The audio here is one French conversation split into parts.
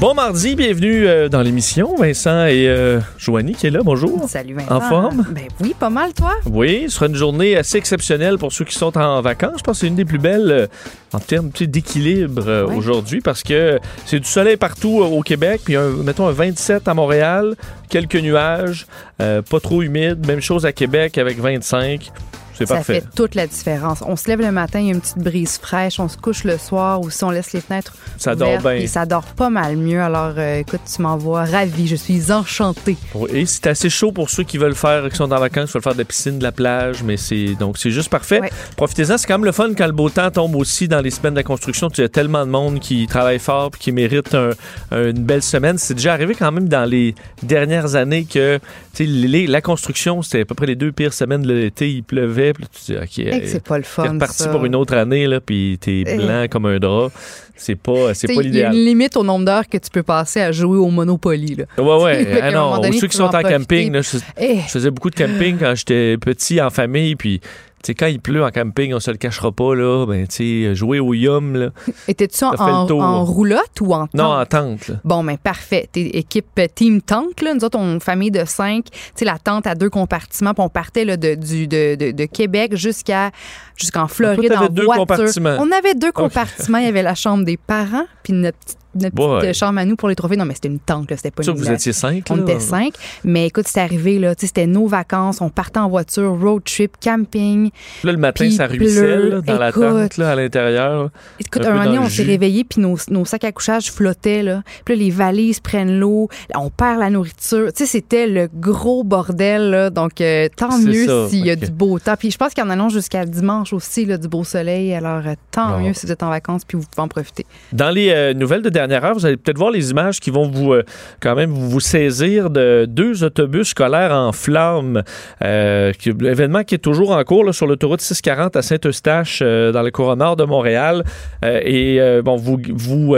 Bon mardi, bienvenue euh, dans l'émission. Vincent et euh, Joanie qui est là, bonjour. Salut Vincent. En forme? Ben oui, pas mal toi? Oui, ce sera une journée assez exceptionnelle pour ceux qui sont en vacances. Je pense que c'est une des plus belles euh, en termes tu sais, d'équilibre euh, aujourd'hui parce que c'est du soleil partout au Québec, puis un- mettons un 27 à Montréal, quelques nuages, pas trop humide, même chose à Québec avec 25. C'est Ça parfait. fait toute la différence. On se lève le matin, il y a une petite brise fraîche, on se couche le soir ou si on laisse les fenêtres Ça dort ouvertes, bien. puis ça dort pas mal mieux. Alors euh, écoute, tu m'envoies ravie, je suis enchantée. Et c'est assez chaud pour ceux qui veulent faire, qui sont en vacances, qui veulent faire de la piscine, de la plage, mais c'est donc c'est juste parfait. Ouais. Profitez-en, c'est quand même le fun quand le beau temps tombe aussi dans les semaines de la construction. Tu as tellement de monde qui travaille fort puis qui mérite un- un- une belle semaine. C'est déjà arrivé quand même dans les dernières années que les- la construction, c'était à peu près les deux pires semaines de l'été. Il pleuvait, puis là, tu dis, OK, c'est pas le t'es fun. reparti ça. pour une autre année, là, puis t'es Eh. blanc comme un drap. C'est pas, c'est pas Il y a l'idéal. une limite au nombre d'heures que tu peux passer à jouer au Monopoly. Là. Ouais, ouais. Ah non, donné, ceux qui sont en en camping, là, je- Eh, Je faisais beaucoup de camping quand j'étais petit en famille, puis sais, quand il pleut en camping, on se le cachera pas, là, ben, tu sais, jouer au yum, là. Étais-tu en, en roulotte ou en Non, tente? en tente, là. Bon, ben parfait. T'es équipe euh, Team Tente, là. Nous autres, on famille de cinq. Tu sais, la tente à deux compartiments. Puis on partait là, de, du, de, de, de Québec jusqu'à jusqu'en Floride en deux voiture. compartiments. On avait deux compartiments. Il y avait la chambre des parents, puis notre petite, notre petite, euh, chambre à nous pour les trophées. Non, mais c'était une tente, là. C'était pas Ça, une vous étiez cinq, on là? était cinq. Mais écoute, c'est arrivé, là. Tu sais, c'était nos vacances. On partait en voiture, road trip, camping. Là, le matin, ça ruisselle, là, dans la tente, là, à l'intérieur. Écoute, Un un moment on s'est jus. réveillés, puis nos, nos sacs à couchage flottaient, là. Puis là, les valises prennent l'eau, on perd la nourriture. Tu sais, c'était le gros bordel, là. Donc, euh, tant mieux s'il y a du beau temps. Puis je pense qu'il y en a jusqu'à dimanche aussi, là, du beau soleil. Alors, euh, tant Bon. mieux si vous êtes en vacances, puis vous pouvez en profiter. Dans les euh, nouvelles de dernière heure, vous allez peut-être voir les images qui vont vous, euh, quand même, vous saisir de deux autobus scolaires en flammes. Euh, qui- L'événement qui est toujours en cours là, sur l'autoroute 640 à Saint-Eustache, dans le courant nord de Montréal. Et bon, vous, vous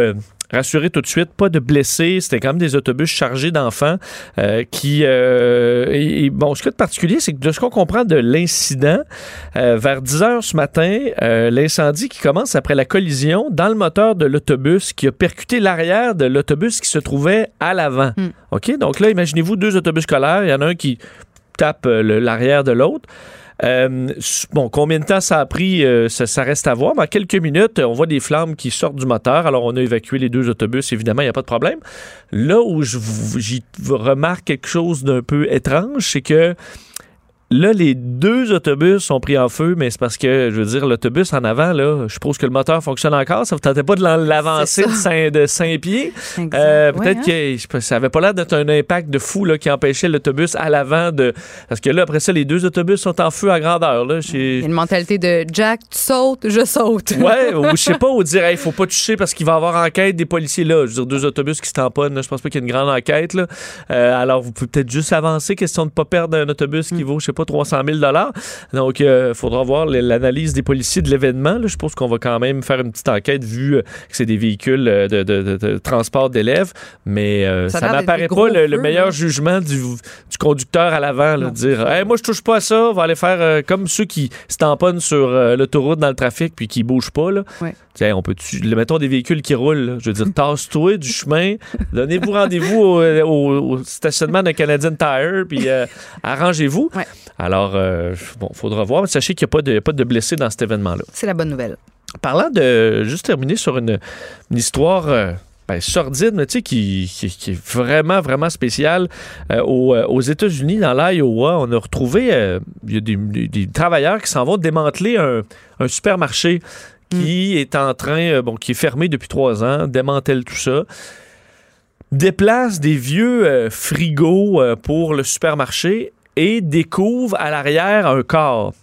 rassurez tout de suite, pas de blessés. C'était quand même des autobus chargés d'enfants euh, qui... euh, et, et bon, ce qui est particulier, c'est que de ce qu'on comprend de l'incident, euh, vers 10 heures ce matin, l'incendie qui commence après la collision dans le moteur de l'autobus qui a percuté l'arrière de l'autobus qui se trouvait à l'avant. Hmm. OK? Donc là, imaginez-vous deux autobus scolaires. Il y en a un qui tape l'arrière de l'autre. Euh, bon, combien de temps ça a pris, euh, ça, ça reste à voir. Mais en quelques minutes, on voit des flammes qui sortent du moteur. Alors, on a évacué les deux autobus, évidemment, il n'y a pas de problème. Là où j'y remarque quelque chose d'un peu étrange, c'est que Là, les deux autobus sont pris en feu, mais c'est parce que, je veux dire, l'autobus en avant, là, je suppose que le moteur fonctionne encore. Ça vous tentait pas de l'avancer de C'est ça. 5, de cinq pieds? Euh, Ouais, Peut-être hein? que ça avait pas l'air d'être un impact de fou là, qui empêchait l'autobus à l'avant de. Parce que là, après ça, les deux autobus sont en feu à grandeur. Là, Il y a une mentalité de Jack, tu sautes, je saute. Ouais, ou je sais pas, ou dire, il faut pas toucher parce qu'il va y avoir enquête des policiers là. Je veux dire, deux autobus qui se tamponnent, là, je pense pas qu'il y ait une grande enquête. Là. Euh, alors, vous pouvez peut-être juste avancer, question de pas perdre un autobus Mm. qui vaut, je sais pas, 300 000 Donc, il faudra voir l'analyse des policiers de l'événement. Je pense qu'on va quand même faire une petite enquête vu euh, que c'est des véhicules euh, de, de- de- de transport d'élèves. Mais euh, Ça gros pas le, meilleur jugement du, du conducteur à l'avant. de dire. Hey, moi, je touche pas à ça, on va aller faire euh, comme ceux qui se tamponnent sur euh, l'autoroute dans le trafic puis qui bougent pas. Là. Ouais. On peut le mettons des véhicules qui roulent. là. Je veux dire, tasse-toi du chemin, donnez-vous rendez-vous au, au- au stationnement d'un Canadian Tire, puis euh, arrangez-vous. Ouais. Alors, euh, bon, faudra voir. Mais sachez qu'il n'y a pas de, pas de blessés dans cet événement-là. C'est la bonne nouvelle. Parlant de juste terminer sur une, une histoire. euh, ben, sordide, mais tu sais, qui, qui- qui est vraiment, vraiment spéciale. Euh, aux, euh, aux États-Unis, dans l'Iowa, on a retrouvé, euh, il y a des, des- des travailleurs qui s'en vont démanteler un, un supermarché qui est en train, euh, bon, qui est fermé depuis trois ans, démantèle tout ça, déplace des vieux frigos pour le supermarché et découvre à l'arrière un corps.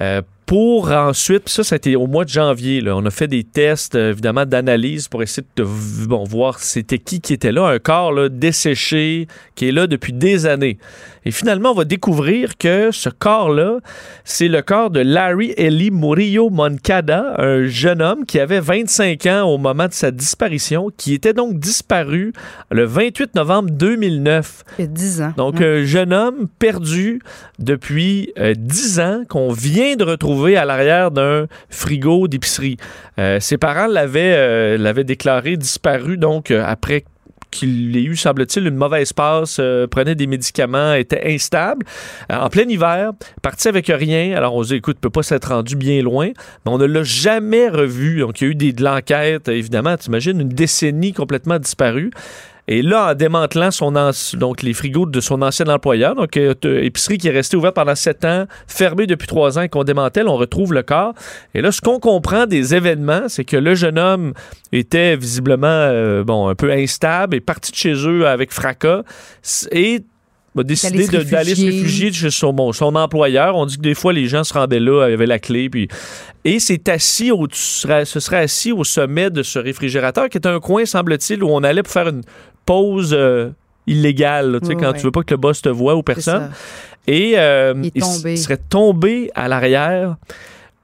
Euh, pour ensuite, ça, été au mois de janvier, on a fait des tests, euh, évidemment, d'analyse pour essayer de bon, voir c'était qui qui était là, un corps desséché, qui est là depuis des années. Et finalement, on va découvrir que ce corps-là, c'est le corps de Larry Eli Murillo Moncada, un jeune homme qui avait 25 ans au moment de sa disparition, qui était donc disparu le 28 novembre 2009. Il y a 10 ans. Donc, Ouais. un jeune homme perdu depuis euh, 10 ans qu'on vient de retrouver à l'arrière d'un frigo d'épicerie. Euh, ses parents l'avaient euh, l'avaient déclaré disparu, donc, euh, après qu'il ait eu, semble-t-il, une mauvaise passe, euh, prenait des médicaments, était instable. Euh, en plein hiver, parti avec rien. Alors, on se dit, écoute, peut pas s'être rendu bien loin. Mais on ne l'a jamais revu. Donc, il y a eu des, de l'enquête, évidemment. T'imagines, une décennie complètement disparue. Et là, en démantelant son les frigos de son ancien employeur, donc euh, t- épicerie qui est restée ouverte pendant sept ans, fermée depuis trois ans qu'on démantèle, on retrouve le corps. Et là, ce qu'on comprend des événements, c'est que le jeune homme était visiblement euh, bon un peu instable et parti de chez eux avec fracas et a décidé se d'aller se réfugier. chez son, son employeur. On dit que des fois, les gens se rendaient là, avaient la clé, puis... Et c'est assis au, ce serait assis au sommet de ce réfrigérateur, qui est un coin, semble-t-il, où on allait pour faire une pause euh, illégale, là, tu sais, Ouais, quand tu veux pas que le boss te voit ou personne. Et euh, Il il, serait tombé à l'arrière,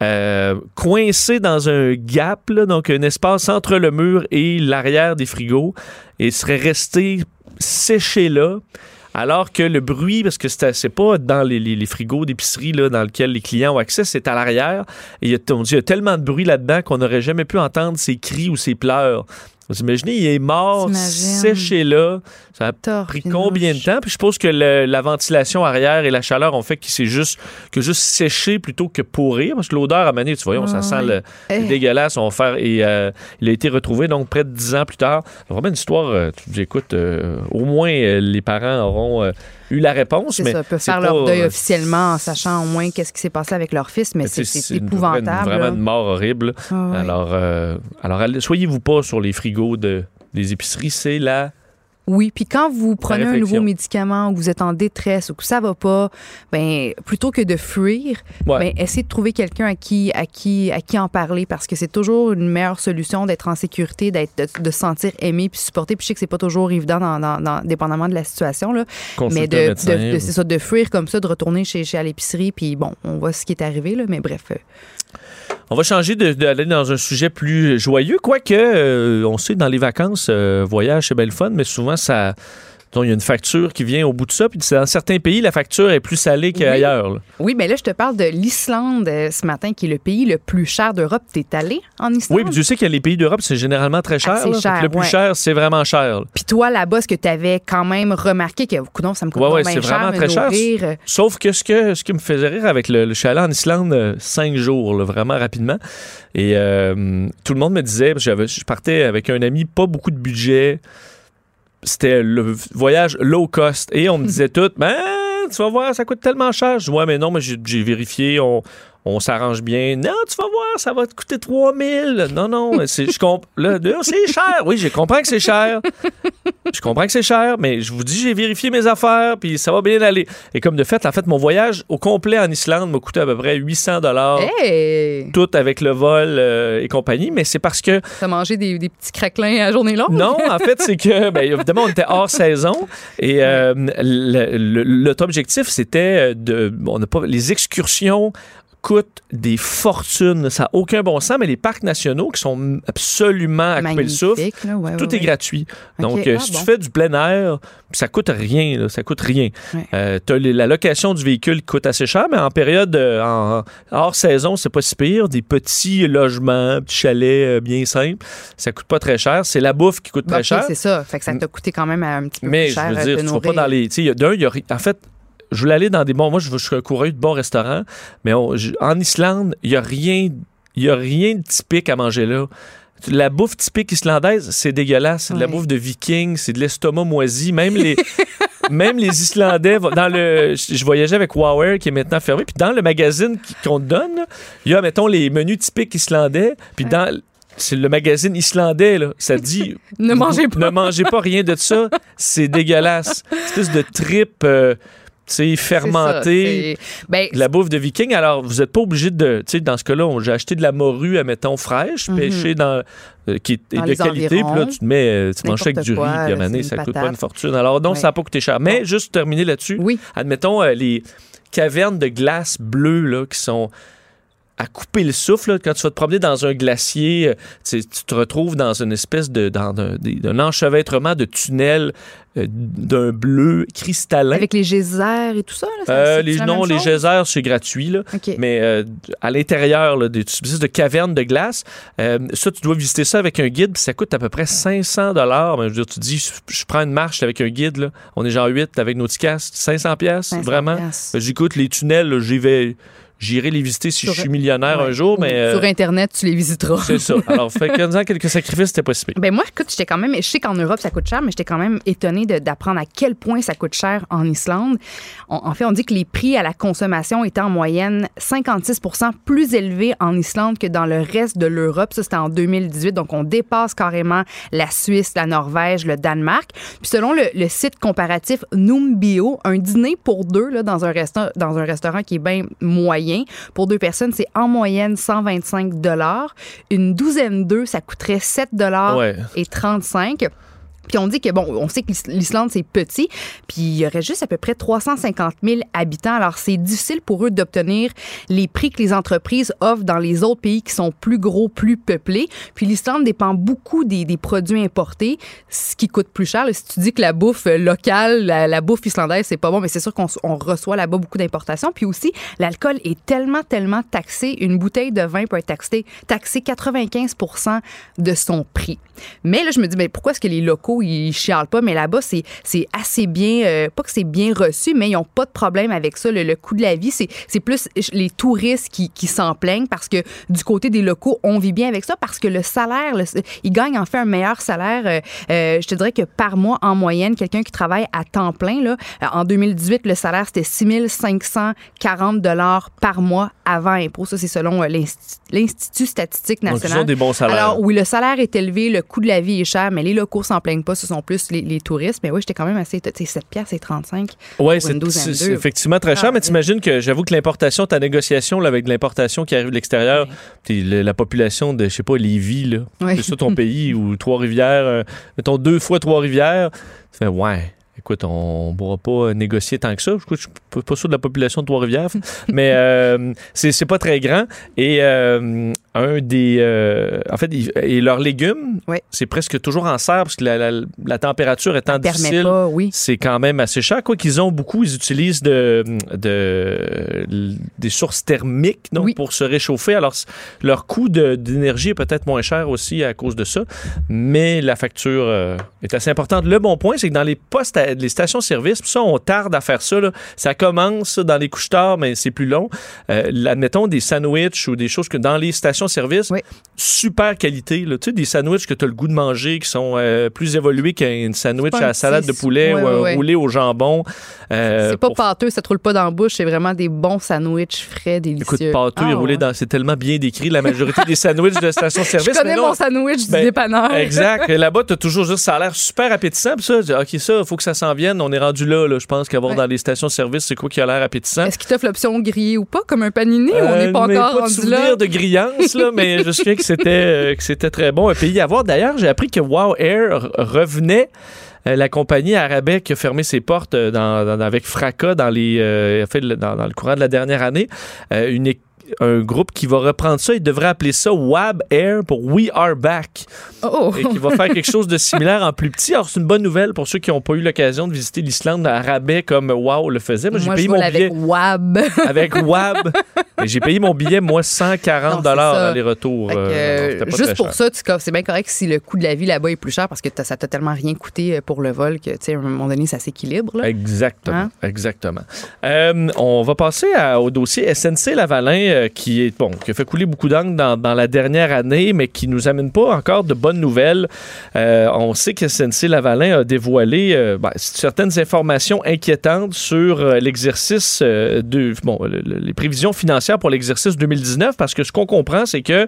euh, coincé dans un gap, là, donc un espace entre le mur et l'arrière des frigos, et serait resté séché là. Alors que le bruit, parce que c'est pas dans les, frigos d'épicerie dans lesquels les clients ont accès, c'est à l'arrière. Et on dit, il y a tellement de bruit là-dedans qu'on n'aurait jamais pu entendre ses cris ou ses pleurs. Vous imaginez, il est mort, séché là. Ça a pris combien de temps? Puis je suppose que le- la ventilation arrière et la chaleur ont fait qu'il s'est juste, que juste séché plutôt que pourrir. Parce que l'odeur, à maner, tu vois, ça Ouais, sent le, Eh. le dégueulasse. On faire, et euh, il a été retrouvé donc près de dix ans plus tard. Vraiment une histoire, euh, tu dis, écoute, euh, au moins euh, les parents auront euh, eu la réponse. Mais ça, c'est faire pas, leur deuil euh, officiellement en sachant au moins qu'est-ce qui s'est passé avec leur fils, mais c'est c'est une- épouvantable. Vraiment là. une mort horrible. Ah. Alors, euh, alors soyez-vous pas sur les frigos de, des épiceries. C'est la Oui, puis quand vous prenez un nouveau médicament ou vous êtes en détresse ou que ça va pas, ben plutôt que de fuir, Ouais. ben essayez de trouver quelqu'un à qui à qui à qui en parler parce que c'est toujours une meilleure solution d'être en sécurité, d'être de, de se sentir aimé puis supporté. Puis je sais que c'est pas toujours évident dans, dans- dans- dépendamment de la situation là, mais de, de, c'est ça de fuir comme ça, de retourner chez chez à l'épicerie puis bon, on voit ce qui est arrivé là, mais bref. euh, On va changer d'aller dans un sujet plus joyeux, quoique euh, on sait dans les vacances, euh, voyage c'est belle fun, mais souvent ça. Donc, Il y a une facture qui vient au bout de ça, puis dans certains pays, la facture est plus salée qu'ailleurs. Oui, mais là je te parle de l'Islande euh, ce matin qui est le pays le plus cher d'Europe. T'es allé en Islande? Oui, puis tu sais que les pays d'Europe, c'est généralement très cher. Là. Cher, le plus ouais. cher, c'est vraiment cher. Puis toi, là-bas, est-ce que tu avais quand même remarqué que, coudonc, ça me coûte Ouais, ouais, c'est vraiment me très cher. nourrir, euh, Sauf que ce, que ce qui me faisait rire avec le, le je suis allé en Islande euh, cinq jours, là, vraiment rapidement. Et euh, tout le monde me disait, parce que j'avais- je partais avec un ami, pas beaucoup de budget. C'était le voyage low cost. Et on me disait tout, ben, tu vas voir, ça coûte tellement cher. Je dis, ouais, mais non, mais j'ai vérifié, on, on s'arrange bien. Non, tu vas voir, ça va te coûter 3000. Non, non, c'est, je comp- là, là, c'est cher. Oui, je comprends que c'est cher. Je comprends que c'est cher, mais je vous dis, j'ai vérifié mes affaires, puis ça va bien aller. Et comme de fait, en fait, mon voyage au complet en Islande m'a coûté à peu près 800 dollars. Hey! Tout avec le vol euh, et compagnie, mais c'est parce que T'as mangé des, des petits craquelins à journée longue? non, en fait, c'est que, ben, évidemment, on était hors saison et euh, le- le- notre objectif, c'était de. On n'a pas. Les excursions coûtent des fortunes. Ça n'a aucun bon sens, mais les parcs nationaux qui sont absolument à couper le souffle, Magnifique, là, ouais, tout ouais, est ouais. gratuit. Donc, Ok, euh, ah, si bon. tu fais du plein air, ça coûte rien. là, ça coûte rien. Euh, t'as les- la location du véhicule qui coûte assez cher, mais en période euh, en, hors saison, c'est pas si pire. Des petits logements, petits chalets bien simples, ça coûte pas très cher. C'est la bouffe qui coûte très cher. c'est ça. Fait que ça t'a coûté quand même un petit peu Mais plus je cher veux euh, dire, de tu vas pas dans les. Tu d'un, il y a ri- En fait, je voulais aller dans des. Bon, moi, je, je suis un coureur de bons restaurants, mais on- je- en Islande, il y a rien. Il a rien de typique à manger là. La bouffe typique islandaise, c'est dégueulasse. C'est de la Ouais. bouffe de viking, c'est de l'estomac moisi. Même les, même les Islandais, dans le, je voyageais avec Huawei qui est maintenant fermé, puis dans le magazine qu'on te donne, il y a, mettons, les menus typiques islandais, puis dans c'est le magazine islandais, là, ça dit Ne mangez pas. ne mangez pas rien de ça, c'est dégueulasse. Une espèce de trip. euh, c'est fermenté. Ben, la bouffe de viking. Alors, vous n'êtes pas obligé de. Tu sais, dans ce cas-là, j'ai acheté de la morue, admettons, fraîche, Mhm. pêchée dans. euh, qui est Dans de qualité, puis là, tu te mets, euh, tu manges avec du riz, puis à c'est ça une coûte pas une fortune. Alors, donc, Ouais. ça n'a pas coûté cher. Mais juste terminer là-dessus, oui. admettons, euh, les cavernes de glace bleue, là, qui sont à couper le souffle. là. Quand tu vas te promener dans un glacier, euh, tu, te retrouves dans une espèce de dans un, d'un enchevêtrement de tunnels euh, d'un bleu cristallin. Avec les geysers et tout ça. Là, ça- Euh, les, non, les geysers, c'est gratuit, là. Mais euh, à l'intérieur là, des espèces de cavernes de glace, ça, tu dois visiter ça avec un guide, puis ça coûte à peu près 500 dollars. Je veux dire, tu dis, je, je prends une marche avec un guide, là. on est genre 8 avec nos casques, 500 pièces 500 vraiment. J'écoute les tunnels, j'y vais, j'irai les visiter si Sur- je suis millionnaire Ouais. un jour, mais euh, Sur Internet, tu les visiteras. c'est ça. Alors, fait que, quelques sacrifices, c'était possible. Ben moi, écoute, j'étais quand même, je sais qu'en Europe ça coûte cher, mais j'étais quand même étonnée d'apprendre à quel point ça coûte cher en Islande. On- en fait, on dit que les prix à la consommation étaient en moyenne 56 plus élevés en Islande que dans le reste de l'Europe. Ça, c'était en 2018, donc on dépasse carrément la Suisse, la Norvège, le Danemark. Puis selon le, le site comparatif Numbio, un dîner pour deux là, dans, un resta- dans un restaurant qui est bien moyen, pour deux personnes, c'est en moyenne 125 dollars. Une douzaine d'œufs, ça coûterait 7 dollars et 35. Puis on dit que, bon, on sait que l'Is- l'Islande, c'est petit, puis il y aurait juste à peu près 350 000 habitants. Alors, c'est difficile pour eux d'obtenir les prix que les entreprises offrent dans les autres pays qui sont plus gros, plus peuplés. Puis l'Islande dépend beaucoup des, produits importés, ce qui coûte plus cher. Si tu dis que la bouffe locale, la, bouffe islandaise, c'est pas bon, mais c'est sûr qu'on reçoit là-bas beaucoup d'importations. Puis aussi, l'alcool est tellement, tellement taxé. Une bouteille de vin peut être taxée, taxée 95 de son prix. Mais là, je me dis, mais pourquoi est-ce que les locaux, ils chialent pas? Mais là-bas, c'est, c'est assez bien, euh, pas que c'est bien reçu, mais ils n'ont pas de problème avec ça. Le, le coût de la vie, c'est, c'est plus les touristes qui, qui s'en plaignent parce que du côté des locaux, on vit bien avec ça parce que le salaire, le- ils gagnent en fait un meilleur salaire. euh, euh, je te dirais que par mois, en moyenne, quelqu'un qui travaille à temps plein, là, en 2018, le salaire, c'était 6 540 dollars par mois avant impôt. Ça, c'est selon l'Insti- l'Institut statistique Donc, ils national. ont des bons salaires. Alors, oui, le salaire est élevé, le coût de la vie est cher, mais les locaux s'en plaignent pas, ce sont plus les, les touristes. Mais oui, j'étais quand même assez. Tu sais, 7 piastres et 35. Oui, c'est effectivement très cher, Ah, mais t'imagines que j'avoue que l'importation, ta négociation là, avec l'importation qui arrive de l'extérieur, le- la population de, je sais pas, Lévis, là, Oui. c'est ça ton pays, ou Trois-Rivières, euh, mettons deux fois Trois-Rivières, tu fais, ouais, écoute, on ne pourra pas négocier tant que ça. Je suis pas sûr de la population de Trois-Rivières, mais euh, c'est c'est pas très grand. Et euh, un des. euh, en fait, et leurs légumes, Oui. c'est presque toujours en serre parce que la, la- la température étant difficile. oui. C'est quand même assez cher. Quoi qu'ils ont beaucoup, ils utilisent de, de- des sources thermiques donc, Oui. pour se réchauffer. Alors, leur coût d'énergie est peut-être moins cher aussi à cause de ça, mais la facture euh, est assez importante. Le bon point, c'est que dans les postes, à- les stations-service, puis ça, on tarde à faire ça. là. Ça commence dans les couches tard, mais c'est plus long. Euh, admettons des sandwichs ou des choses que dans les Oui. super qualité. Là. Tu sais, des sandwichs que tu as le goût de manger qui sont euh, plus évolués qu'un sandwich pas à salade de poulet ou un ouais. roulé au jambon. Euh, c'est pas pour- pâteux, ça te roule pas dans la bouche, c'est vraiment des bons sandwichs frais, délicieux. Écoute, pâteux et Ah, roulé ouais. dans. C'est tellement bien décrit, la majorité des sandwichs de Je station-service. connais mais non, mon sandwich Ben, du dépanneur. Exact. Et là-bas, tu as toujours juste, ça a l'air super appétissant. Puis ça, je dis, OK, ça, il faut que ça s'en vienne. On est rendu là, là. Je pense qu'avoir Ouais. dans les stations-service, c'est quoi qui a l'air appétissant? Est-ce qu'il t'offre l'option grillée ou pas, comme un panini, ou on Euh, n'est pas encore de rendu là? de grillance, mais je me souviens que c'était, euh, que c'était très bon. Un pays à voir. D'ailleurs, j'ai appris que Wow Air revenait. euh, la compagnie Arabais qui a fermé ses portes euh, avec fracas dans, les, dans, le courant de la dernière année. Une un groupe qui va reprendre ça, il devrait appeler ça Wab Air pour We Are Back Oh, et qui va faire quelque chose de similaire en plus petit. Alors, c'est une bonne nouvelle pour ceux qui n'ont pas eu l'occasion de visiter l'Islande à rabais comme Wow le faisait. Moi, j'ai je payé mon billet avec Wab. avec Wab. Et j'ai payé mon billet, moi, 140 Non, c'est dollars. Fait que, Euh, euh, non, juste pour cher. ça, c'est bien correct si le coût de la vie là-bas est plus cher parce que ça t'a tellement rien coûté euh, pour le vol que, tu sais, à un moment donné, ça s'équilibre. Exactement. Hein? Exactement. Euh, on va passer à- au dossier SNC Lavalin euh, qui est bon, qui a fait couler beaucoup d'encre dans, la dernière année, mais qui nous amène pas encore de bonnes nouvelles. Euh, on sait que SNC Lavalin a dévoilé euh, ben, certaines informations inquiétantes sur l'exercice de bon, le- le- les prévisions financières financière pour l'exercice 2019 parce que ce qu'on comprend, c'est que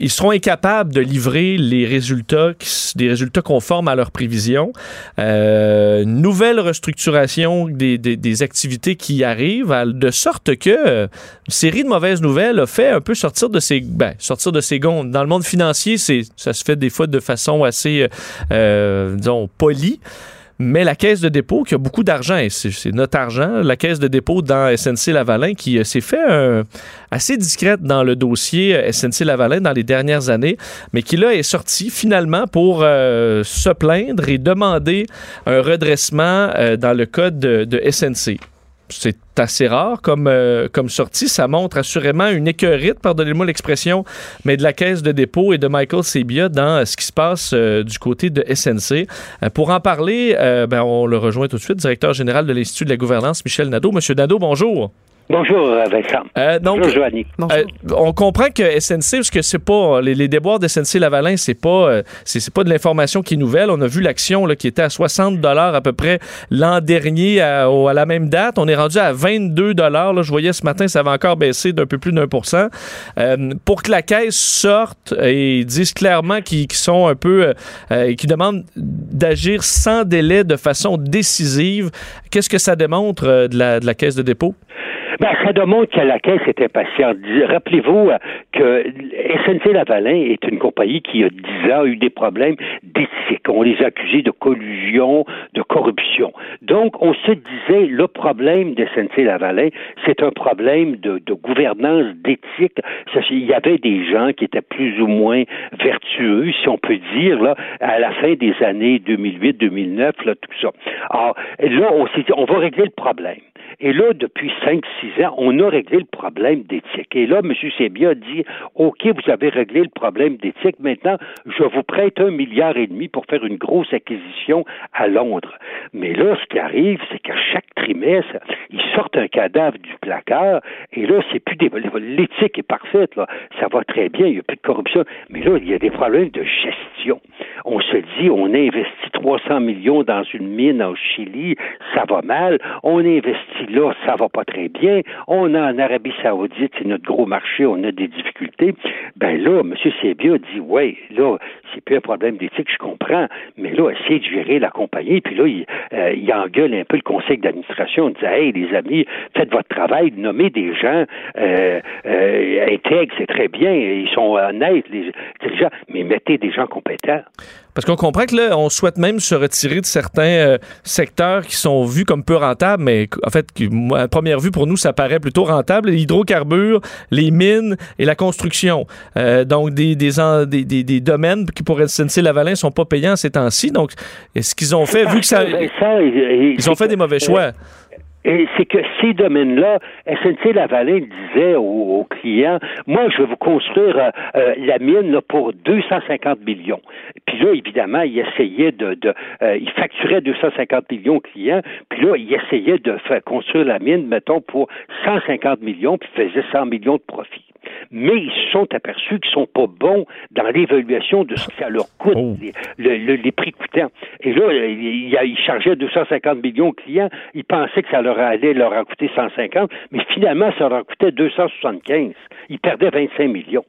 ils seront incapables de livrer les résultats, des résultats conformes à leurs prévisions. Nouvelle restructuration des, des, des, activités qui arrivent, de sorte que série de mauvaises nouvelles a fait un peu sortir de ses, ben, sortir de ses gonds. Dans le monde financier, c'est, ça se fait des fois de façon assez, euh, disons, polie. Mais la caisse de dépôt, qui a beaucoup d'argent, c'est notre argent, la caisse de dépôt dans SNC Lavalin, qui euh, s'est fait euh, assez discrète dans le dossier euh, SNC Lavalin dans les dernières années, mais qui là est sorti finalement pour se plaindre et demander un redressement dans le code de, de SNC c'est assez rare comme, euh, comme sortie. Ça montre assurément une écœurite, pardonnez-moi l'expression, mais de la caisse de dépôt et de Michael Sebia dans ce qui se passe euh, du côté de SNC. Euh, pour en parler, ben, on le rejoint tout de suite, directeur général de l'Institut de la gouvernance, Michel Nadeau. Monsieur Nadeau, bonjour. Bonjour euh, Vincent. Euh, donc, Bonjour Joanny. Euh, on comprend que SNC, parce que c'est pas les, déboires de SNC Lavalin, c'est pas c'est pas de l'information qui est nouvelle. On a vu l'action qui était à 60 dollars à peu près l'an dernier à, la même date. On est rendu à 22 dollars. Je voyais ce matin, ça va encore baisser d'un peu plus d'un pour cent. pour que la caisse sorte et dise clairement qu'ils sont un peu qui demandent d'agir sans délai de façon décisive. Qu'est-ce que ça démontre de la, de la caisse de dépôt? Ben, ça démontre que la Caisse est impatiente. Rappelez-vous euh, que SNC-Lavalin est une compagnie qui, il y a dix ans, a eu des problèmes d'éthique. On les a accusés de collusion, de corruption. Donc, on se disait, le problème de SNC-Lavalin, c'est un problème de, gouvernance, d'éthique. Il y avait des gens qui étaient plus ou moins vertueux, si on peut dire, là, à la fin des années 2008-2009, là, tout ça. Alors, là, on s'est dit, on va régler le problème. Et là, depuis 5-6 ans, on a réglé le problème d'éthique. Et là, M. Sébia dit, OK, vous avez réglé le problème d'éthique. Maintenant, je vous prête un milliard et demi pour faire une grosse acquisition à Londres. Mais là, ce qui arrive, c'est qu'à chaque trimestre, ils sortent un cadavre du placard. Et là, c'est plus des... l'éthique est parfaite, là. Ça va très bien. Il n'y a plus de corruption. Mais là, il y a des problèmes de gestion. On se dit, on investit 300 millions dans une mine au Chili. Ça va mal. On investit là, ça va pas très bien. On a en Arabie Saoudite, c'est notre gros marché, on a des difficultés. Ben là, M. Sebia dit, ouais, là, c'est plus un problème d'éthique, je comprends, mais là, essayez de gérer la compagnie. Puis là, il, euh, engueule un peu le conseil d'administration, il dit, hey, les amis, faites votre travail, nommez des gens euh, euh, intègres, c'est très bien, ils sont honnêtes, les dirigeants, mais mettez des gens compétents. Parce qu'on comprend que là, on souhaite même se retirer de certains euh, secteurs qui sont vus comme peu rentables, mais en fait, à première vue, pour nous, ça paraît plutôt rentable. Les hydrocarbures, les mines et la construction. Euh, donc, des, des, des, des, domaines qui, pour SNC-Lavalin, sont pas payants ces temps-ci. Donc, est-ce qu'ils ont fait, vu que ça... Ils ont fait des mauvais choix? Et c'est que ces domaines-là, SNC Lavalin disait aux, clients, moi, je vais vous construire euh, euh, la mine là, pour 250 millions. Puis là, évidemment, il essayait de, de euh, il facturait 250 millions aux clients. Puis là, il essayait de faire construire la mine, mettons, pour 150 millions, puis faisait 100 millions de profit mais ils se sont aperçus qu'ils sont pas bons dans l'évaluation de ce que ça leur coûte, oh. les, prix coûtants. Et là, ils il chargeaient 250 millions aux clients, ils pensaient que ça leur allait leur a coûté 150, mais finalement, ça leur coûtait 275. Ils perdaient 25 millions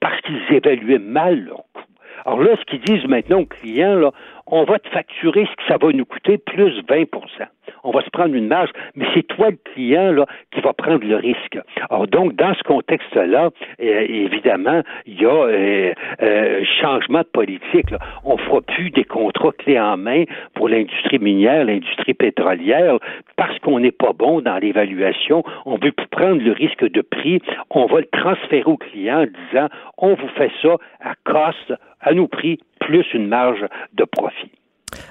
parce qu'ils évaluaient mal leur coût. Alors là, ce qu'ils disent maintenant aux clients, là, on va te facturer ce que ça va nous coûter plus 20% on va se prendre une marge, mais c'est toi le client là, qui va prendre le risque. Alors donc, dans ce contexte-là, euh, évidemment, il y a euh, euh, changement de politique. Là. On fera plus des contrats clés en main pour l'industrie minière, l'industrie pétrolière, parce qu'on n'est pas bon dans l'évaluation. On veut prendre le risque de prix. On va le transférer au client en disant, on vous fait ça à cost, à nos prix, plus une marge de profit.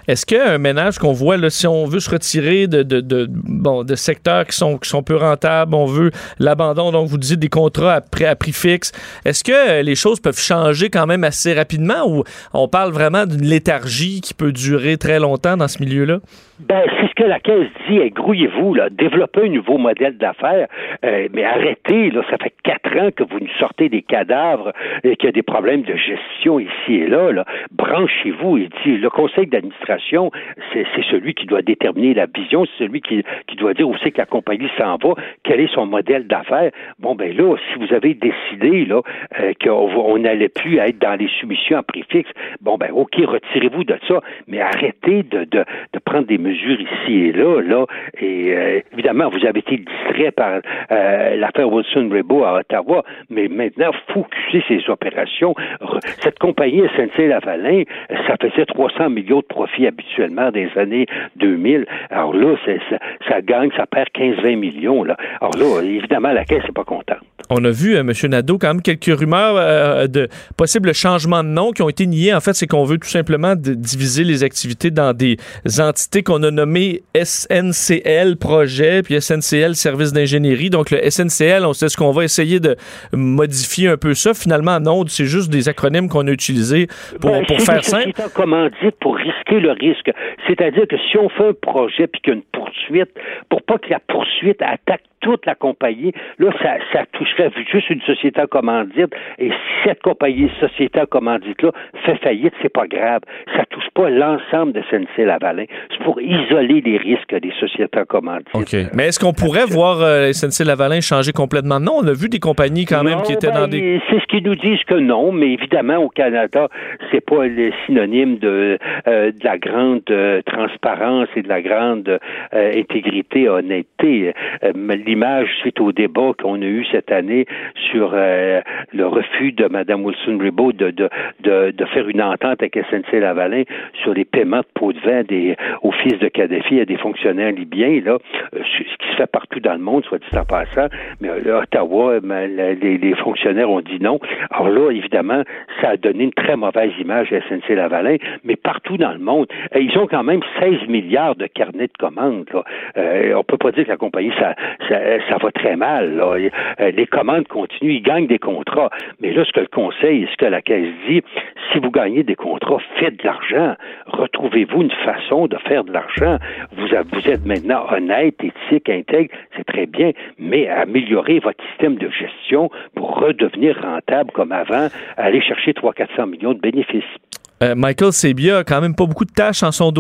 Est-ce qu'un ménage qu'on voit, si on veut se retirer de, secteurs qui sont, peu rentables, on veut l'abandon, donc vous disiez des contrats à prix, à prix fixe, est-ce que les choses peuvent changer quand même assez rapidement ou on parle vraiment d'une léthargie qui peut durer très longtemps dans ce milieu-là? Ben, c'est ce que la Caisse dit. Grouillez-vous, là, développez un nouveau modèle d'affaires, euh, mais arrêtez, là, ça fait quatre ans que vous nous sortez des cadavres et qu'il y a des problèmes de gestion ici et là, là. Branchez-vous et dit le conseil d'administration, c'est celui qui doit déterminer la vision, c'est celui qui, qui doit dire où c'est que la compagnie s'en va, quel est son modèle d'affaires? Bon, ben là, si vous avez décidé là euh, qu'on n'allait plus être dans les soumissions à prix fixe, bon, ben OK, retirez-vous de ça, mais arrêtez de, de, de prendre des mesures ici et là, là, et euh, évidemment, vous avez été distrait par euh, l'affaire Wilson-Rebo à Ottawa, mais maintenant, focuser ces opérations. Cette compagnie SNC-Lavalin, ça faisait 300 millions de profits habituellement des années 2000. Alors là, ça, ça, gagne, ça perd 15-20 millions. Là. Alors là, évidemment, la Caisse n'est pas contente. On a vu, euh, M. Nadeau, quand même quelques rumeurs euh, de possibles changements de nom qui ont été niés. En fait, c'est qu'on veut tout simplement diviser les activités dans des entités qu'on a nommées SNCL Projet, puis SNCL Service d'ingénierie. Donc, le SNCL, on sait ce qu'on va essayer de modifier un peu ça. Finalement, non, c'est juste des acronymes qu'on a utilisés pour, ben, pour faire simple. C'est pour risquer le risque. C'est-à-dire que si on fait un projet puis qu'il y a une poursuite, pour pas que la poursuite attaque toute la compagnie, là, ça, ça juste une société en commandite. Et si cette compagnie, société en commandite-là, fait faillite, c'est pas grave. Ça touche pas l'ensemble de SNC-Lavalin. C'est pour isoler les risques des sociétés en commandite. OK. Mais est-ce qu'on pourrait voir euh, SNC-Lavalin changer complètement? Non, on a vu des compagnies quand même qui étaient dans ben, des... C'est ce qu'ils nous disent que non, mais évidemment, au Canada, c'est pas le synonyme de, euh, de la grande euh, transparence et de la grande intégrité, honnêteté l'image suite au débat qu'on a eu cette année sur euh, le refus de Mme Wilson-Ribot de, de, de, de, faire une entente avec SNC-Lavalin sur les paiements de pots de vin des, fils de Kadhafi à des fonctionnaires libyens, là, euh, ce qui se fait partout dans le monde, soit dit en passant, mais là, euh, Ottawa, les, les, fonctionnaires ont dit non. Alors là, évidemment, ça a donné une très mauvaise image à SNC-Lavalin, mais partout dans le monde, ils ont quand même 16 milliards de carnets de commandes. Là. Euh, on peut pas dire que la compagnie, ça, ça, ça va très mal. Euh, les commandes continuent, ils gagnent des contrats. Mais là, ce que le Conseil, ce que la Caisse dit, si vous gagnez des contrats, faites de l'argent. Retrouvez-vous une façon de faire de l'argent. Vous, vous êtes maintenant honnête, éthique, intègre, c'est très bien, mais améliorez votre système de gestion pour redevenir rentable comme avant, aller chercher 300-400 millions de bénéfices. Euh, Michael Sebia a quand même pas beaucoup de tâches à son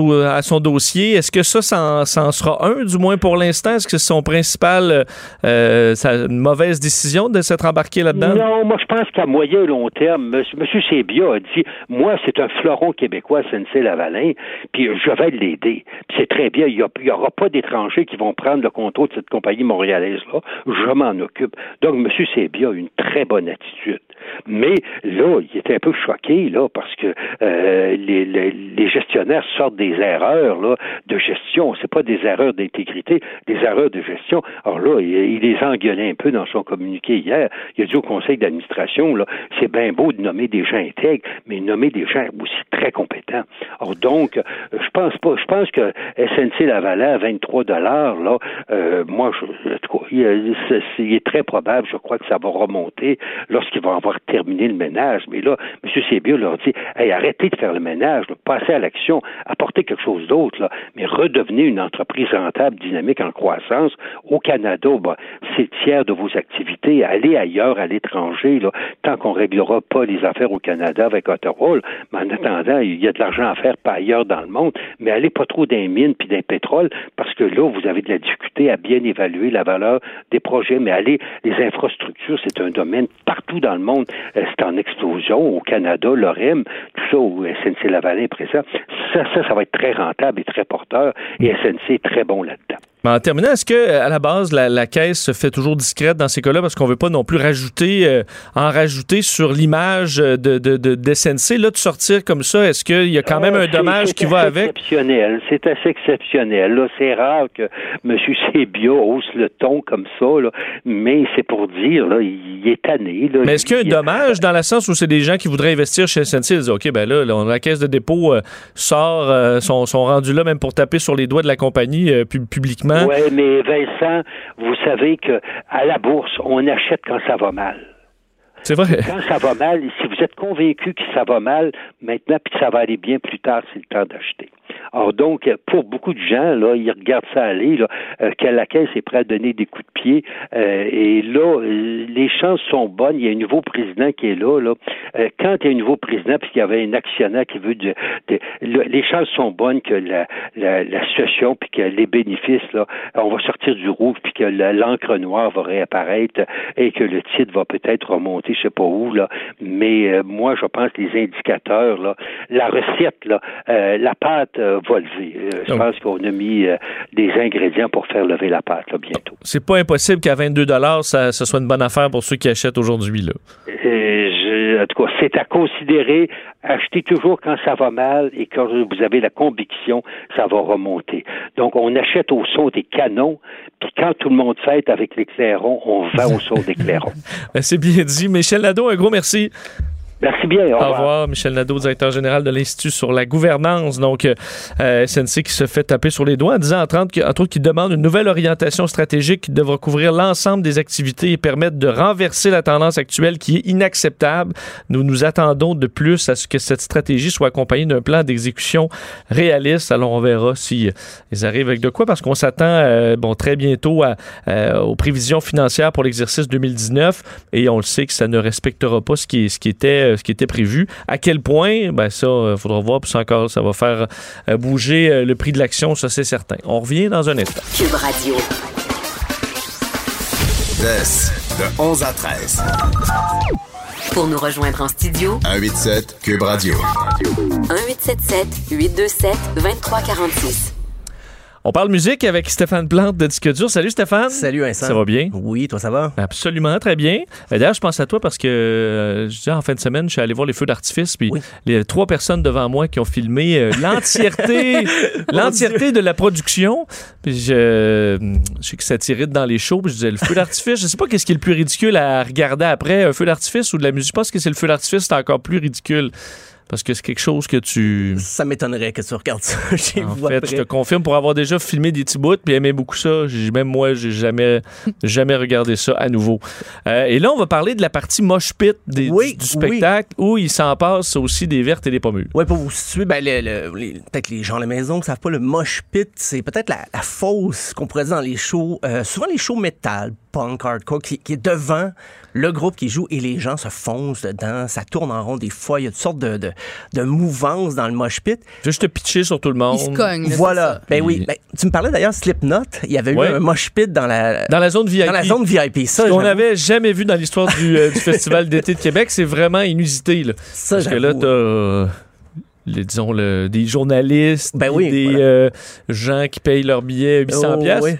dossier. Est-ce que ça, ça en, sera un, du moins pour l'instant? Est-ce que c'est son principal, euh, une mauvaise décision de s'être embarqué là-dedans? Non, moi, je pense qu'à moyen et long terme, M. Sebia a dit, moi, c'est un fleuron québécois, SNC-Lavalin, puis je vais l'aider. c'est très bien, il n'y aura pas d'étrangers qui vont prendre le contrôle de cette compagnie montréalaise-là. Je m'en occupe. Donc, M. Sebia a une très bonne attitude. Mais là, il était un peu choqué, là, parce que euh, les, les, gestionnaires sortent des erreurs là, de gestion. C'est pas des erreurs d'intégrité, des erreurs de gestion. Alors là, il, les a engueulés un peu dans son communiqué hier. Il a dit au conseil d'administration, là, c'est bien beau de nommer des gens intègres, mais nommer des gens aussi très compétents. Alors donc, je pense pas, je pense que SNC Lavalin à 23 dollars, là, euh, moi, je, il, il est très probable, je crois que ça va remonter lorsqu'il va avoir terminé le ménage. Mais là, M. Sébieux leur dit, hey, arrêtez de faire le ménage, passez à l'action, apportez quelque chose d'autre, mais redevenez une entreprise rentable, dynamique, en croissance. Au Canada, bah, c'est tiers de vos activités. Allez ailleurs, à l'étranger, tant qu'on réglera pas les affaires au Canada avec Ottawa. Mais en attendant, il y a de l'argent à faire pas ailleurs dans le monde, mais allez pas trop dans les mines puis dans pétrole, parce que là, vous avez de la difficulté à bien évaluer la valeur des projets. Mais allez, les infrastructures, c'est un domaine partout dans le monde, euh, c'est en explosion. Au Canada, l'OREM, tout ça, au SNC-Lavalin présent, ça, ça, ça va être très rentable et très porteur, et SNC est très bon là-dedans. En terminant, est-ce que à la base la, caisse se fait toujours discrète dans ces cas-là? Parce qu'on veut pas non plus rajouter euh, en rajouter sur l'image de, de, de, SNC là de sortir comme ça Est-ce qu'il y a quand même un euh, dommage qui va avec? exceptionnel, c'est assez exceptionnel. Là, c'est rare que M. Sebio hausse le ton comme ça, là, mais c'est pour dire là, il est tanné. mais est-ce qu'il y a un dommage dans le sens où c'est des gens qui voudraient investir chez SNC Ils disent ok ben là, la caisse de dépôt euh, sort, sont, sont rendus là même pour taper sur les doigts de la compagnie publiquement. Oui, mais Vincent, vous savez que à la bourse, on achète quand ça va mal. C'est vrai. Quand ça va mal, si vous êtes convaincu que ça va mal maintenant, puis que ça va aller bien plus tard, c'est le temps d'acheter. Alors donc, pour beaucoup de gens, là, ils regardent ça aller, là, euh, que la caisse est prête à donner des coups de pied. Euh, et là, euh, les chances sont bonnes. Il y a un nouveau président qui est là. là. Euh, quand il y a un nouveau président, puisqu'il y avait un actionnaire qui veut de, de- le- les chances sont bonnes que la, la, la situation, puis que les bénéfices, là, on va sortir du rouge, puis que l'encre noire va réapparaître et que le titre va peut-être remonter, je sais pas où, là. Mais euh, moi, je pense que les indicateurs, là, la recette, là, euh, la pâte euh, va. Euh, je Donc- pense qu'on a mis euh, des ingrédients pour faire lever la pâte, là, bientôt. C'est pas impossible qu'à 22 ça, ce soit une bonne affaire pour ceux qui achètent aujourd'hui. là. Euh, je- en tout cas, c'est à considérer. Achetez toujours quand ça va mal et quand vous avez la conviction, ça va remonter. Donc, on achète au son des canons, puis quand tout le monde fête avec les clairons, on vend au son des clairons. Ben, C'est bien dit. Michel Nadeau, un gros merci. Merci bien. Au Au revoir. Michel Nadeau, directeur général de l'Institut sur la gouvernance. Donc, euh, euh, SNC qui se fait taper sur les doigts en disant, entre autres, qu'il demande une nouvelle orientation stratégique qui devra couvrir l'ensemble des activités et permettre de renverser la tendance actuelle qui est inacceptable. Nous nous attendons de plus à ce que cette stratégie soit accompagnée d'un plan d'exécution réaliste. Alors, on verra si euh, ils arrivent avec de quoi, parce qu'on s'attend, euh, bon, très bientôt à, euh, aux prévisions financières pour l'exercice 2019 et on le sait que ça ne respectera pas ce qui, ce qui était ce qui était prévu. À quel point, ben ça, il faudra voir, puis ça encore, ça va faire euh, bouger euh, le prix de l'action, ça c'est certain. On revient dans un instant. Cube Radio. Vess, de 11 à 13. Pour nous rejoindre en studio, 187 Cube Radio. 1877 827 2346. On parle musique avec Stéphane Plante de Disque Dur. Salut Stéphane. Salut Vincent. Ça va bien? Oui, toi ça va? Absolument, très bien. Euh, D'ailleurs, je pense à toi parce que euh, je disais, en fin de semaine, je suis allé voir les feux d'artifice, puis Oui. les trois personnes devant moi qui ont filmé euh, l'entièreté, l'entièreté de la production. Puis je, je sais que ça t'irrite dans les shows. Puis je disais, le feu d'artifice, je sais pas qu'est-ce qui est le plus ridicule à regarder après, un feu d'artifice ou de la musique. Je pense que c'est le feu d'artifice, c'est encore plus ridicule. Parce que c'est quelque chose que tu. Ça m'étonnerait que tu regardes ça. En fait, après. je te confirme pour avoir déjà filmé des petits bouts puis aimé beaucoup ça. Même moi, j'ai jamais, jamais regardé ça à nouveau. Euh, et là, on va parler de la partie mosh pit des- Oui, du, spectacle où il s'en passe aussi des vertes et des pommures. Ouais, pour vous situer, ben, le- le- les- peut-être les gens à la maison qui savent pas, le mosh pit, c'est peut-être la, la fosse qu'on pourrait dire dans les shows, euh, souvent les shows metal, punk, hardcore, qui, qui est devant le groupe qui joue et les gens se foncent dedans, ça tourne en rond des fois, il y a toutes sortes de, de, de mouvances dans le mosh pit. Je vais juste te pitcher sur tout le monde. Il se cogne. là, c'est voilà. ça. Ben oui, ben, tu me parlais d'ailleurs Slipknot, il y avait Ouais. eu un mosh pit dans la, Dans la zone VIP. dans la zone VIP. Ça, qu'on n'avait jamais vu dans l'histoire du, euh, du Festival d'été de Québec, c'est vraiment inusité. Là. ça, Parce que là, t'as. les, disons, le- des journalistes, Ben oui, des voilà. euh, gens qui payent leur billet 800 Oh, oui.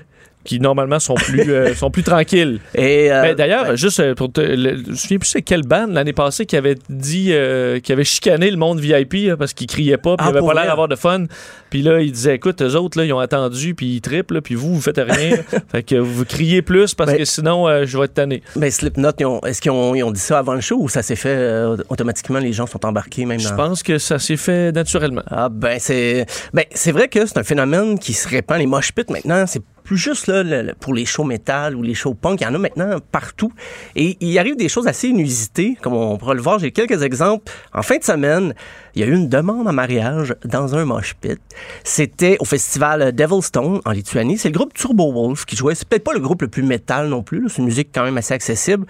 Qui normalement sont plus, euh, sont plus tranquilles. Et, euh, Ben, D'ailleurs, ben, juste euh, pour te. le- je me souviens plus c'est quelle bande l'année passée qui avait dit. euh, qui avait chicané le monde VIP parce qu'ils criaient pas, puis Ah, ils pas l'air d'avoir de fun. Puis là, ils disaient écoute, eux autres, là, ils ont attendu, puis ils trippent, là, puis vous, vous faites rien. fait que vous criez plus parce Ben- que sinon, je vais être tanné. Ben, Slipknot, est-ce qu'ils ont, ils ont dit ça avant le show ou ça s'est fait automatiquement, les gens sont embarqués même Je pense que ça s'est fait naturellement. Ah ben c'est ben c'est vrai que c'est un phénomène qui se répand les mosh pits maintenant, c'est plus juste là, pour les shows métal ou les shows punk, il y en a maintenant partout. Et il arrive des choses assez inusitées, comme on pourra le voir. J'ai quelques exemples. En fin de semaine, il y a eu une demande en mariage dans un mosh pit. C'était au festival Devilstone en Lituanie. C'est le groupe Turbo Wolf qui jouait. C'est peut-être pas le groupe le plus métal non plus. C'est une musique quand même assez accessible.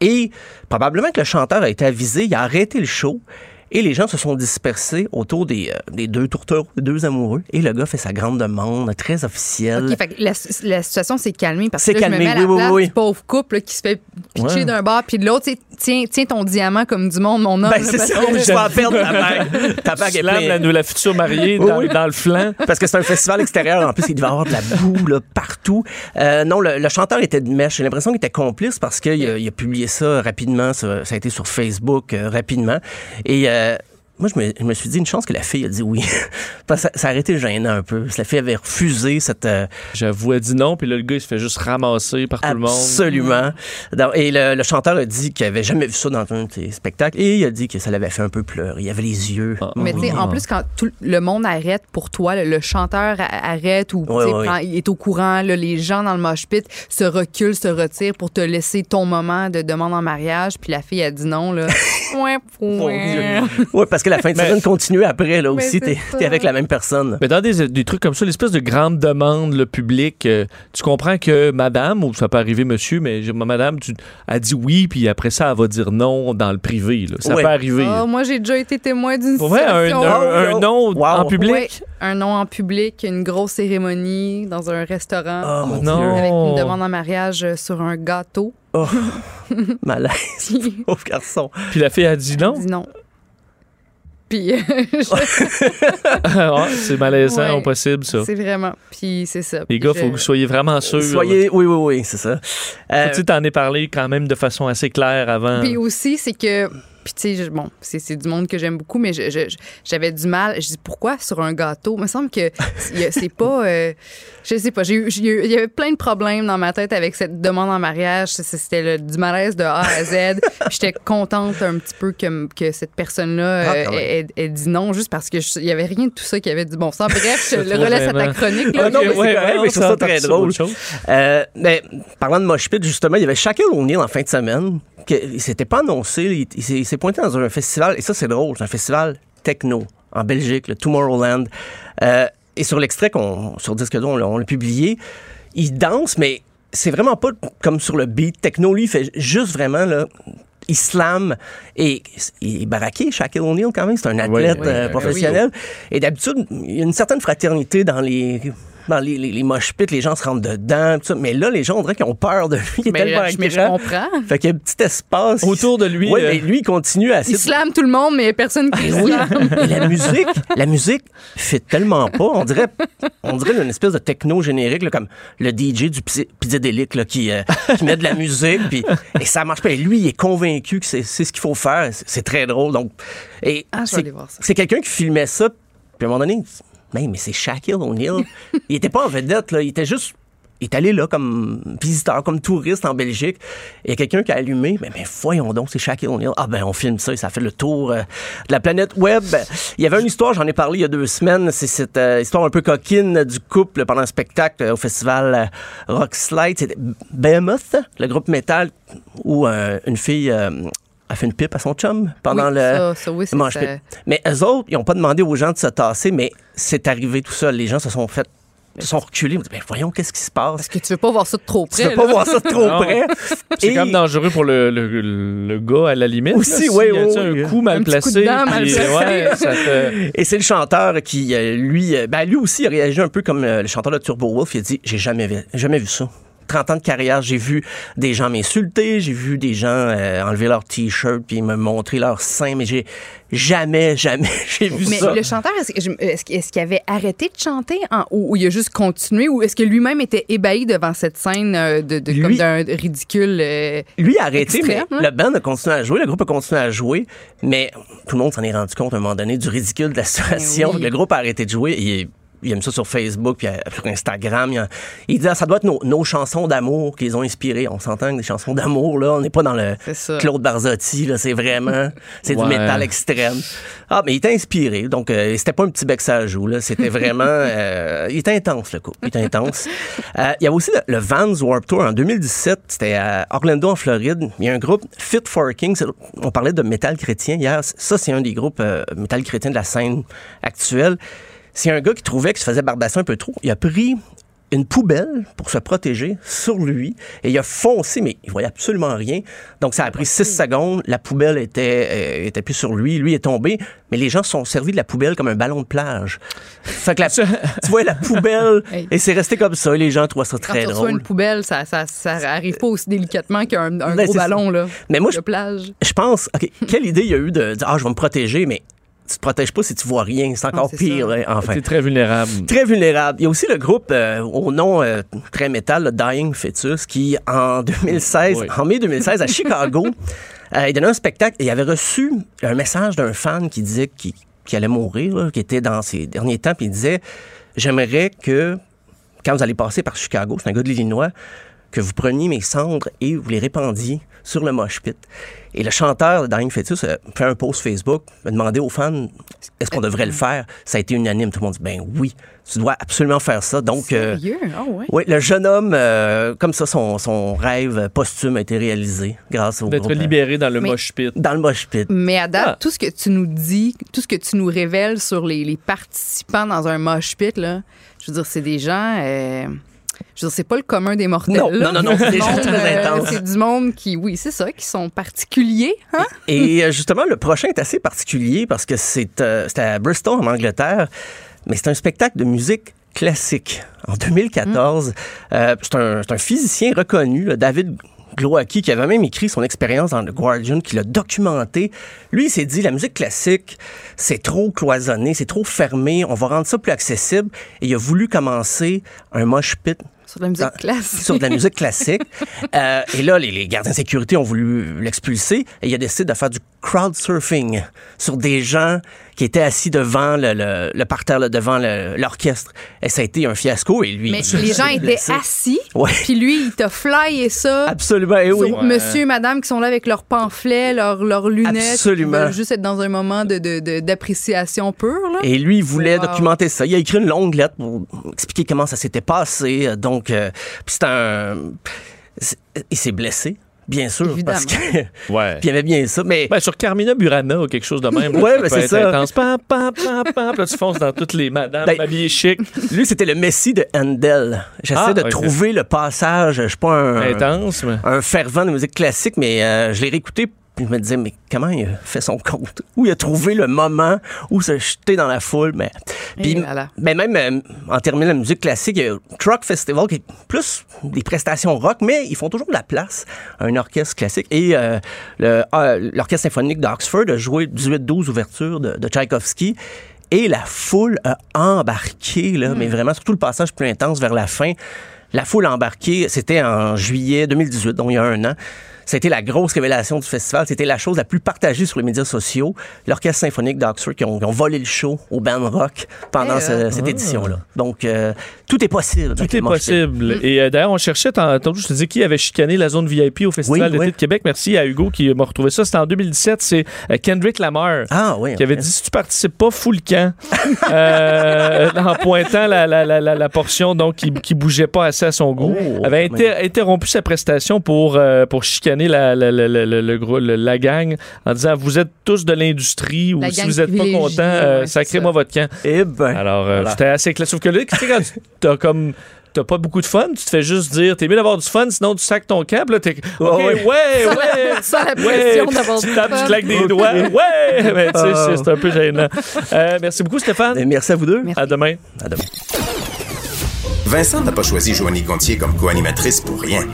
Et probablement que le chanteur a été avisé, il a arrêté le show. Et les gens se sont dispersés autour des, euh, des deux tourtereaux, des deux amoureux. Et le gars fait sa grande demande, très officielle. OK, fait que la, la situation s'est calmée parce C'est que là, je me calmé, mets à la oui, oui, place oui. du pauvre couple là, qui se fait pitcher Ouais. d'un bord puis de l'autre. Tiens, tiens ton diamant comme du monde, mon homme. Ben, c'est parce ça, que- je vais en perdre ta bague. Ta bague est pleine. la, de la future mariée dans, Oui. dans le flanc. Parce que c'est un festival extérieur. En plus, il devait y avoir de la boue là, partout. Euh, non, le, le chanteur était de mèche. J'ai l'impression qu'il était complice parce qu'il a, il a publié ça rapidement. Ça, ça a été sur Facebook euh, rapidement. Et euh, moi, je me, je me suis dit une chance que la fille a dit oui. parce que ça, ça a été gênant un peu. La fille avait refusé cette... euh, J'avoue, elle dit non, puis là, le gars, il se fait juste ramasser par tout le monde. Absolument. Et le, le chanteur a dit qu'il avait jamais vu ça dans un de ses spectacles et il a dit que ça l'avait fait un peu pleurer. Il avait les yeux. Ah. Mais tu sais, en plus, quand tout le monde arrête pour toi, le, le chanteur arrête ou tu Ouais, sais, ouais. prend- il est au courant, là, les gens dans le mosh pit se reculent, se retirent pour te laisser ton moment de demande en mariage, puis la fille a dit non, là. ouais, ouais. Oui, parce parce que la fin de semaine continue après, là aussi. T'es t'es avec la même personne. Mais dans des, des trucs comme ça, l'espèce de grande demande, le public, euh, tu comprends que madame, ou ça peut arriver monsieur, mais madame, tu, a dit oui, puis après ça, elle va dire non dans le privé. là. Ça Ouais. peut arriver. Ah, moi, j'ai déjà été témoin d'une Pour vrai, un, situation. un- un Oh, non wow. en public? Ouais, un nom en public, une grosse cérémonie dans un restaurant. Oh, mon non. Dieu. Avec une demande en mariage euh, sur un gâteau. Oh, malaise. Pauvre garçon. Puis la fille a dit non? dit non. Puis, euh, je- Ah, c'est malaisant Ouais. au possible, ça. c'est vraiment. Puis, c'est ça. Les gars, je- faut que vous soyez vraiment sûrs. Soyez. Oui, oui, oui, c'est ça. Euh, Tu t'en es parlé quand même de façon assez claire avant. Puis aussi, c'est que. Puis, tu sais, bon, c'est c'est du monde que j'aime beaucoup, mais je- je- je- j'avais du mal. Je dis, pourquoi sur un gâteau? Il me semble que c'est pas. euh, je sais pas. Il y avait plein de problèmes dans ma tête avec cette demande en mariage. C'était le- du malaise de A à Z. J'étais contente un petit peu que, que cette personne-là Ah, euh, ait, ait dit non, juste parce qu'il y avait rien de tout ça qui avait du bon sens. Bref, je le relaisse à ta chronique. là. Ah non, mais c'est ouais, correct, ouais, mais je trouve ça très drôle. chose. Euh, mais parlant de Mosh Pit, justement, il y avait Shaquille O'Neal en fin de semaine. Que, il s'était pas annoncé. Il, il s'est- il s'est pointé dans un festival, et ça, c'est drôle, c'est un festival techno en Belgique, le Tomorrowland. Euh, et sur l'extrait qu'on, sur Disque on l'a- publié, il danse, mais c'est vraiment pas comme sur le beat techno. Lui, il fait juste vraiment, là, il slam et il est baraqué, Shaquille O'Neal quand même, c'est un athlète oui, euh, oui, professionnel. Et d'habitude, il y a une certaine fraternité dans les dans les, les, les mosh pits, les gens se rentrent dedans, tout ça. mais là, les gens, on dirait qu'ils ont peur de lui. Il est Mais, tellement là, je, mais je comprends. Fait qu'il y a un petit espace. Autour de lui, Oui, euh, mais lui, il continue à Il slame tout le monde, mais personne qui oui, et la musique, la musique fait tellement pas. On dirait, on dirait une espèce de techno générique, là, comme le DJ du Pizzadelic là, qui, euh, qui met de la musique, puis et ça marche pas. Et lui, il est convaincu que c'est ce qu'il faut faire. C'est- très drôle. Donc, et Ah, c'est quelqu'un qui filmait ça. Puis à un moment donné, mais, mais c'est Shaquille O'Neal. il était pas en vedette, là. Il était juste il est allé là comme visiteur, comme touriste en Belgique. Il y a quelqu'un qui a allumé. Mais, mais voyons donc, c'est Shaquille O'Neal. Ah ben, on filme ça et ça fait le tour euh, de la planète web. Il y avait une histoire, j'en ai parlé il y a deux semaines. C'est cette euh, histoire un peu coquine du couple pendant un spectacle euh, au festival Rock Slide. C'était Behemoth, le groupe métal, où une fille a fait une pipe à son chum pendant Oui, le... ça, oui, Mange. Mais eux autres, ils n'ont pas demandé aux gens de se tasser, mais c'est arrivé tout seul. Les gens se sont fait se sont reculés. Ils ont dit, ben voyons, qu'est-ce qui se passe? Parce que tu veux pas voir ça de trop Tu près. veux pas voir ça de trop Non. près. C'est Et- quand même dangereux pour le, le, le gars à la limite. Aussi, là, oui, s'il y a, oui, tu oui. un coup mal Un petit coup de placé. mal puis, placé. ouais, ça te- Et c'est le chanteur qui, euh, lui, euh, ben, lui aussi a réagi un peu comme euh, le chanteur de Turbo Wolf. Il a dit J'ai jamais vu, jamais vu ça. 30 ans de carrière, j'ai vu des gens m'insulter, j'ai vu des gens euh, enlever leur t-shirt puis me montrer leur sein, mais j'ai jamais, jamais, j'ai vu Mais ça. le chanteur, est-ce est-ce qu'il avait arrêté de chanter en- ou, ou il a juste continué ou est-ce que lui-même était ébahi devant cette scène euh, de, comme d'un ridicule euh, Lui a arrêté, Extrême, mais hein? le band a continué à jouer, le groupe a continué à jouer, mais tout le monde s'en est rendu compte à un moment donné du ridicule de la situation. Ben oui. Le groupe a arrêté de jouer. Il, il aime ça sur Facebook, puis euh, sur Instagram. Il, il dit ah, ça doit être nos, nos chansons d'amour qu'ils ont inspirées. On s'entend que des chansons d'amour, là, on n'est pas dans le. Claude Barzotti, là, c'est vraiment, c'est Ouais. du métal extrême. Ah, mais il était inspiré, donc euh, c'était pas un petit bec ça joue, là, c'était vraiment, euh, il était intense le coup, il était intense. Euh, il y a aussi le, le Vans Warp Tour en 2017, c'était à Orlando en Floride. Il y a un groupe Fit for a King, c'est- on parlait de métal chrétien hier, ça c'est un des groupes euh, métal chrétien de la scène actuelle. C'est un gars qui trouvait qu'il se faisait barbasser un peu trop. Il a pris une poubelle pour se protéger sur lui et il a foncé, mais il voyait absolument rien. Donc ça a pris six secondes. La poubelle était, euh, était plus sur lui. Lui est tombé, mais les gens se sont servis de la poubelle comme un ballon de plage. Fait que la, tu vois la poubelle Hey. et c'est resté comme ça. Les gens trouvaient ça très drôle. une poubelle, ça, ça, ça arrive pas aussi délicatement qu'un un Ben, gros ballon là, Mais moi, de je, plage. je pense, OK, quelle idée il y a eu de dire, ah, je vais me protéger, mais tu te protèges pas si tu vois rien. C'est encore c'est pire, hein, enfin. T'es très vulnérable. Très vulnérable. Il y a aussi le groupe euh, au nom euh, très métal, le Dying Fetus, qui en 2016, Oui. en mai 2016 à Chicago, euh, il donnait un spectacle et il avait reçu un message d'un fan qui disait qu'il allait mourir, là, qui était dans ses derniers temps, puis il disait J'aimerais que quand vous allez passer par Chicago, c'est un gars de l'Illinois, que vous preniez mes cendres et vous les répandiez sur le mosh pit. Et le chanteur de Dying Fetus a fait un post Facebook, a demandé aux fans est-ce qu'on devrait le faire? Ça a été unanime. Tout le monde dit ben oui, tu dois absolument faire ça. Donc, euh, Sérieux? Ouais. oui, le jeune homme, euh, comme ça, son, son rêve posthume a été réalisé grâce au D'être euh, libéré dans le Mais- mosh pit. dans le mosh pit. Mais à date, Ah. tout ce que tu nous dis, tout ce que tu nous révèles sur les, les participants dans un mosh pit, là, je veux dire, c'est des gens. euh, je veux dire, c'est pas le commun des mortels. Non, là. non, non, non, c'est des gens monde, très euh, intenses. C'est du monde qui, oui, c'est ça, qui sont particuliers. Hein? Et euh, justement, le prochain est assez particulier parce que c'est euh, c'est à Bristol, en Angleterre, mais c'est un spectacle de musique classique. En 2014, euh, c'est un, un physicien reconnu, David Glowacki, qui avait même écrit son expérience dans The Guardian, qui l'a documenté. Lui, il s'est dit, la musique classique, c'est trop cloisonné, c'est trop fermé, on va rendre ça plus accessible. Et il a voulu commencer un mosh pit Sur la musique classique. sur de la musique classique. Euh, et là, les, les gardiens de sécurité ont voulu l'expulser et il a décidé de faire du crowd surfing sur des gens qui étaient assis devant le, le, le parterre, là, devant l'orchestre. Et ça a été un fiasco et lui... Mais les gens étaient assis, Ouais. puis lui, il t'a flyé ça. Absolument, et oui. sur monsieur et madame qui sont là avec leurs pamphlets, leurs, leurs lunettes. Absolument. Juste être dans un moment de, de- de- d'appréciation pure. Là. Et lui, il voulait Wow. documenter ça. Il a écrit une longue lettre pour expliquer comment ça s'était passé. Donc, euh, c'est un... Il s'est blessé, bien sûr, Évidemment. parce que... Ouais. Puis il aimait bien ça, mais... Ben, sur Carmina Burana ou quelque chose de même. Ouais, ben, peut c'est ça. intense. Pam, pam, pam, pam. Puis là, tu fonces dans toutes les madames Ben, habillées chic. Lui, c'était le Messie de Handel. J'essaie Ah, de trouver le passage. Je suis pas un, Intense, mais... un fervent de musique classique, mais euh, je l'ai réécouté. Puis je me disais, mais comment il a fait son compte? Où il a trouvé le moment où se jeter dans la foule? Mais, puis, Et voilà. mais même euh, en terminant la musique classique, il y a Truck Festival qui est plus des prestations rock, mais ils font toujours de la place à un orchestre classique. Et euh, euh, l'Orchestre symphonique d'Oxford a joué 18-12 ouvertures de, de Tchaïkovski. Et la foule a embarqué, là, mais vraiment, surtout le passage plus intense vers la fin. La foule a embarqué, c'était en juillet 2018, donc il y a un an. C'était la grosse révélation du festival. C'était la chose la plus partagée sur les médias sociaux. L'Orchestre symphonique d'Oxford qui ont, qui ont volé le show au band rock pendant Eh, ce- euh. cette édition-là. Donc, euh, tout est possible. Tout est possible. Et euh, d'ailleurs, on cherchait tantôt, je te dis qui avait chicané la zone VIP au Festival Oui, d'été oui. de Québec. Merci à Hugo qui m'a retrouvé ça. C'était en 2017. C'est Kendrick Lamar. Ah oui. qui avait dit si tu participes pas, fous le camp. Euh, en pointant la, la, la, la, la portion donc qui, qui bougeait pas assez à son goût. Oh, avait inter- interrompu sa prestation pour, euh, pour chicaner la, la, la, la, la- le gros- le- la gang en disant vous êtes tous de l'industrie ou si vous êtes pas content, euh, sacrez-moi votre camp. Eh ben. Alors, euh, Voilà. c'était assez clair. Sauf que là, tu sais, quand tu- t'as comme. T'as pas beaucoup de fun, tu te fais juste dire, t'es mieux d'avoir du fun, sinon tu sacs ton là, t'es. OK, ouais. ouais, ouais, la tu tapes, tu claques des doigts. Ouais! Mais tu sais, c'est- c'est un peu gênant. Euh, merci beaucoup, Stéphane. Eh, Merci à vous deux. Merci. À demain. À demain. Vincent n'a pas choisi Joanie Gontier comme co-animatrice pour rien.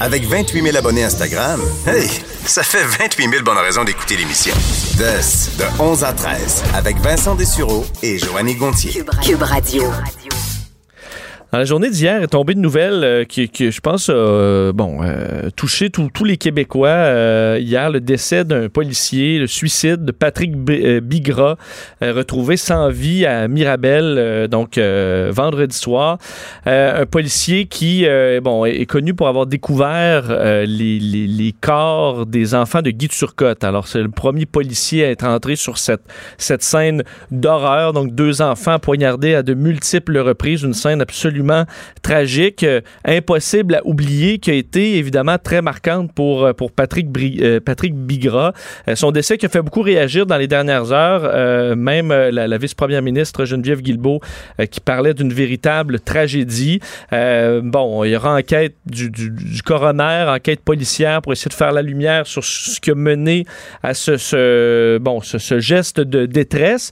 Avec 28 000 abonnés Instagram, hey, ça fait 28 000 bonnes raisons d'écouter l'émission. De, de 11 à 13, avec Vincent Dessureau et Joanie Gontier. Cube, Cube Radio. Dans la journée d'hier est tombée une nouvelle euh, qui, qui, je pense, a euh, bon, euh, touché tous les Québécois. Euh, hier, le décès d'un policier, le suicide de Patrick B- euh, Bigra, retrouvé sans vie à Mirabel, donc vendredi soir. Un policier qui, bon, est, connu pour avoir découvert les, les, les corps des enfants de Guy Turcotte. Alors, c'est le premier policier à être entré sur cette, cette scène d'horreur. Donc, deux enfants poignardés à de multiples reprises. Une scène absolument tragique, euh, impossible à oublier, qui a été évidemment très marquante pour, euh, pour Patrick, Bri- euh, Patrick Bigra. Euh, son décès qui a fait beaucoup réagir dans les dernières heures. Même la, vice-première ministre Geneviève Guilbeault qui parlait d'une véritable tragédie. Bon, il y aura enquête du, coroner, enquête policière pour essayer de faire la lumière sur ce qui a mené à ce, bon, ce geste de détresse.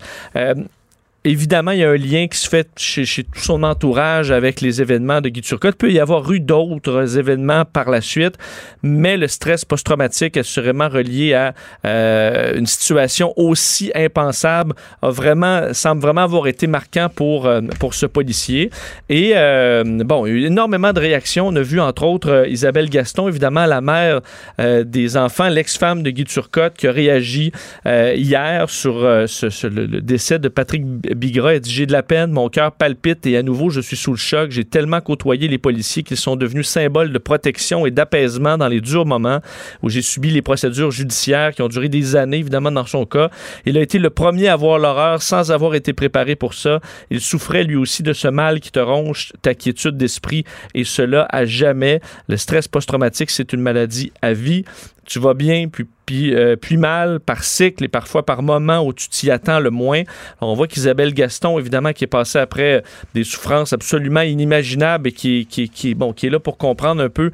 Évidemment, il y a un lien qui se fait chez, tout son entourage avec les événements de Guy Turcotte. Il peut y avoir eu d'autres événements par la suite, mais le stress post-traumatique assurément relié à euh, une situation aussi impensable vraiment, semble vraiment avoir été marquant pour, euh, pour ce policier. Et euh, bon, il y a eu énormément de réactions. On a vu entre autres Isabelle Gaston, évidemment la mère des enfants, l'ex-femme de Guy Turcotte, qui a réagi hier sur le, le décès de Patrick Bigra. Dit J'ai de la peine, mon cœur palpite et à nouveau, je suis sous le choc. J'ai tellement côtoyé les policiers qu'ils sont devenus symboles de protection et d'apaisement dans les durs moments où j'ai subi les procédures judiciaires qui ont duré des années, évidemment, dans son cas. Il a été le premier à voir l'horreur sans avoir été préparé pour ça. Il souffrait lui aussi de ce mal qui te ronge ta quiétude d'esprit et cela à jamais. Le stress post-traumatique, c'est une maladie à vie. Tu vas bien, puis euh, puis, mal par cycle et parfois par moment où tu t'y attends le moins. on voit qu'Isabelle Gaston, évidemment, qui est passée après des souffrances absolument inimaginables et qui, qui, bon, qui est là pour comprendre un peu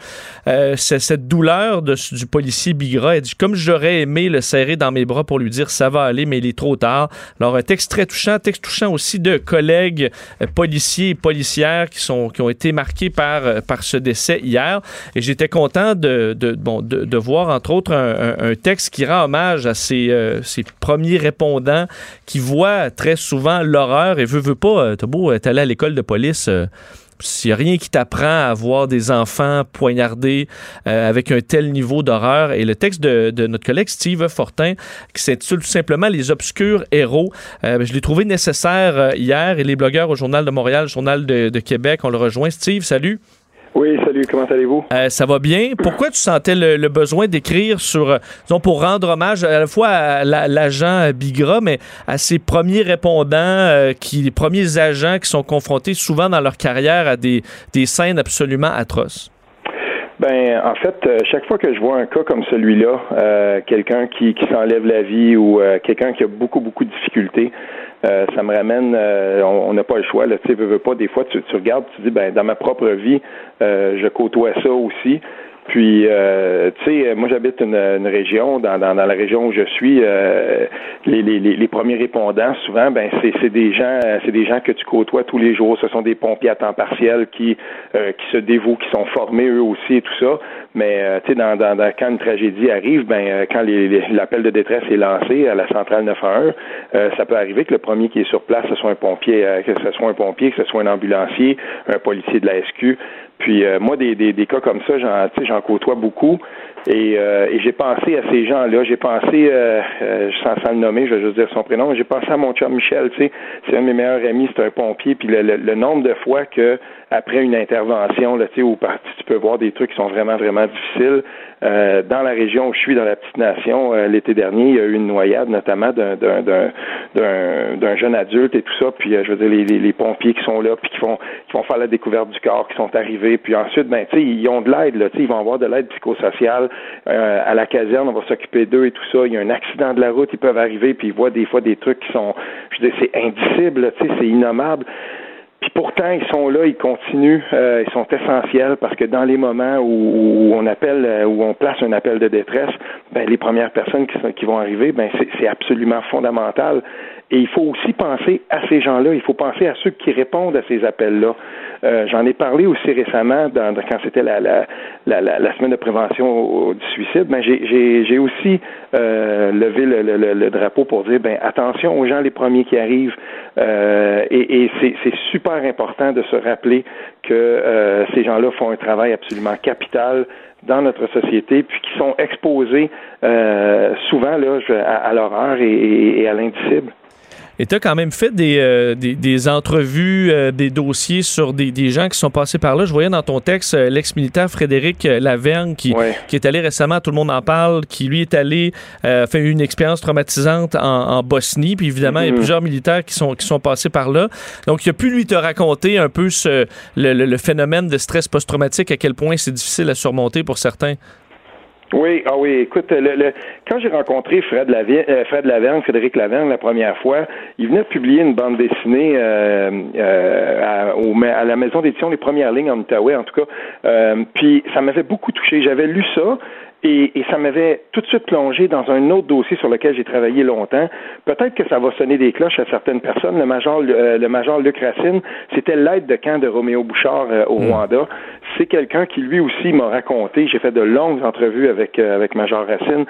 euh, cette douleur de, du policier Bigra. Elle dit Comme j'aurais aimé le serrer dans mes bras pour lui dire ça va aller, mais il est trop tard. Alors, un texte très touchant, texte touchant aussi de collègues euh, policiers et policières qui, sont, qui ont été marqués par, par ce décès hier. Et j'étais content de, de, bon, de, voir, entre autres, un, texte qui rend hommage à ces, euh, premiers répondants qui voient très souvent l'horreur et veut, veut pas, euh, t'as beau être allé à l'école de police. Euh, s'il n'y a rien qui t'apprend à voir des enfants poignardés avec un tel niveau d'horreur. Et le texte de, notre collègue Steve Fortin, qui s'intitule tout simplement Les obscurs héros, je l'ai trouvé nécessaire hier et les blogueurs au Journal de Montréal, Journal de, de Québec, on le rejoint. Steve, salut. Oui, salut, comment allez-vous? Euh, ça va bien. Pourquoi tu sentais le, besoin d'écrire sur, euh, disons, pour rendre hommage à la fois à l'agent Bigra, mais à ses premiers répondants, euh, qui, les premiers agents qui sont confrontés souvent dans leur carrière à des, des scènes absolument atroces? Ben, en fait, chaque fois que je vois un cas comme celui-là, quelqu'un qui, qui s'enlève la vie ou quelqu'un qui a beaucoup, beaucoup de difficultés, euh, ça me ramène, euh, on n'a pas le choix. Là, tu sais, veux, pas, des fois, tu, tu regardes, tu dis, ben, dans ma propre vie, euh, je côtoie ça aussi. Puis, euh, tu sais, moi j'habite une, une, région, dans, dans, dans, la région où je suis, euh, les, les, les, premiers répondants, souvent, ben c'est des gens, c'est des gens que tu côtoies tous les jours. Ce sont des pompiers à temps partiel qui euh, qui se dévouent, qui sont formés eux aussi et tout ça. Mais euh, sais, dans, dans, quand une tragédie arrive, ben quand l'appel de détresse est lancé à la centrale 911, ça peut arriver que le premier qui est sur place, ce soit un pompier, que ce soit un pompier, que ce soit un ambulancier, un policier de la SQ. Puis euh, moi, des, des, des, cas comme ça, j'en, j'en côtoie beaucoup. Et, euh, et j'ai pensé à ces gens-là. J'ai pensé, euh, euh, sans, sans, le nommer, je vais juste dire son prénom, j'ai pensé à mon chum Michel, tu sais, c'est un de mes meilleurs amis, c'est un pompier, puis le, le, nombre de fois que après une intervention, là, tu sais, tu peux voir des trucs qui sont vraiment, vraiment difficiles. Euh, dans la région où je suis, dans la petite nation, l'été dernier, il y a eu une noyade, notamment d'un, d'un, d'un, d'un, jeune adulte et tout ça. Puis, je veux dire, les, les, les, pompiers qui sont là, puis qui vont, qui vont faire la découverte du corps, qui sont arrivés. Puis ensuite, ben, tu sais, ils ont de l'aide, là, tu sais, ils vont avoir de l'aide psychosociale. Euh, à la caserne, on va s'occuper d'eux et tout ça. Il y a un accident de la route, ils peuvent arriver, puis ils voient des fois des trucs qui sont, je dis, c'est indicible, tu sais, c'est innommable. Pourtant, ils sont là, ils continuent, euh, ils sont essentiels parce que dans les moments où, on appelle, euh, où on place un appel de détresse, ben, les premières personnes qui, qui vont arriver, ben, c'est absolument fondamental. Et il faut aussi penser à ces gens-là, il faut penser à ceux qui répondent à ces appels-là. Euh, j'en ai parlé aussi récemment dans, quand c'était la, la, la, la, semaine de prévention du suicide. Ben, j'ai aussi euh, levé le, drapeau pour dire ben, attention aux gens les premiers qui arrivent. Euh, et, c'est super important de se rappeler que ces gens-là font un travail absolument capital dans notre société, puis qui sont exposés souvent à, l'horreur et à l'indicible. Et tu as quand même fait des, euh, des, entrevues, euh, des dossiers sur des, des, gens qui sont passés par là. Je voyais dans ton texte euh, l'ex-militaire Frédéric Laverne qui, qui est allé récemment, tout le monde en parle, qui lui est allé faire une expérience traumatisante en, Bosnie. Puis évidemment, il y a mm-hmm. plusieurs militaires qui sont, qui sont passés par là. Donc, il a pu lui te raconter un peu ce, le, le phénomène de stress post-traumatique, à quel point c'est difficile à surmonter pour certains. Oui, ah oui, écoute, le, quand j'ai rencontré Fred, Lavigne, euh, Fred Laverne, Frédéric Laverne la première fois, il venait de publier une bande dessinée euh, euh, à, à, la maison d'édition Les Premières Lignes en Outaouais, en tout cas. Euh, puis ça m'avait beaucoup touché. J'avais lu ça, et, ça m'avait tout de suite plongé dans un autre dossier sur lequel j'ai travaillé longtemps. Peut-être que ça va sonner des cloches à certaines personnes. Le major, euh, le major Luc Racine, c'était l'aide de camp de Roméo Bouchard euh, au hmm. Rwanda. C'est quelqu'un qui lui aussi m'a raconté. J'ai fait de longues entrevues avec euh, avec Major Racine.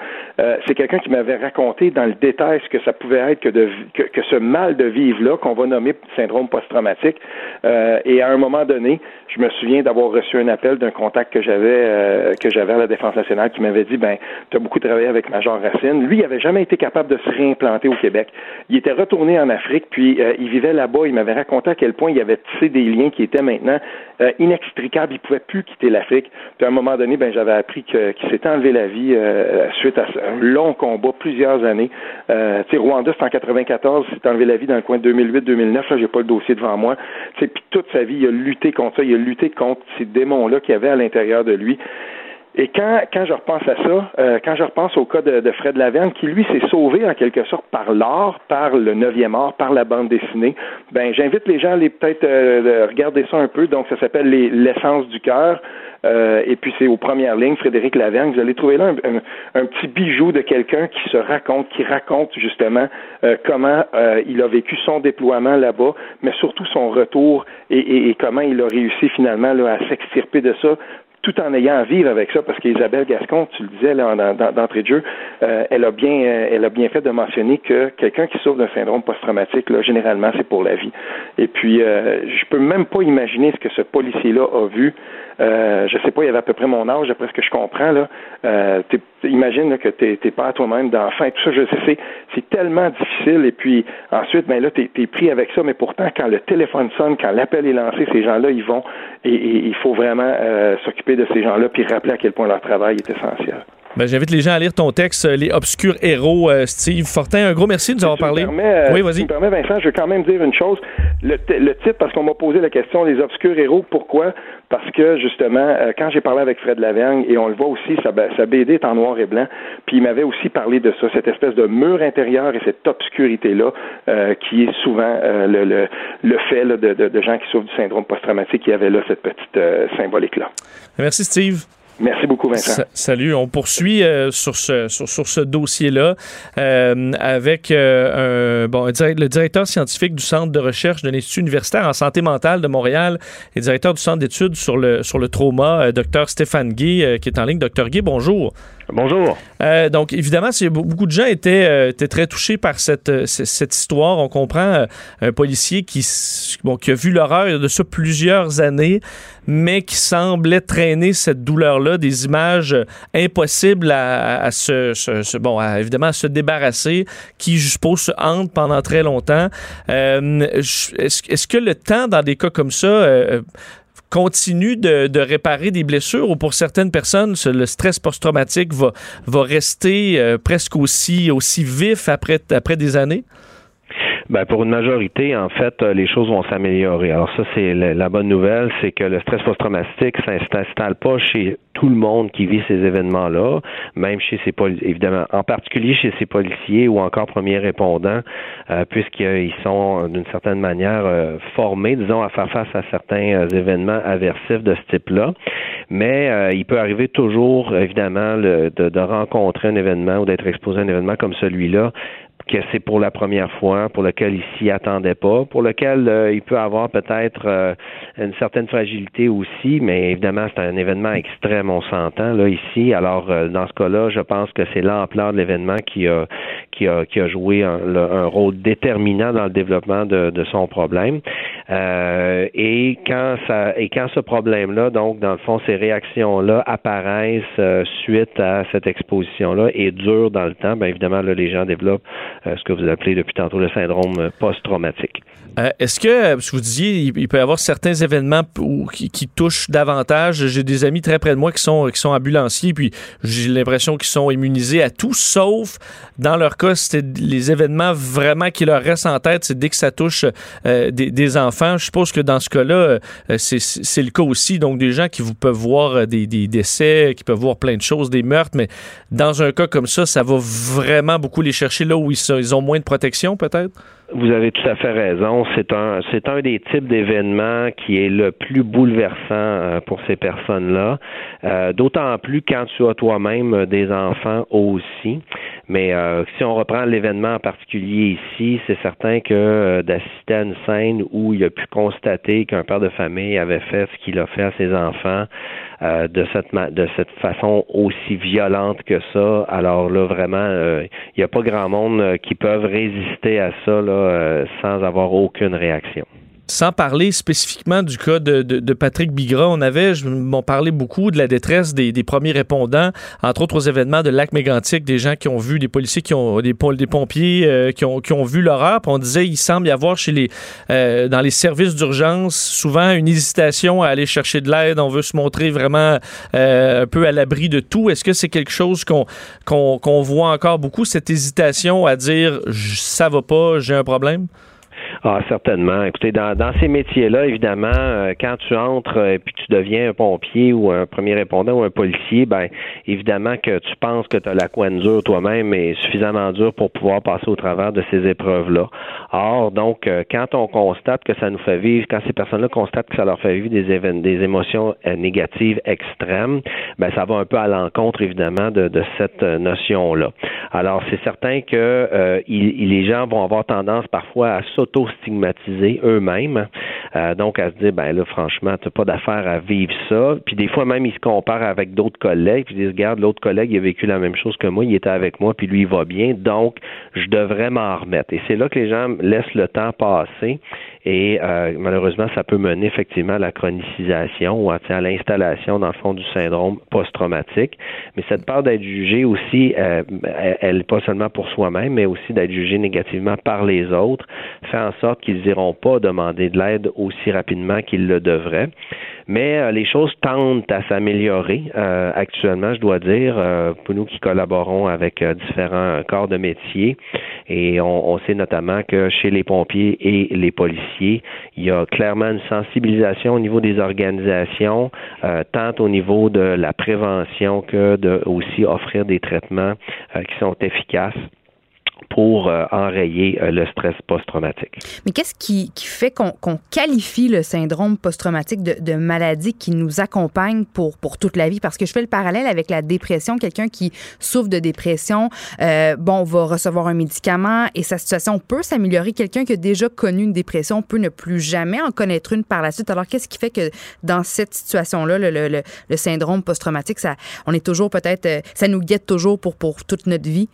c'est quelqu'un qui m'avait raconté dans le détail ce que ça pouvait être que de que, que ce mal de vivre là qu'on va nommer syndrome post-traumatique. et à un moment donné, je me souviens d'avoir reçu un appel d'un contact que j'avais que j'avais à la Défense nationale qui m'avait dit, ben, tu as beaucoup travaillé avec Major Racine. Lui, il avait jamais été capable de se réimplanter au Québec. Il était retourné en Afrique, puis euh, il vivait là-bas. Il m'avait raconté à quel point il avait tissé des liens qui étaient maintenant euh, inextricables. Il pouvait plus quitter l'Afrique. Puis à un moment donné, ben, j'avais appris qu'il s'était enlevé la vie euh, suite à un long combat, plusieurs années. Euh, tu sais, Rwanda, c'est en 94, il s'est enlevé la vie dans le coin de 2008-2009. Là, j'ai pas le dossier devant moi. Tu sais, puis toute sa vie, il a lutté contre ça. Il a lutté contre ces démons-là qu'il y avait à l'intérieur de lui. Et quand, quand je repense à ça, euh, quand je repense au cas de, de Fred Laverne, qui lui s'est sauvé en quelque sorte par l'art, par le neuvième art, par la bande dessinée, ben j'invite les gens à aller peut-être euh, regarder ça un peu. Donc ça s'appelle l'essence du cœur. Euh, et puis c'est aux premières lignes, Frédéric Lavergne. Vous allez trouver là un, un, petit bijou de quelqu'un qui se raconte, qui raconte justement euh, comment euh, il a vécu son déploiement là-bas, mais surtout son retour et, et, et, comment il a réussi finalement là, à s'extirper de ça tout en ayant à vivre avec ça, parce qu'Isabelle Gascon, tu le disais là, d'entrée de jeu, euh, elle a bien, euh, elle a bien fait de mentionner que quelqu'un qui souffre d'un syndrome post-traumatique, là, généralement, c'est pour la vie. Et puis, euh, je peux même pas imaginer ce que ce policier-là a vu. Euh, je sais pas, il avait à peu près mon âge, d'après ce que je comprends là. Euh, imagine là, que t'es, t'es pas toi-même d'enfant, tout ça. Je sais, c'est, c'est tellement difficile. Et puis ensuite, ben là, t'es, pris avec ça. Mais pourtant, quand le téléphone sonne, quand l'appel est lancé, ces gens-là, ils vont. Et, il faut vraiment s'occuper de ces gens-là, puis rappeler à quel point leur travail est essentiel. Ben, J'invite les gens à lire ton texte, Les Obscurs Héros, euh, Steve Fortin. Un gros merci de nous avoir parlé. Euh, oui, vas-y. Si tu me permets, Vincent, je veux quand même dire une chose. Le, le titre, parce qu'on m'a posé la question, Les Obscurs Héros, pourquoi? Parce que, justement, euh, quand j'ai parlé avec Fred Lavergne, et on le voit aussi, sa, sa BD est en noir et blanc, puis il m'avait aussi parlé de ça, cette espèce de mur intérieur et cette obscurité-là, qui est souvent le, le, le, fait là, de, de, de, gens qui souffrent du syndrome post-traumatique, qui avait là cette petite symbolique-là. Merci, Steve. Merci beaucoup, Vincent. salut. On poursuit euh, sur ce, sur, sur ce dossier-là euh, avec euh, un, bon, le directeur scientifique du Centre de recherche de l'Institut universitaire en santé mentale de Montréal et directeur du Centre d'études sur le, sur le trauma, Dr Stéphane Guy, qui est en ligne. Docteur Guy, bonjour. Bonjour. Euh, donc, évidemment, beaucoup de gens étaient, euh, étaient très touchés par cette, euh, cette histoire. On comprend un policier qui, bon, qui a vu l'horreur de ça plusieurs années, mais qui semblait traîner cette douleur-là, des images impossibles à, à se, bon, évidemment, à se débarrasser, qui, je suppose, se hantent pendant très longtemps. Est-ce est que le temps, dans des cas comme ça, continue de, réparer des blessures ou pour certaines personnes, le stress post-traumatique va, rester euh, presque aussi, vif après des années? Ben, pour une majorité, en fait, euh, les choses vont s'améliorer. Alors ça, c'est la bonne nouvelle, c'est que le stress post-traumatique s'installe pas chez tout le monde qui vit ces événements-là, même chez ces policiers, évidemment, en particulier chez ces policiers ou encore premiers répondants, euh, puisqu'ils sont d'une certaine manière euh, formés, disons, à faire face à certains événements aversifs de ce type-là. Mais il peut arriver toujours, évidemment, de, de rencontrer un événement ou d'être exposé à un événement comme celui-là que c'est pour la première fois, pour lequel il s'y attendait pas, pour lequel euh, il peut avoir peut-être euh, une certaine fragilité aussi, mais évidemment c'est un événement extrême, on s'entend là ici. Alors euh, dans ce cas-là, je pense que c'est l'ampleur de l'événement qui a qui a qui a joué un, un rôle déterminant dans le développement de, de son problème. et quand ça et quand ce problème-là, donc dans le fond ces réactions-là apparaissent suite à cette exposition-là et durent dans le temps, bien évidemment là les gens développent euh, ce que vous appelez depuis tantôt le syndrome post-traumatique. Euh, est-ce que, parce que vous disiez, il, peut y avoir certains événements qui, touchent davantage. J'ai des amis très près de moi qui sont, qui sont ambulanciers, puis j'ai l'impression qu'ils sont immunisés à tout, sauf dans leur cas, c'était les événements vraiment qui leur restent en tête, c'est dès que ça touche euh, des, enfants. Je suppose que dans ce cas-là, c'est le cas aussi. Donc, des gens qui vous peuvent voir des, décès, qui peuvent voir plein de choses, des meurtres, mais dans un cas comme ça, ça va vraiment beaucoup les chercher là où ils ils ont moins de protection, peut-être? Vous avez tout à fait raison. C'est un, c'est un des types d'événements qui est le plus bouleversant euh, pour ces personnes-là. Euh, d'autant plus quand tu as toi-même des enfants aussi. Mais euh, si on reprend l'événement en particulier ici, c'est certain que d'assister à une scène où il a pu constater qu'un père de famille avait fait ce qu'il a fait à ses enfants de cette de cette façon aussi violente que ça, alors là vraiment, il n'y a pas grand monde qui peuvent résister à ça euh, sans avoir aucune réaction. Sans parler spécifiquement du cas de, de, Patrick Bigra, on avait, m'en parlé beaucoup de la détresse des, des, premiers répondants, entre autres aux événements de lac mégantic, des gens qui ont vu, des policiers qui ont, des, des pompiers euh, qui, ont, qui ont vu l'horreur. on disait, il semble y avoir chez les, euh, dans les services d'urgence, souvent une hésitation à aller chercher de l'aide. On veut se montrer vraiment euh, un peu à l'abri de tout. Est-ce que c'est quelque chose qu'on qu'on voit encore beaucoup, cette hésitation à dire, ça va pas, j'ai un problème? Ah, certainement. Écoutez, dans, dans ces métiers-là, évidemment, euh, quand tu entres et euh, puis tu deviens un pompier ou un premier répondant ou un policier, ben évidemment que tu penses que tu as la couenne dure toi-même et suffisamment dure pour pouvoir passer au travers de ces épreuves-là. Or, donc, euh, quand on constate que ça nous fait vivre, quand ces personnes-là constatent que ça leur fait vivre des, des émotions négatives extrêmes, ben ça va un peu à l'encontre, évidemment, de, de cette notion-là. Alors, c'est certain que il, les gens vont avoir tendance parfois à s'auto stigmatiser eux-mêmes. Euh, donc, à se dire, ben là, franchement, tu pas d'affaire à vivre ça. Puis des fois, même, ils se comparent avec d'autres collègues. Puis ils disent, regarde, l'autre collègue, il a vécu la même chose que moi, il était avec moi, puis lui, il va bien. Donc, je devrais m'en remettre. Et c'est là que les gens laissent le temps passer. Et euh, malheureusement, ça peut mener effectivement à la chronicisation ou à, l'installation, dans le fond, du syndrome post-traumatique. Mais cette peur d'être jugé aussi, euh, elle, pas seulement pour soi-même, mais aussi d'être jugé négativement par les autres, fait en sorte qu'ils n'iront pas demander de l'aide aussi rapidement qu'ils le devraient. Mais euh, les choses tendent à s'améliorer euh, actuellement, je dois dire, euh, pour nous qui collaborons avec différents corps de métier. Et on, on, sait notamment que chez les pompiers et les policiers, il y a clairement une sensibilisation au niveau des organisations, tant au niveau de la prévention que de aussi offrir des traitements qui sont efficaces pour euh, enrayer euh, le stress post-traumatique. Mais qu'est-ce qui, fait qu'on qualifie le syndrome post-traumatique de, maladie qui nous accompagne pour, pour toute la vie? Parce que je fais le parallèle avec la dépression. Quelqu'un qui souffre de dépression, euh, bon, va recevoir un médicament et sa situation peut s'améliorer. Quelqu'un qui a déjà connu une dépression peut ne plus jamais en connaître une par la suite. Alors, qu'est-ce qui fait que dans cette situation-là, le, syndrome post-traumatique, ça, on est toujours peut-être, ça nous guette toujours pour, pour toute notre vie?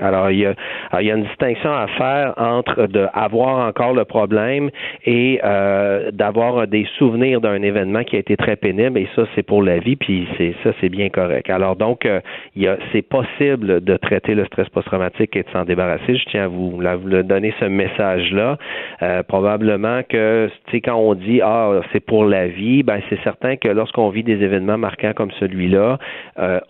Alors il, y a, il y a une distinction à faire entre de avoir encore le problème et euh, d'avoir des souvenirs d'un événement qui a été très pénible et ça c'est pour la vie puis c'est ça c'est bien correct. Alors donc euh, il y a c'est possible de traiter le stress post-traumatique et de s'en débarrasser. Je tiens à vous, à vous donner ce message là. Euh, probablement que tu sais quand on dit ah c'est pour la vie, ben c'est certain que lorsqu'on vit des événements marquants comme celui-là, euh,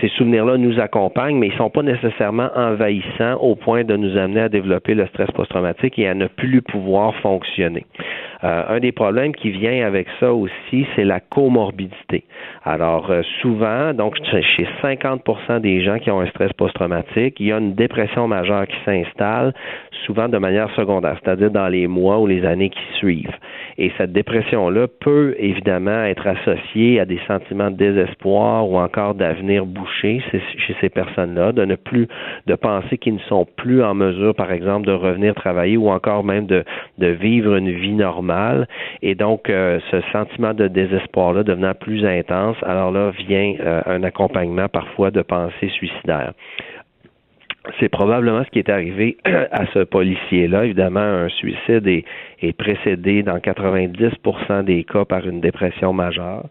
ces souvenirs là nous accompagnent mais ils sont pas nécessairement en envahissant au point de nous amener à développer le stress post-traumatique et à ne plus pouvoir fonctionner. Euh, un des problèmes qui vient avec ça aussi, c'est la comorbidité. Alors euh, souvent, donc chez 50% des gens qui ont un stress post-traumatique, il y a une dépression majeure qui s'installe, souvent de manière secondaire, c'est-à-dire dans les mois ou les années qui suivent. Et cette dépression-là peut évidemment être associée à des sentiments de désespoir ou encore d'avenir bouché chez ces personnes-là, de ne plus de penser qu'ils ne sont plus en mesure, par exemple, de revenir travailler ou encore même de, vivre une vie normale. Et donc, euh, ce sentiment de désespoir-là devenant plus intense, alors là vient euh, un accompagnement parfois de pensées suicidaires c'est probablement ce qui est arrivé à ce policier-là. Évidemment, un suicide est précédé dans 90% des cas par une dépression majeure.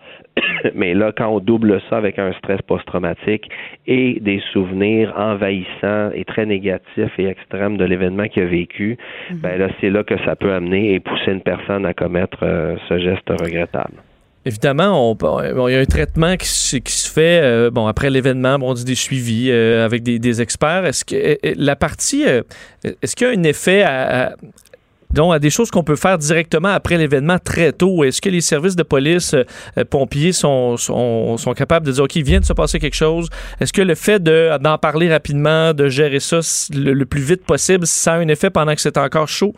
Mais là, quand on double ça avec un stress post-traumatique et des souvenirs envahissants et très négatifs et extrêmes de l'événement qu'il a vécu, mhm. ben là, c'est là que ça peut amener et pousser une personne à commettre euh, ce geste regrettable. Évidemment, il y a un traitement qui, se fait euh, bon après l'événement, on dit des suivis euh, avec des, experts. Est-ce que euh, la partie, est-ce qu'il y a un effet à, donc, à des choses qu'on peut faire directement après l'événement très tôt. Est-ce que les services de police, pompiers sont, sont, capables de dire, OK, il vient de se passer quelque chose? Est-ce que le fait d'en parler rapidement, de gérer ça le, plus vite possible, ça a un effet pendant que c'est encore chaud?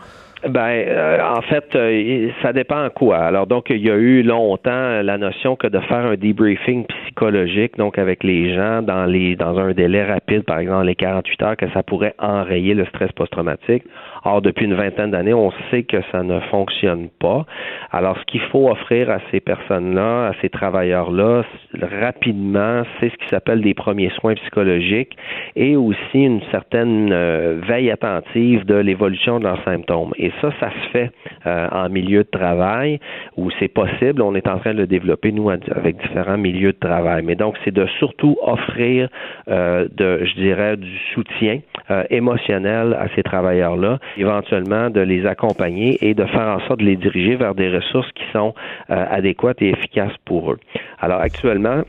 Ben, euh, en fait, euh, ça dépend quoi. Alors, donc, il y a eu longtemps la notion que de faire un debriefing psychologique, donc avec les gens dans les dans un délai rapide, par exemple les 48 heures, que ça pourrait enrayer le stress post-traumatique. Or, depuis une vingtaine d'années, on sait que ça ne fonctionne pas. Alors, ce qu'il faut offrir à ces personnes-là, à ces travailleurs-là, rapidement, c'est ce qui s'appelle des premiers soins psychologiques et aussi une certaine euh, veille attentive de l'évolution de leurs symptômes. Et ça, ça se fait euh, en milieu de travail où c'est possible. On est en train de le développer, nous, avec différents milieux de travail. Mais donc, c'est de surtout offrir, euh, de, je dirais, du soutien euh, émotionnel à ces travailleurs-là, éventuellement de les accompagner et de faire en sorte de les diriger vers des ressources qui sont adéquates et efficaces pour eux. Alors, actuellement,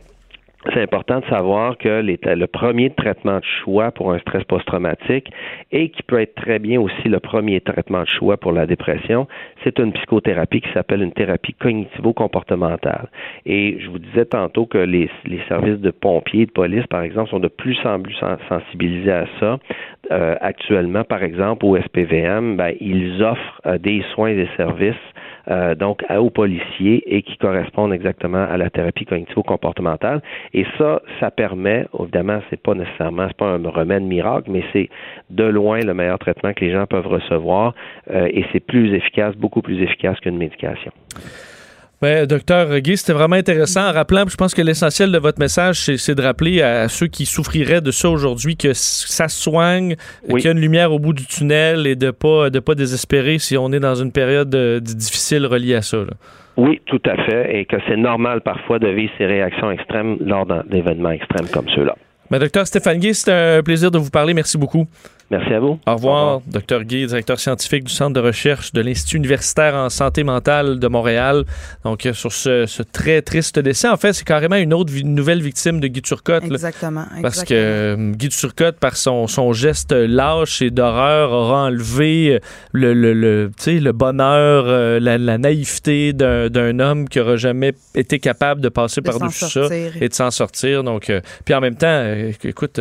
c'est important de savoir que le premier traitement de choix pour un stress post-traumatique et qui peut être très bien aussi le premier traitement de choix pour la dépression, c'est une psychothérapie qui s'appelle une thérapie cognitivo-comportementale. Et je vous disais tantôt que les, services de pompiers et de police, par exemple, sont de plus en plus sensibilisés à ça. Euh, actuellement, par exemple, au SPVM, ben, ils offrent euh, des soins et des services euh, donc aux policiers et qui correspondent exactement à la thérapie cognitivo-comportementale. Et ça, ça permet, évidemment, c'est pas nécessairement, c'est pas un remède miracle, mais c'est de loin le meilleur traitement que les gens peuvent recevoir et c'est plus efficace, beaucoup plus efficace qu'une médication. Ben, docteur Guy, c'était vraiment intéressant. En rappelant, je pense que l'essentiel de votre message, c'est de rappeler à ceux qui souffriraient de ça aujourd'hui que ça soigne, qu'il y a une lumière au bout du tunnel et de pas de pas désespérer si on est dans une période euh, difficile reliée à ça. Oui, tout à fait, et que c'est normal parfois de vivre ces réactions extrêmes lors d'événements extrêmes comme ceux-là. Ben, docteur Stéphane Guy, c'était un plaisir de vous parler. Merci beaucoup. Merci à vous. Au revoir, Dr Guy, directeur scientifique du Centre de recherche de l'Institut universitaire en santé mentale de Montréal. Donc, euh, sur ce, très triste décès, en fait, c'est carrément une autre nouvelle victime de Guy Turcotte. Exactement, Parce que euh, Guy Turcotte, par son, son geste lâche et d'horreur, aura enlevé euh, le, le, le, le bonheur, la, naïveté d'un homme qui aura jamais été capable de passer par-dessus ça et de s'en sortir. Donc, puis en même temps, écoute,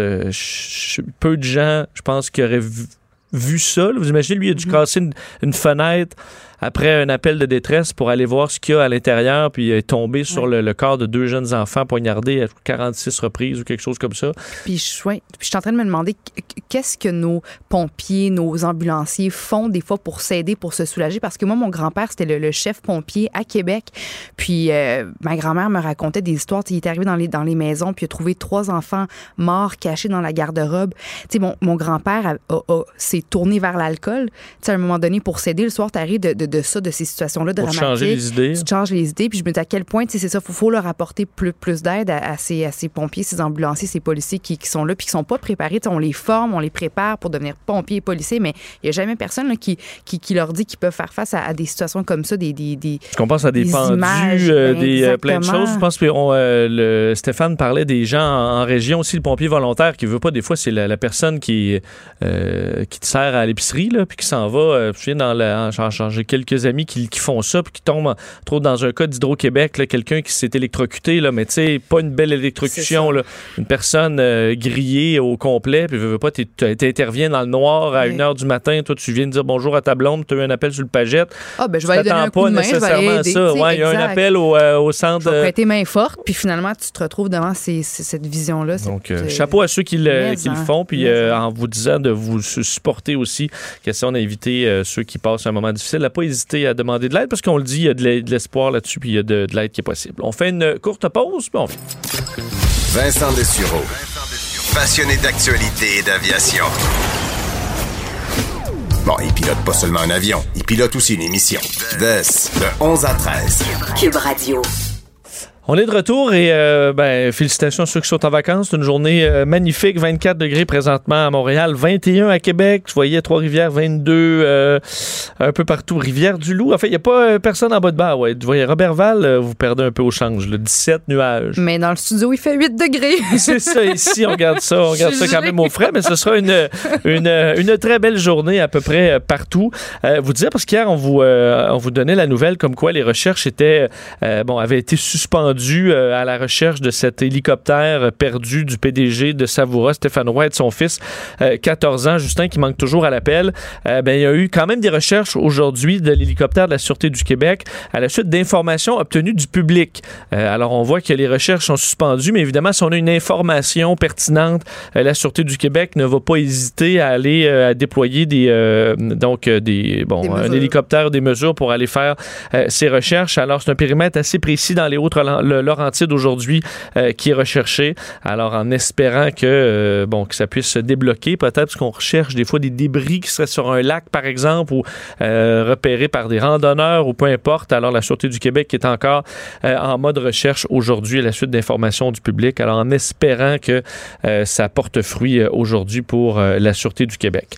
peu de gens, je pense, qui auraient vu, ça. Vous imaginez, lui, il a dû mm-hmm. casser une fenêtre après un appel de détresse pour aller voir ce qu'il y a à l'intérieur, puis il est tombé sur le, corps de deux jeunes enfants poignardés à 46 reprises ou quelque chose comme ça. Puis je, suis en train de me demander qu'est-ce que nos pompiers, nos ambulanciers font des fois pour s'aider, pour se soulager, parce que moi, mon grand-père, c'était le, chef pompier à Québec, puis euh, ma grand-mère me racontait des histoires. Il est arrivé dans les, dans les maisons, puis il a trouvé trois enfants morts cachés dans la garde-robe. Tu sais, mon, mon grand-père s'est tourné vers l'alcool. Tu sais, à un moment donné, pour s'aider, le soir, tu arrives de de ça, de ces situations-là dramatiques. changer les idées. Tu changes les idées. Puis je me dis à quel point, c'est ça, il faut, leur apporter plus, plus d'aide à, ces, à, ces, pompiers, ces ambulanciers, ces policiers qui, sont là, puis qui sont pas préparés. on les forme, on les prépare pour devenir pompiers et policiers, mais il n'y a jamais personne qui, qui, leur dit qu'ils peuvent faire face à, des situations comme ça, des, des, des qu'on pense à des, pendus, euh, des euh, plein de choses. Je pense que euh, le, Stéphane parlait des gens en, région aussi, le pompier volontaire qui veut pas, des fois, c'est la, personne qui, qui te sert à l'épicerie, puis qui s'en va. je viens dans la, j'ai quelques amis qui, font ça, puis qui tombent trop dans un cas d'Hydro-Québec, quelqu'un qui s'est électrocuté, là, mais tu sais, pas une belle électrocution, là, une personne euh, grillée au complet, puis veux, pas, tu interviens dans le noir à 1h du matin, toi tu viens de dire bonjour à ta blonde, tu as eu un appel sur le pagette. Ah, ben je vais aller donner un coup de main, nécessairement ça. Ouais, il y a un appel au, euh, au centre. Tu prêter main forte, puis finalement, tu te retrouves devant cette vision-là. Donc, euh, chapeau à ceux qui le, qui le font, puis en vous disant de vous supporter aussi, question d'inviter ceux qui passent un moment difficile pas hésiter à demander de l'aide parce qu'on le dit, il y a de l'espoir là-dessus puis il y a de, l'aide qui est possible. On fait une courte pause, puis on Vincent Dessureau, passionné d'actualité et d'aviation. Bon, il pilote pas seulement un avion, il pilote aussi une émission. de 11 à 13. Cube Radio. On est de retour et euh, ben, félicitations à ceux qui sont en vacances. C'est une journée euh, magnifique, 24 degrés présentement à Montréal, 21 à Québec. Je voyais Trois-Rivières, 22 euh, un peu partout. Rivière-du-Loup. En fait, il n'y a pas personne en bas de barre. Ouais. Vous voyez, Robertval, vous perdez un peu au change. Le 17 nuages. Mais dans le studio, il fait 8 degrés. C'est ça, ici, on regarde ça. On regarde ça quand même au frais, mais ce sera une, une, une, très belle journée à peu près partout. vous disiez, parce qu'hier, on vous, on vous donnait la nouvelle comme quoi les recherches étaient, bon, avaient été suspendues euh, à la recherche de cet hélicoptère perdu du PDG de Savoura, Stéphane Roy et de son fils, 14 euh, ans, Justin, qui manque toujours à l'appel. Euh, ben, il y a eu quand même des recherches aujourd'hui de l'hélicoptère de la Sûreté du Québec à la suite d'informations obtenues du public. alors, on voit que les recherches sont suspendues, mais évidemment, si on a une information pertinente, la Sûreté du Québec ne va pas hésiter à aller à déployer des, donc, des, bon, un hélicoptère, des mesures pour aller faire ces recherches. Alors, c'est un périmètre assez précis dans les autres le Laurentide aujourd'hui euh, qui est recherché. Alors, en espérant que, euh, que ça puisse se débloquer, peut-être parce qu'on recherche des fois des débris qui seraient sur un lac, par exemple, ou repérés par des randonneurs ou peu importe. Alors, la Sûreté du Québec est encore en mode recherche aujourd'hui à la suite d'informations du public. Alors, en espérant que ça porte fruit aujourd'hui pour la Sûreté du Québec.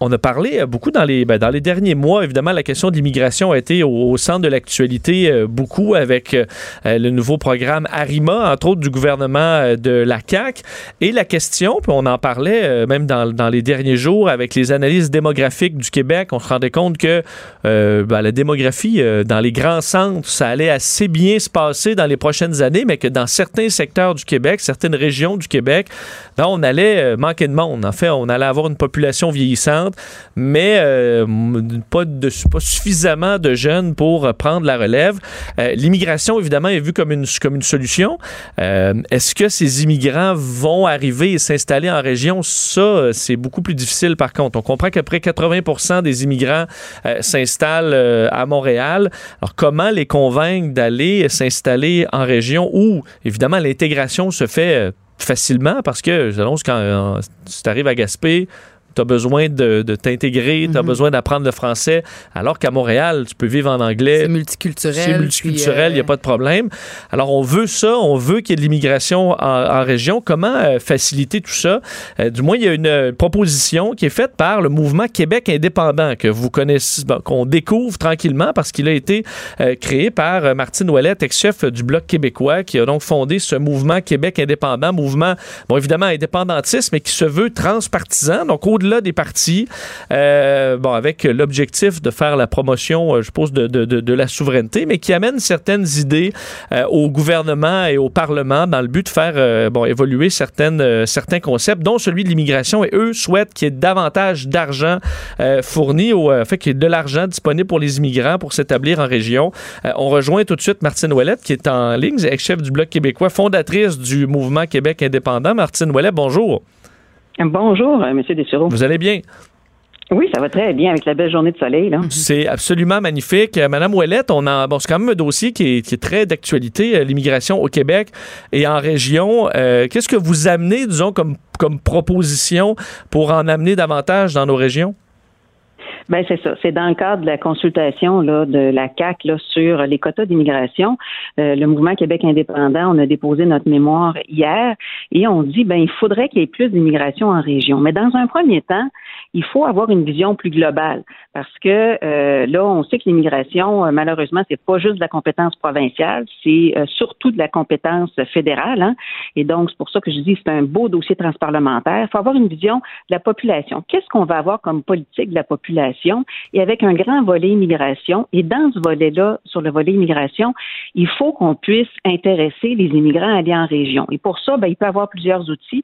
On a parlé euh, beaucoup dans les, ben, dans les derniers mois. Évidemment, la question de l'immigration a été au, centre de l'actualité euh, beaucoup avec euh, le nouveau programme Arima, entre autres du gouvernement de la CAQ. Et la question, puis on en parlait même dans, dans, les derniers jours avec les analyses démographiques du Québec, on se rendait compte que ben, la démographie dans les grands centres, ça allait assez bien se passer dans les prochaines années, mais que dans certains secteurs du Québec, certaines régions du Québec, là, on allait manquer de monde. En fait, on allait avoir une population vieillissante mais euh, pas, suffisamment de jeunes pour prendre la relève. Euh, l'immigration, évidemment, est vue comme une, solution. Euh, est-ce que ces immigrants vont arriver et s'installer en région? Ça, c'est beaucoup plus difficile par contre. On comprend qu'après 80 des immigrants s'installent à Montréal. Alors, comment les convaincre d'aller s'installer en région où, évidemment, l'intégration se fait facilement? Parce que, j'annonce, quand tu arrives à Gaspé, tu as besoin de, t'intégrer, tu as mhm. besoin d'apprendre le français, alors qu'à Montréal, tu peux vivre en anglais. C'est multiculturel. C'est multiculturel, il n'y a euh, pas de problème. Alors, on veut ça, on veut qu'il y ait de l'immigration en, région. Comment euh, faciliter tout ça? Euh, du moins, il y a une proposition qui est faite par le mouvement Québec indépendant, que vous connaissez, qu'on découvre tranquillement parce qu'il a été créé par Martine Ouellette, ex-chef du Bloc québécois, qui a donc fondé ce mouvement Québec indépendant, mouvement, bon, évidemment, indépendantiste, mais qui se veut transpartisan. Donc, au au des partis, euh, bon, avec l'objectif de faire la promotion, euh, je suppose, de, de, de, la souveraineté, mais qui amène certaines idées euh, au gouvernement et au Parlement dans le but de faire bon, évoluer certaines, certains concepts, dont celui de l'immigration. Et eux souhaitent qu'il y ait davantage d'argent fourni, au, fait qu'il y ait de l'argent disponible pour les immigrants pour s'établir en région. on rejoint tout de suite Martine Ouellette, qui est en ligne, ex-chef du Bloc québécois, fondatrice du mouvement Québec indépendant. Martine Ouellette, bonjour. Bonjour, euh, M. Dessureau. Vous allez bien? Oui, ça va très bien avec la belle journée de soleil. C'est absolument magnifique. Euh, Madame Ouellette, on a, bon, c'est quand même un dossier qui est, très d'actualité, euh, l'immigration au Québec et en région. qu'est-ce que vous amenez, disons, comme, comme proposition pour en amener davantage dans nos régions? Ben c'est ça. C'est dans le cadre de la consultation là, de la CAC sur les quotas d'immigration. le mouvement Québec indépendant, on a déposé notre mémoire hier et on dit ben il faudrait qu'il y ait plus d'immigration en région. Mais dans un premier temps, il faut avoir une vision plus globale parce que euh, là, on sait que l'immigration, euh, malheureusement, c'est pas juste de la compétence provinciale, c'est euh, surtout de la compétence fédérale. Hein? Et donc, c'est pour ça que je dis c'est un beau dossier transparlementaire. Il faut avoir une vision de la population. Qu'est-ce qu'on va avoir comme politique de la population? Et avec un grand volet immigration. Et dans ce volet-là, sur le volet immigration, il faut qu'on puisse intéresser les immigrants à aller en région. Et pour ça, ben, il peut y avoir plusieurs outils.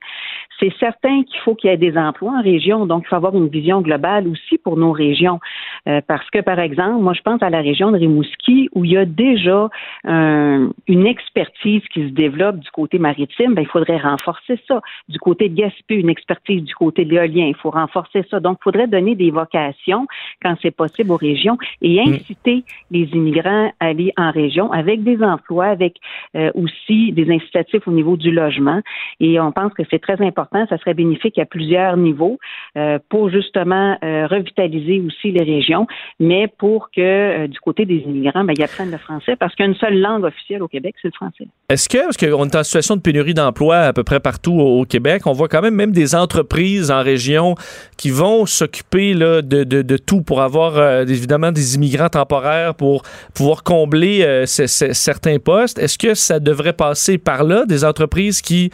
C'est certain qu'il faut qu'il y ait des emplois en région, donc il faut avoir vision globale aussi pour nos régions. Euh, parce que, par exemple, moi, je pense à la région de Rimouski où il y a déjà une expertise qui se développe du côté maritime. Ben, il faudrait renforcer ça. Du côté de Gaspé, une expertise du côté de l'éolien. Il faut renforcer ça. Donc, il faudrait donner des vocations quand c'est possible aux régions et mm. inciter les immigrants à aller en région avec des emplois, avec euh, aussi des incitatifs au niveau du logement. Et on pense que c'est très important. Ça serait bénéfique à plusieurs niveaux euh, justement revitaliser aussi les régions mais pour que euh, du côté des immigrants, ben, ils apprennent le français parce qu'il y a une seule langue officielle au Québec, c'est le français. Est-ce que, parce qu'on est en situation de pénurie d'emploi à peu près partout au, Québec, on voit quand même même des entreprises en région qui vont s'occuper de, de, tout pour avoir euh, évidemment des immigrants temporaires pour pouvoir combler euh, certains postes. Est-ce que ça devrait passer par là, des entreprises qui,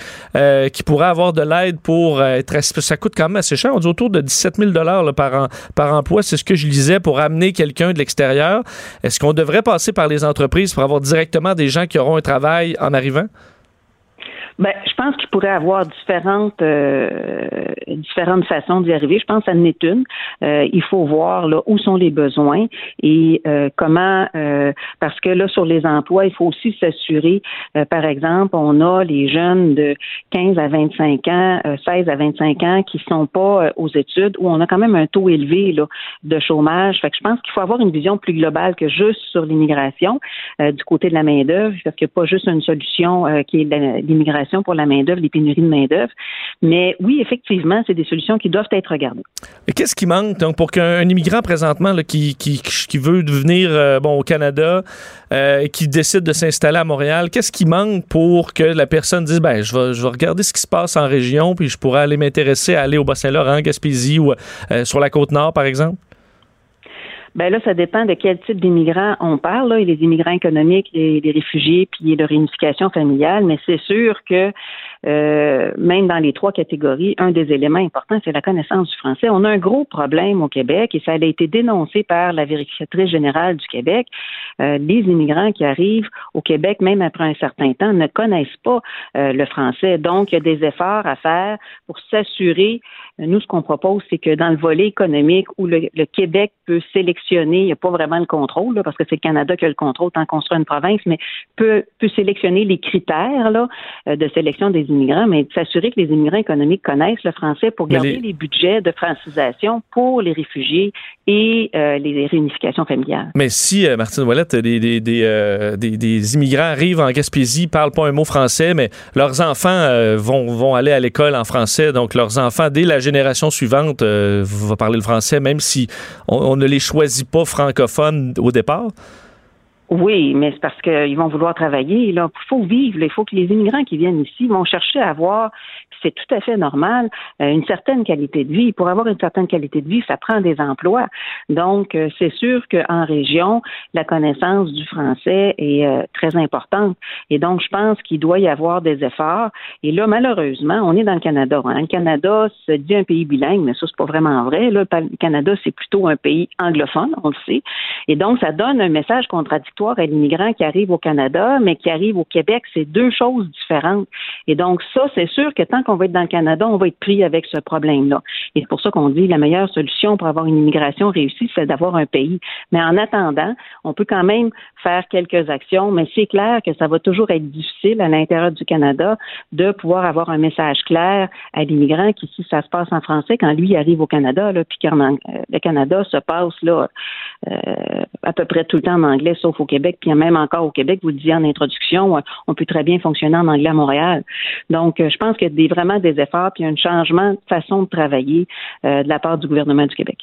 qui pourraient avoir de l'aide pour être... Ça coûte quand même assez cher, on dit autour de 17 000 par, par emploi, c'est ce que je lisais pour amener quelqu'un de l'extérieur. Est-ce qu'on devrait passer par les entreprises pour avoir directement des gens qui auront un travail en arrivant? Ben, je pense qu'il pourrait avoir différentes euh, différentes façons d'y arriver. Je pense que ça en est une. Euh, il faut voir là où sont les besoins et euh, comment parce que là sur les emplois, il faut aussi s'assurer. par exemple, on a les jeunes de 15 à 25 ans, 16 à 25 ans qui sont pas aux études où on a quand même un taux élevé là, de chômage. Fait que je pense qu'il faut avoir une vision plus globale que juste sur l'immigration du côté de la main d'œuvre, parce qu'il n'y a pas juste une solution qui est l'immigration pour la main-d'œuvre, les pénuries de main-d'œuvre. Mais oui, effectivement, c'est des solutions qui doivent être regardées. Qu'est-ce qui manque donc pour qu'un immigrant présentement qui, qui, veut venir euh, bon, au Canada euh, et qui décide de s'installer à Montréal, qu'est-ce qui manque pour que la personne dise ben je vais, je vais regarder ce qui se passe en région puis je pourrais aller m'intéresser à aller au Bas-Saint-Laurent, Gaspésie ou euh, sur la côte nord par exemple? Ben là, ça dépend de quel type d'immigrants on parle. Là. A les immigrants économiques, les, les réfugiés, puis la réunification familiale. Mais c'est sûr que euh, même dans les trois catégories, un des éléments importants, c'est la connaissance du français. On a un gros problème au Québec et ça a été dénoncé par la vérificatrice générale du Québec. Euh, les immigrants qui arrivent au Québec, même après un certain temps, ne connaissent pas euh, le français. Donc, il y a des efforts à faire pour s'assurer. Nous, ce qu'on propose, c'est que dans le volet économique où le, Québec peut sélectionner, il n'y a pas vraiment le contrôle, parce que c'est le Canada qui a le contrôle tant qu'on une province, mais peut, peut sélectionner les critères là, de sélection des immigrants, mais de s'assurer que les immigrants économiques connaissent le français pour garder les... budgets de francisation pour les réfugiés et euh, les réunifications familiales. Mais si, euh, Martine Ouellette, euh, des, des, immigrants arrivent en Gaspésie, parlent pas un mot français, mais leurs enfants vont, vont aller à l'école en français, donc leurs enfants, dès la génération suivante, vont parler le français, même si on ne les choisit pas francophones au départ? Oui, mais c'est parce qu'ils vont vouloir travailler. Il faut vivre. Il faut que les immigrants qui viennent ici vont chercher à avoir c'est tout à fait normal, euh, une certaine qualité de vie. Pour avoir une certaine qualité de vie, ça prend des emplois. Donc, euh, c'est sûr qu'en région, la connaissance du français est euh, très importante. Et donc, je pense qu'il doit y avoir des efforts. Et là, malheureusement, on est dans le Canada. Hein. Le Canada se dit un pays bilingue, mais ça, c'est pas vraiment vrai. Le Canada, c'est plutôt un pays anglophone, on le sait. Et donc, ça donne un message contradictoire à l'immigrant qui arrive au Canada, mais qui arrive au Québec. C'est deux choses différentes. Et donc, ça, c'est sûr que tant qu'on va être dans le Canada, on va être pris avec ce problème-là. Et c'est pour ça qu'on dit la meilleure solution pour avoir une immigration réussie, c'est d'avoir un pays. Mais en attendant, on peut quand même faire quelques actions, mais c'est clair que ça va toujours être difficile à l'intérieur du Canada de pouvoir avoir un message clair à l'immigrant qui, si ça se passe en français, quand lui arrive au Canada, là, puis que euh, le Canada se passe là euh, à peu près tout le temps en anglais, sauf au Québec, puis même encore au Québec, vous le disiez en introduction, on peut très bien fonctionner en anglais à Montréal. Donc, euh, je pense qu'il y a vraiment des efforts, puis un changement de façon de travailler de la part du gouvernement du Québec.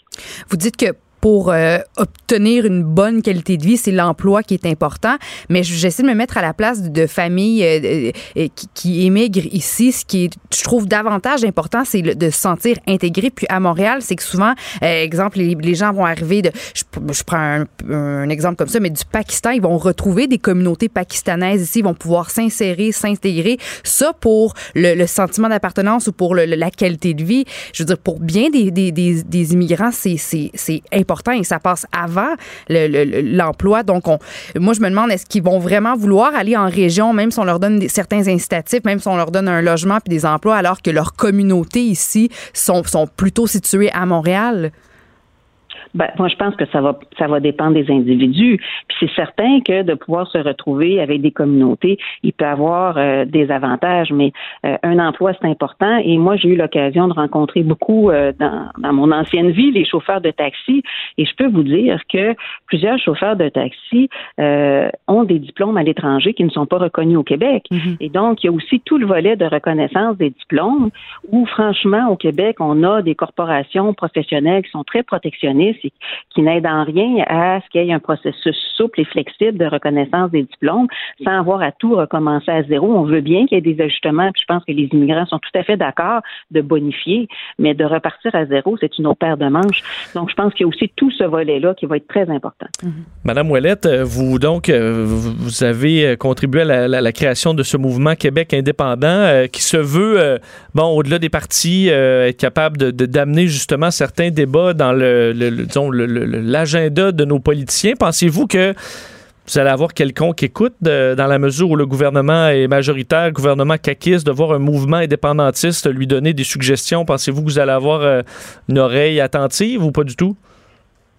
Vous dites que pour euh, obtenir une bonne qualité de vie, c'est l'emploi qui est important. Mais j'essaie de me mettre à la place de, familles euh, euh, qui, qui, émigrent ici. Ce qui est, je trouve davantage important, c'est de se sentir intégré. Puis à Montréal, c'est que souvent, exemple, les, gens vont arriver de, je, prends un, exemple comme ça, mais du Pakistan, ils vont retrouver des communautés pakistanaises ici, ils vont pouvoir s'insérer, s'intégrer. Ça pour le, sentiment d'appartenance ou pour la qualité de vie. Je veux dire, pour bien des, des, des, des immigrants, c'est important et ça passe avant l'emploi. Donc, on, moi, je me demande, est-ce qu'ils vont vraiment vouloir aller en région, même si on leur donne certains incitatifs, même si on leur donne un logement puis des emplois, alors que leurs communautés ici sont, sont plutôt situées à Montréal? Ben, moi, je pense que ça va, ça va dépendre des individus. Puis c'est certain que de pouvoir se retrouver avec des communautés, il peut avoir euh, des avantages, mais euh, un emploi, c'est important. Et moi, j'ai eu l'occasion de rencontrer beaucoup euh, dans, dans, mon ancienne vie les chauffeurs de taxi. Et je peux vous dire que plusieurs chauffeurs de taxi ont des diplômes à l'étranger qui ne sont pas reconnus au Québec. Mm-hmm. Et donc, il y a aussi tout le volet de reconnaissance des diplômes où, franchement, au Québec, on a des corporations professionnelles qui sont très protectionnistes qui n'aide en rien à ce qu'il y ait un processus souple et flexible de reconnaissance des diplômes sans avoir à tout recommencer à zéro. On veut bien qu'il y ait des ajustements, puis je pense que les immigrants sont tout à fait d'accord de bonifier, mais de repartir à zéro, c'est une autre paire de manches. Donc, je pense qu'il y a aussi tout ce volet-là qui va être très important. Madame Ouellette, euh, vous donc, euh, vous avez euh, contribué à la, création de ce mouvement Québec indépendant qui se veut, bon, au-delà des partis, être capable d'amener de, d'amener justement certains débats dans le l'agenda de nos politiciens. Pensez-vous que vous allez avoir quelconque écoute dans la mesure où le gouvernement est majoritaire, gouvernement caquiste, de voir un mouvement indépendantiste lui donner des suggestions? Pensez-vous que vous allez avoir euh, une oreille attentive ou pas du tout?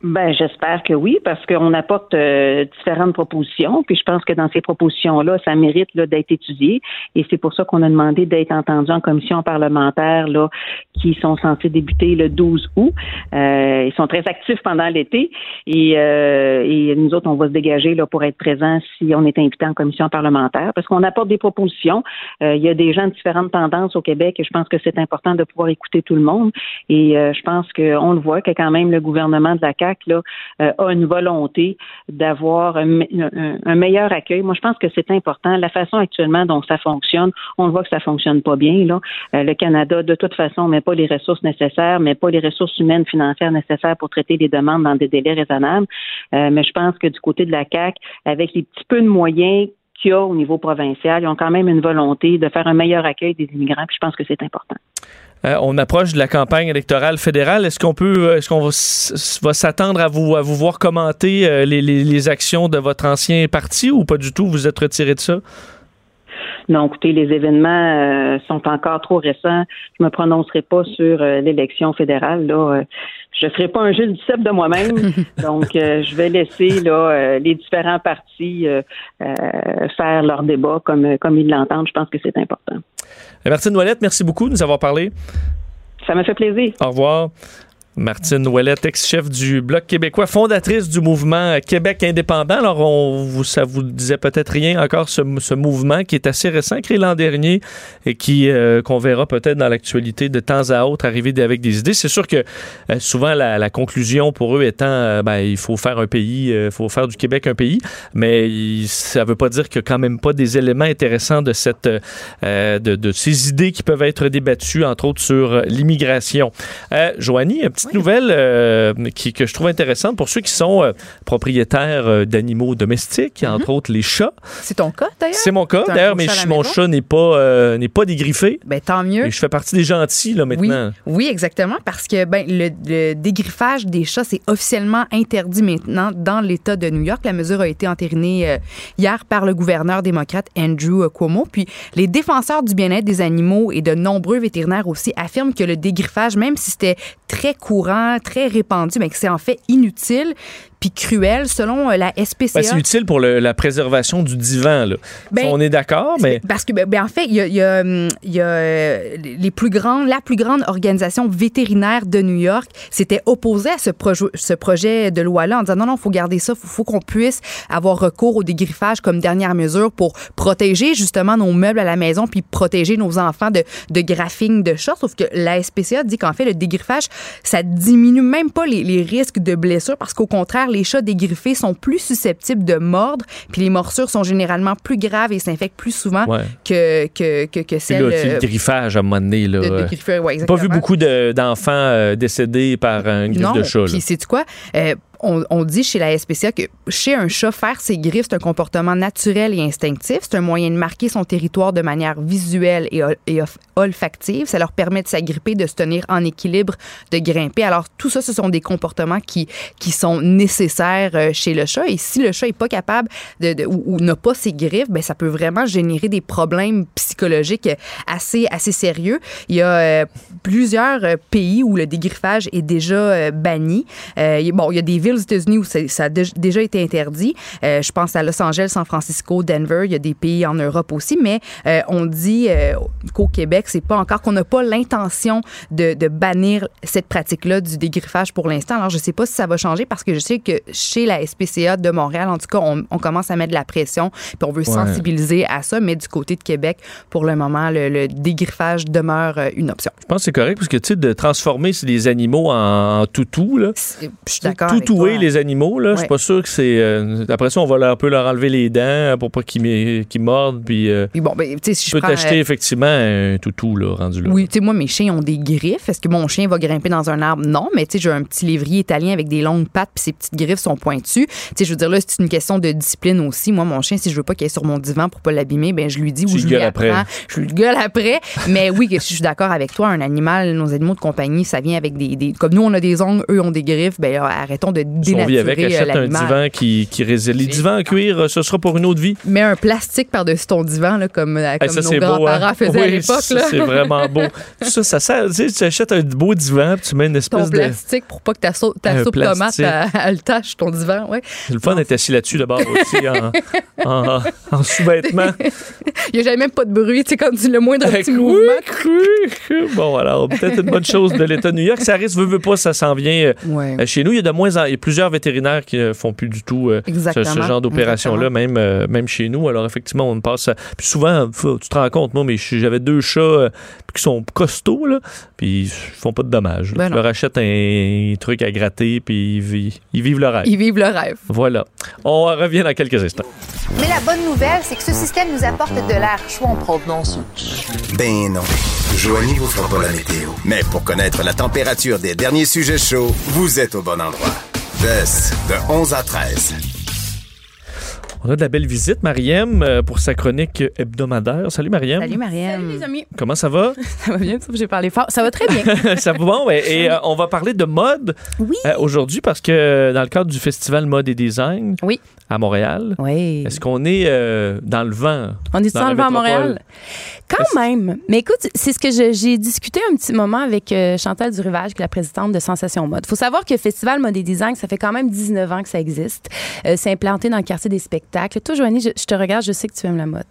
Ben, j'espère que oui, parce qu'on apporte euh, différentes propositions, puis je pense que dans ces propositions-là, ça mérite là, d'être étudié, et c'est pour ça qu'on a demandé d'être entendu en commission parlementaire, là, qui sont censés débuter le 12 août. Euh, ils sont très actifs pendant l'été, et, euh, et nous autres, on va se dégager là pour être présents si on est invité en commission parlementaire, parce qu'on apporte des propositions. Euh, il y a des gens de différentes tendances au Québec, et je pense que c'est important de pouvoir écouter tout le monde. Et euh, je pense qu'on le voit que quand même le gouvernement de la Euh, a une volonté d'avoir un, me- un- un meilleur accueil. Moi, je pense que c'est important. La façon actuellement dont ça fonctionne, on voit que ça fonctionne pas bien. Là. Euh, le Canada, de toute façon, met pas les ressources nécessaires, met pas les ressources humaines financières nécessaires pour traiter les demandes dans des délais raisonnables. Euh, mais je pense que du côté de la CAC, avec les petits peu de moyens qu'il y a au niveau provincial, ils ont quand même une volonté de faire un meilleur accueil des immigrants. Je pense que c'est important. Euh, on approche de la campagne électorale fédérale. Est-ce qu'on peut, est-ce qu'on va, s'attendre à vous, à vous voir commenter euh, les actions de votre ancien parti ou pas du tout? Vous êtes retiré de ça? Non, écoutez, les événements euh, sont encore trop récents. Je me prononcerai pas sur euh, l'élection fédérale. Là, Euh, je ferai pas un jeu du cep de moi-même. donc, euh, je vais laisser là les différents partis faire leur débat comme comme ils l'entendent. Je pense que c'est important. Martine Ouellette, merci beaucoup de nous avoir parlé. Ça me fait plaisir. Au revoir. Martine Ouellette, ex-chef du Bloc québécois, fondatrice du mouvement Québec indépendant. Alors, on, vous, ça vous disait peut-être rien encore, ce, mouvement qui est assez récent, créé l'an dernier et qui euh, qu'on verra peut-être dans l'actualité de temps à autre arriver avec des idées. C'est sûr que euh, souvent, la, conclusion pour eux étant, euh, ben, il faut faire un pays, il faut faire du Québec un pays, mais ça veut pas dire qu'il y a quand même pas des éléments intéressants de, cette, euh, de, ces idées qui peuvent être débattues, entre autres sur l'immigration. Euh, Joanie, une petite nouvelle euh, qui, que je trouve intéressante pour ceux qui sont euh, propriétaires euh, d'animaux domestiques, entre autres les chats. C'est ton cas, d'ailleurs? C'est mon cas. D'ailleurs, mais mon chat n'est pas, n'est pas dégriffé. Ben, tant mieux. Et je fais partie des gentils, là, maintenant. oui, exactement, parce que ben, le, le dégriffage des chats, c'est officiellement interdit maintenant dans l'État de New York. La mesure a été entérinée hier par le gouverneur démocrate Andrew Cuomo. Puis les défenseurs du bien-être des animaux et de nombreux vétérinaires aussi affirment que le dégriffage, même si c'était très très répandu, mais que c'est en fait inutile puis cruel, selon euh, la SPCA. Ben, c'est utile pour le- la préservation du divan. Là. Ben, on est d'accord, mais Parce que, ben, ben, en fait, il y a, il y a, hum, il y a, euh, les plus grands, la plus grande organisation vétérinaire de New York s'était opposée à ce, proje- ce projet de loi-là en disant non, non, il faut garder ça, il faut, faut qu'on puisse avoir recours au dégriffage comme dernière mesure pour protéger justement nos meubles à la maison puis protéger nos enfants de, de graphing de chats. Sauf que la SPCA dit qu'en fait, le dégriffage, ça diminue même pas les, les risques de blessures parce qu'au contraire, les chats dégriffés sont plus susceptibles de mordre, puis les morsures sont généralement plus graves et s'infectent plus souvent Ouais. que, que, que, que celles là, c'est euh, le griffage à un moment donné. Là, de, de. Ouais, pas vu beaucoup de- d'enfants euh, décédés par un griffe Non, de chat. puis c'est quoi? Euh, on, dit chez la SPCA que chez un chat, faire ses griffes, c'est un comportement naturel et instinctif. C'est un moyen de marquer son territoire de manière visuelle et, olfactive. Ça leur permet de s'agripper, de se tenir en équilibre, de grimper. Alors, tout ça, ce sont des comportements qui, qui sont nécessaires euh, chez le chat. Et si le chat n'est pas capable de, ou, n'a pas ses griffes, ben, ça peut vraiment générer des problèmes psychologiques assez, sérieux. Euh, plusieurs euh, pays où le dégriffage est déjà euh, banni. Euh, bon, il y a des villes aux États-Unis où ça, a dé- déjà été interdit. Euh, je pense à Los Angeles, San Francisco, Denver. Il y a des pays en Europe aussi, mais euh, on dit euh, qu'au Québec, c'est pas encore qu'on n'a pas l'intention de, de bannir cette pratique-là du dégriffage pour l'instant. Alors, je sais pas si ça va changer parce que je sais que chez la SPCA de Montréal, en tout cas, on, on commence à mettre de la pression, puis on veut sensibiliser à ça, mais du côté de Québec, pour le moment, le, le dégriffage demeure une option. Je pense que correct parce que, tu sais, de transformer les animaux en, en toutous, là. Je suis d'accord. Toutouer les animaux, là, je suis pas sûr que c'est. euh, après ça, on va leur, un peu leur enlever les dents pour pas qu'ils qu'ils mordent. Puis, euh, Puis bon, ben, tu sais, si tu je peux t'acheter euh, effectivement un toutou, là, rendu là. Oui, tu sais, moi, mes chiens ont des griffes. Est-ce que mon chien va grimper dans un arbre? Non, mais tu sais, j'ai un petit lévrier italien avec des longues pattes, puis ses petites griffes sont pointues. Tu sais, je veux dire, là, c'est une question de discipline aussi. Moi, mon chien, si je veux pas qu'il est sur mon divan pour pas l'abîmer, ben je lui dis Tu ou je lui gueules après. apprends. Je lui gueule après. mais oui, je suis d'accord avec toi. Un animal, nos animaux de compagnie, ça vient avec des, des- Comme nous, on a des ongles, eux ont des griffes. Ben, arrêtons de Si on vit dénaturer avec, euh, achète un divan qui, qui résiste. Les divans en cuir, euh, ce sera pour une autre vie. Mets un plastique par-dessus ton divan, là, comme, euh, Hey, comme ça, nos beau, grands-parents hein? faisaient à Oui, l'époque. ça, là. C'est vraiment beau. Ça, ça sert, tu sais, tu achètes un beau divan, puis tu mets une Ton espèce de. plastique pour pas que ta, ta soupe tomate elle, tâche ton divan. Ouais. Le fun d'être assis là-dessus d'abord aussi en, en, en sous-vêtements. Il n'y a jamais même pas de bruit. Tu sais, tu le moindre petit mouvement. Bon, alors, peut-être une bonne chose de l'État de New York. Ça risque, veut, veut pas, ça s'en vient. euh, Ouais. euh, Chez nous, il y a de moins en- il y a plusieurs vétérinaires qui euh, font plus du tout euh, ce, genre d'opération-là, même, euh, même chez nous. Alors, effectivement, on passe. à- Puis souvent, tu te rends compte, moi, mais j'avais deux chats euh, qui sont costauds, là, puis ils font pas de dommages. Ben leur achètes un truc à gratter, puis ils, vi- ils vivent le rêve. Ils vivent le rêve. Voilà. On revient dans quelques instants. Mais la bonne nouvelle, c'est que ce système nous apporte de l'air chaud en provenance. Ben non. Joanie vous fera pas la météo. Mais pour connaître la température des derniers sujets chauds, vous êtes au bon endroit. De 11 à 13. On a de la belle visite, Mariem, euh, pour sa chronique hebdomadaire. Salut, Mariem. Salut, Marianne. les amis. Comment ça va? Ça va bien, j'ai parlé fort. Ça va très bien. ça va bon. Et, et, euh, on va parler de mode Oui. euh, aujourd'hui parce que dans le cadre du festival Mode et Design Oui. À Montréal, Oui. est-ce qu'on est euh, dans le vent? On est dans le vent à? Montréal? Quand même. Mais écoute, c'est ce que j'ai discuté un petit moment avec euh, Chantal Durivage, qui est la présidente de Sensation Mode. Il faut savoir que le Festival Mode et Design, ça fait quand même 19 ans que ça existe. Euh, c'est implanté dans le quartier des spectacles. Toi, Joanie, je, je te regarde, je sais que tu aimes la mode.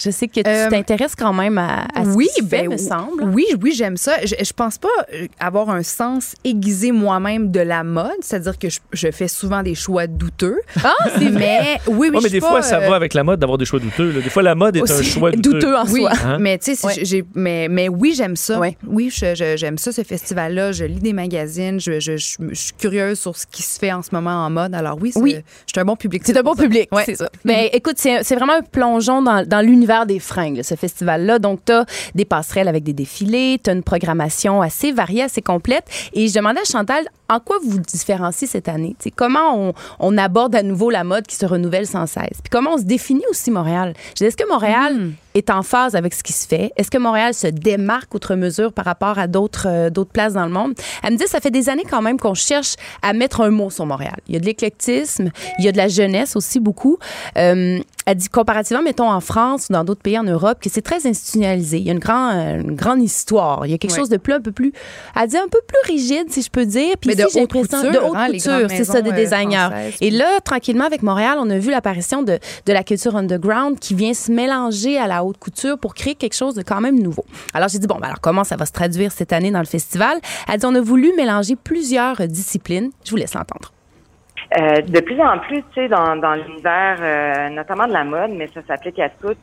Je sais que tu Euh, t'intéresses quand même à, à ce oui, qui se fait, ben, me semble. Oui, oui, j'aime ça. Je, je pense pas euh, avoir un sens aiguisé moi-même de la mode, c'est-à-dire que je, je fais souvent des choix douteux. Ah, c'est vrai. Mais oui, oui, je mais des fois, ça euh, va avec la mode d'avoir des choix douteux. là. Des fois, la mode est un choix douteux. douteux en Oui, soi. Hein? mais tu sais, Ouais. c'est- j'ai, mais, mais oui, j'aime ça. Ouais. Oui, j'aime ça, ce festival-là. Je lis des magazines. Je, je- je- je suis curieuse sur ce qui se fait en ce moment en mode. Alors oui, c'est- Oui. je suis un bon public. C'est un bon ça. public, Ouais. c'est ça. Mais écoute, c'est c'est vraiment un plongeon dans, dans l'univers des fringues, ce festival-là. Donc, tu as des passerelles avec des défilés, tu as une programmation assez variée, assez complète. Et je demandais à Chantal, en quoi vous vous différenciez cette année? T'sais, comment on, on aborde à nouveau la mode qui se renouvelle sans cesse? Puis comment on se définit aussi Montréal? Est-ce que Montréal est en phase avec ce qui se fait? Est-ce que Montréal se démarque outre mesure par rapport à d'autres euh, d'autres places dans le monde? Elle me dit, ça fait des années quand même qu'on cherche à mettre un mot sur Montréal. Il y a de l'éclectisme, il y a de la jeunesse aussi beaucoup. Euh, elle dit comparativement, mettons, en France ou dans d'autres pays en Europe, que c'est très institutionnalisé. Il y a une, grand, euh, une grande histoire. Il y a quelque Ouais. chose de plus, un peu plus, elle dit un peu plus rigide, si je peux dire. Puis Mais de ici, j'ai haute l'impression- couture, de haute hein, couture, c'est ça, des euh, designers. françaises. Et là, tranquillement, avec Montréal, on a vu l'apparition de, de la culture underground qui vient se mélanger à la haute couture pour créer quelque chose de quand même nouveau. Alors, j'ai dit, bon, ben alors comment ça va se traduire cette année dans le festival? Elle dit, on a voulu mélanger plusieurs disciplines. Je vous laisse l'entendre. Euh, de plus en plus, tu sais, dans, l'univers, euh, notamment de la mode, mais ça s'applique à tout,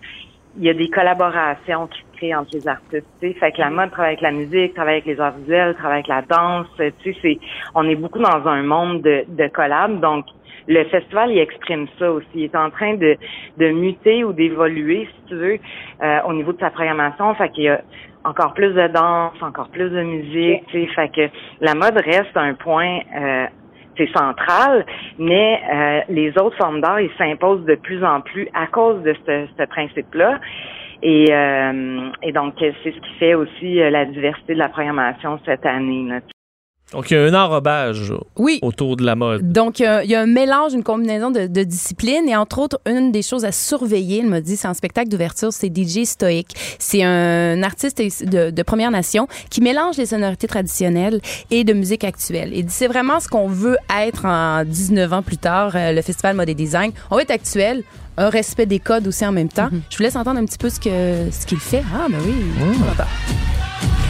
il y a des collaborations qui se créent entre les artistes. Tu sais, fait que la mode travaille avec la musique, travaille avec les arts visuels, travaille avec la danse. Tu sais, on est beaucoup dans un monde de, de collabs, donc le festival, il exprime ça aussi. Il est en train de, de muter ou d'évoluer, si tu veux, euh, au niveau de sa programmation. Fait qu'il y a encore plus de danse, encore plus de musique. Tu sais, fait que la mode reste un point euh, c'est central, mais euh, les autres formes d'art, ils s'imposent de plus en plus à cause de ce, ce principe-là. Et, euh, et donc, c'est ce qui fait aussi euh, la diversité de la programmation cette année. Là. Donc, il y a un enrobage Oui. autour de la mode. Donc, euh, il y a un mélange, une combinaison de, de disciplines. Et entre autres, une des choses à surveiller, elle m'a dit, c'est en spectacle d'ouverture, c'est DJ Stoic. C'est un artiste de, de Première Nation qui mélange les sonorités traditionnelles et de musique actuelle. Il dit, c'est vraiment ce qu'on veut être en 19 ans plus tard, euh, le Festival Mode et Design. On va être actuel, un respect des codes aussi en même temps. Je vous laisse entendre un petit peu ce que ce qu'il fait. Ah, ben oui. on entend.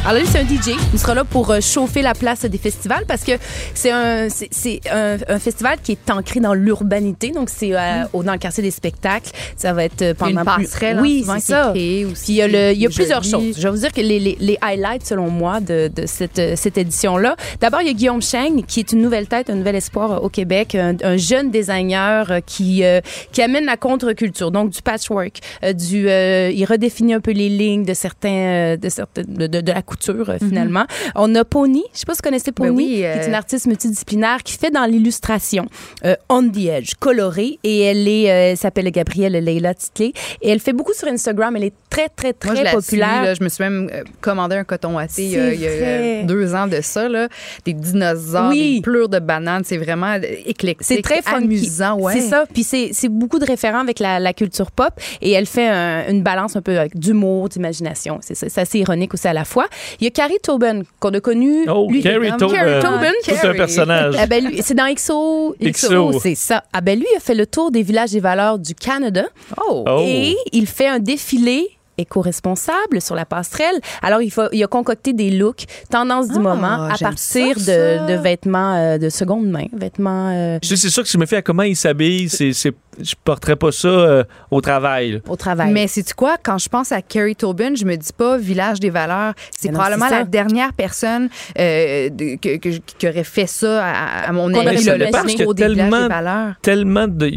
Alors lui, c'est un DJ. Il sera là pour euh, chauffer la place des festivals parce que c'est un, c'est, c'est un, un festival qui est ancré dans l'urbanité. Donc, c'est euh, au- dans le quartier des spectacles. Ça va être euh, pendant Une plus- passerelle, hein, Oui, c'est ça. créée Puis aussi, il y a, le, il y a plusieurs choses. Je vais vous dire que les, les, les highlights, selon moi, de, de cette, euh, cette édition-là. D'abord, il y a Guillaume Cheng, qui est une nouvelle tête, un nouvel espoir au Québec, un, un jeune designer qui, euh, qui amène la contre-culture, donc du patchwork, du, euh, il redéfinit un peu les lignes de certains, de, certaines, de, de, de la couture, euh, finalement. On a Pony, je sais pas si vous connaissez Pony, Ben oui, qui est euh, une artiste multidisciplinaire qui fait dans l'illustration euh, on the edge, colorée, et elle est, euh, elle s'appelle Gabrielle Leila Titley, et elle fait beaucoup sur Instagram. Elle est très, très, très Moi, je la populaire. suis, là. je me suis même euh, commandé un coton watté il y a, C'est il y a, vrai. euh, deux ans de ça. Là. Des dinosaures, Oui. des pleurs de bananes. C'est vraiment euh, éclectique, C'est très funky. amusant. Ouais. C'est ça. Puis c'est c'est beaucoup de référents avec la, la culture pop et elle fait un- une balance un peu d'humour, d'imagination. C'est ça- c'est assez ironique aussi à la fois. Il y a Carrie Tobin qu'on a connu. Oh, lui, Carrie Carrie Tobin. Tout un personnage. Ah ben c'est dans XO. XO. c'est ça. Ah ben lui, il a fait le tour des villages et valeurs du Canada. Oh. Oh. Et il fait un défilé éco-responsable sur la passerelle. Alors, il, faut, il a concocté des looks tendance du Ah, moment à partir ça, de, ça. de vêtements euh, de seconde main, vêtements euh, C'est sûr que si je me fie à comment il s'habille, c'est, c'est, je porterais pas ça euh, au travail. là. au travail. Mais c'est tu quoi? Quand je pense à Carrie Tobin, je me dis pas village des valeurs. C'est Mais non, probablement c'est ça. la dernière personne euh, de- que, que- qui aurait fait ça à, à mon avis. imaginer. parcours des villages Tellement-. Tellement de.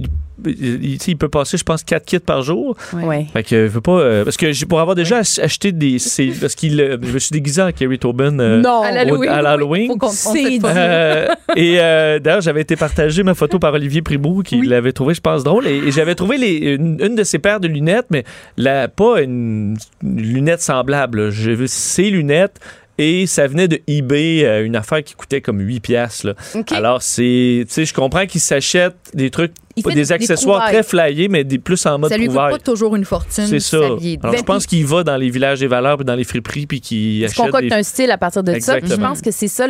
Il, il- il peut passer, je pense, 4 kits par jour. Ouais. Fait que je veux pas. euh, parce que j'ai- pour avoir déjà ach- acheté des. c'est- parce qu'il. euh, je me suis déguisé en Carrie Tobin. euh, Non. À l'Halloween. à l'Halloween. Faut qu'on- on C'est sait pas. Euh, et euh, d'ailleurs, j'avais été partagé ma photo par Olivier Priboux, qui l'avait trouvé, je pense, drôle. Et, et j'avais trouvé les, une, une de ses paires de lunettes, mais la, pas une, une lunette semblable. J'ai vu ses lunettes. Et ça venait de eBay, euh, une affaire qui coûtait comme 8 piastres. là. OK. Alors, c'est, tu sais, je comprends qu'ils s'achètent des trucs, Il fait des des accessoires très flyés, mais des plus en mode Ça lui coûte pas toujours une fortune. C'est ça. Alors, je pense qu'il va dans les villages des valeurs, puis dans les friperies, puis qu'il achète concoctes des... un style à partir de ça. Puis je pense que c'est ça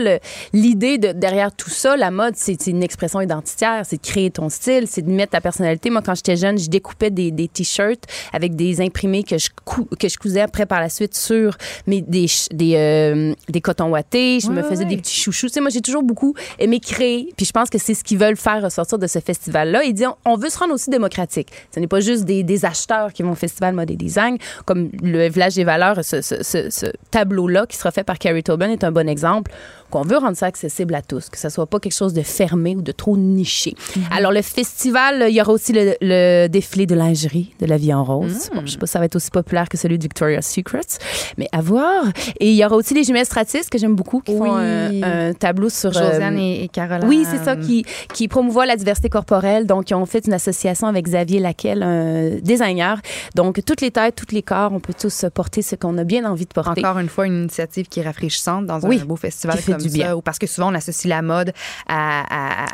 l'idée de, derrière tout ça. La mode, c'est une expression identitaire. C'est de créer ton style, c'est de mettre ta personnalité. Moi, quand j'étais jeune, je découpais des, des t-shirts avec des imprimés que je, cou- que je cousais après par la suite sur mes, des, des, euh, des cotons wattés. Je me faisais des petits chouchous. Tu sais, moi, j'ai toujours beaucoup aimé créer. Puis je pense que c'est ce qu'ils veulent faire ressortir de ce festival-là. On, veut se rendre aussi démocratique. Ce n'est pas juste des, acheteurs qui vont au Festival Mode et Design. Comme le Village des valeurs, ce- ce tableau-là qui sera fait par Carrie Tobin est un bon exemple qu'on veut rendre ça accessible à tous, que ça soit pas quelque chose de fermé ou de trop niché. Alors, le festival, il y aura aussi le, le défilé de lingerie de la vie en rose. Bon, je sais pas si ça va être aussi populaire que celui de Victoria's Secret, mais à voir. Et il y aura aussi les jumelles stratistes que j'aime beaucoup, qui font Oui. un, un tableau sur... Josiane euh, et, et Caroline. oui, c'est ça, qui, qui promouvoit la diversité corporelle. Donc, ils ont fait une association avec Xavier Laquelle, un designer. Donc, toutes les tailles, tous les corps, on peut tous porter ce qu'on a bien envie de porter. Encore une fois, une initiative qui est rafraîchissante dans Oui, un beau festival comme du bien. ça. Ou parce que souvent, on associe la mode à,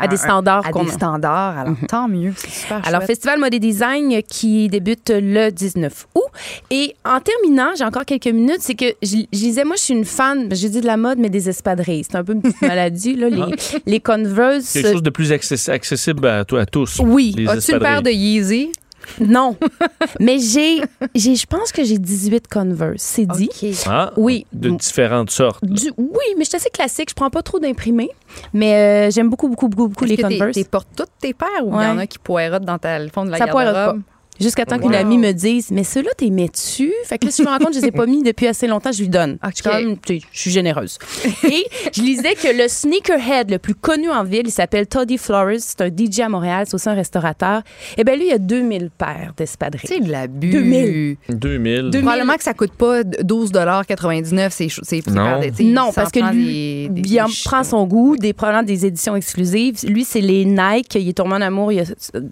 à, À des standards À des standards. Alors, tant mieux. C'est super Alors, chouette. Festival Mode et Design qui débute le 19 août. Et en terminant, j'ai encore quelques minutes, c'est que je, je disais, moi, je suis une fan, j'ai dit de la mode, mais des espadrilles. C'est un peu une petite maladie, là. Les, les Converse. Quelque chose de plus accessi- accessible à, toi- à tous. Oui. As-tu une paire de Yeezy? Non. mais j'ai, j'ai, je pense que j'ai 18 Converse. C'est dit. Ah, Oui. De différentes sortes. Du- oui, mais je suis assez classique. Je prends pas trop d'imprimés. Mais euh, j'aime beaucoup, beaucoup, beaucoup, beaucoup les que Converse. t'es portes toutes tes paires ou il y en a qui poirotent dans ta, le fond de la Ça poirote garde-robe? Jusqu'à temps qu'une Wow. amie me dise, mais ceux-là, t'es mets-tu? Fait que là, si je me rends compte que je les ai pas mis depuis assez longtemps, je lui donne. Je suis quand même, tu sais, je suis généreuse. Et je lisais que le sneakerhead le plus connu en ville, il s'appelle Toddy Flores. C'est un DJ à Montréal, c'est aussi un restaurateur. Et bien, lui, il a 2000 paires d'espadrilles. C'est de l'abus. 2000. 2000. Probablement que ça coûte pas 12,99 c'est chou- c'est c'est Non. sais, Non, parce que prend lui, des- des- il en prend son goût, des probablement des éditions exclusives. Lui, c'est les Nike. Il est tombé en amour il y a,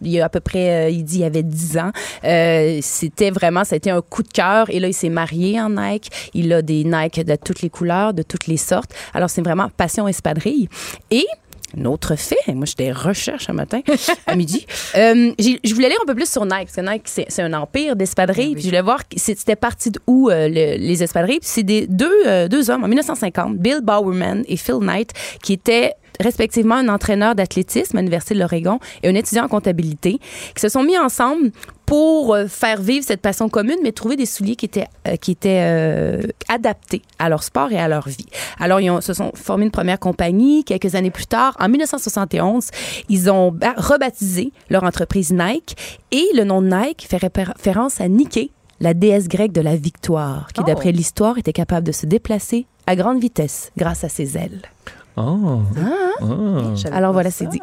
il y a à peu près, euh, il dit, il y avait 10 ans. Euh, c'était vraiment, ça a été un coup de cœur. Et là, il s'est marié en Nike. Il a des Nike de toutes les couleurs, de toutes les sortes. Alors, c'est vraiment passion espadrille. Et un autre fait, moi j'étais recherche un matin, à midi. Euh, je voulais lire un peu plus sur Nike, parce que Nike, c'est c'est un empire d'espadrilles. Puis je voulais voir c'était parti d'où euh, le- les espadrilles. Puis c'est des deux, euh, deux hommes en 1950, Bill Bowerman et Phil Knight, qui étaient respectivement un entraîneur d'athlétisme à l'Université de l'Oregon et un étudiant en comptabilité, qui se sont mis ensemble pour euh, faire vivre cette passion commune, mais trouver des souliers qui étaient, euh, qui étaient euh, adaptés à leur sport et à leur vie. Alors, ils ont, se sont formés une première compagnie. Quelques années plus tard, en 1971, ils ont ba- rebaptisé leur entreprise Nike et le nom Nike fait référence à Nike, la déesse grecque de la victoire, qui, Oh. d'après l'histoire, était capable de se déplacer à grande vitesse grâce à ses ailes. Oh. Ah. Alors voilà, c'est dit.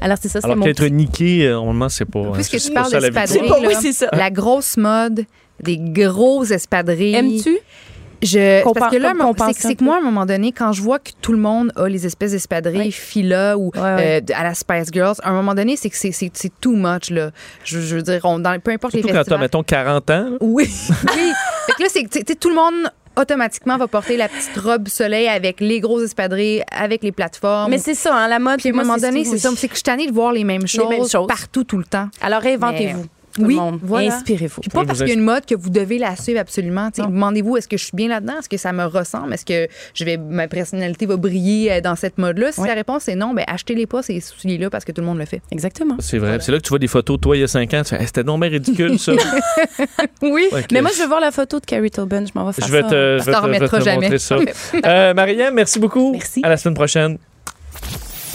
Alors c'est ça, c'est Alors mon peut-être niqué, euh, normalement, c'est pas. Puisque c'est tu parles d'espadrilles, ça. la grosse mode des grosses espadrilles. Aimes-tu? Je, Compen- parce que là, c'est que moi, à un moment donné, quand je vois que tout le monde a les espèces d'espadrilles Fila ou Ouais, ouais. euh, à la Spice Girls, à un moment donné, c'est que c'est- too much. Là. Je, je veux dire, on, dans, peu importe Surtout les quand festivals. t'as, mettons, 40 ans. Oui, oui. fait que là, c'est que tu sais, tout le monde automatiquement va porter la petite robe soleil avec les gros espadrilles, avec les plateformes. Mais c'est ça, hein, la mode. Puis à un moment c'est- donné, c'est ça. C'est que je suis tannée de voir les mêmes choses, mêmes choses. partout, tout le temps. Alors réinventez-vous. Oui, voilà. Inspirez-vous. Puis pas Oui, parce qu'il y a une mode que vous devez la suivre absolument. Demandez-vous, est-ce que je suis bien là-dedans? Est-ce que ça me ressemble? Est-ce que je vais, ma personnalité va briller euh, dans cette mode-là? Si Oui. la réponse est non, ben achetez-les pas ces souliers-là parce que tout le monde le fait. Exactement. C'est vrai. C'est là que tu vois des photos de toi il y a 5 ans. Tu fais, Hey, c'était non mais ridicule, ça. oui. Mais moi, je veux voir la photo de Carrie Tobin. Je m'en vais faire Je vais ça. te, je vais te- t'en je vais remettra te jamais. montrer ça. Euh, Marianne, merci beaucoup. Merci. À la semaine prochaine.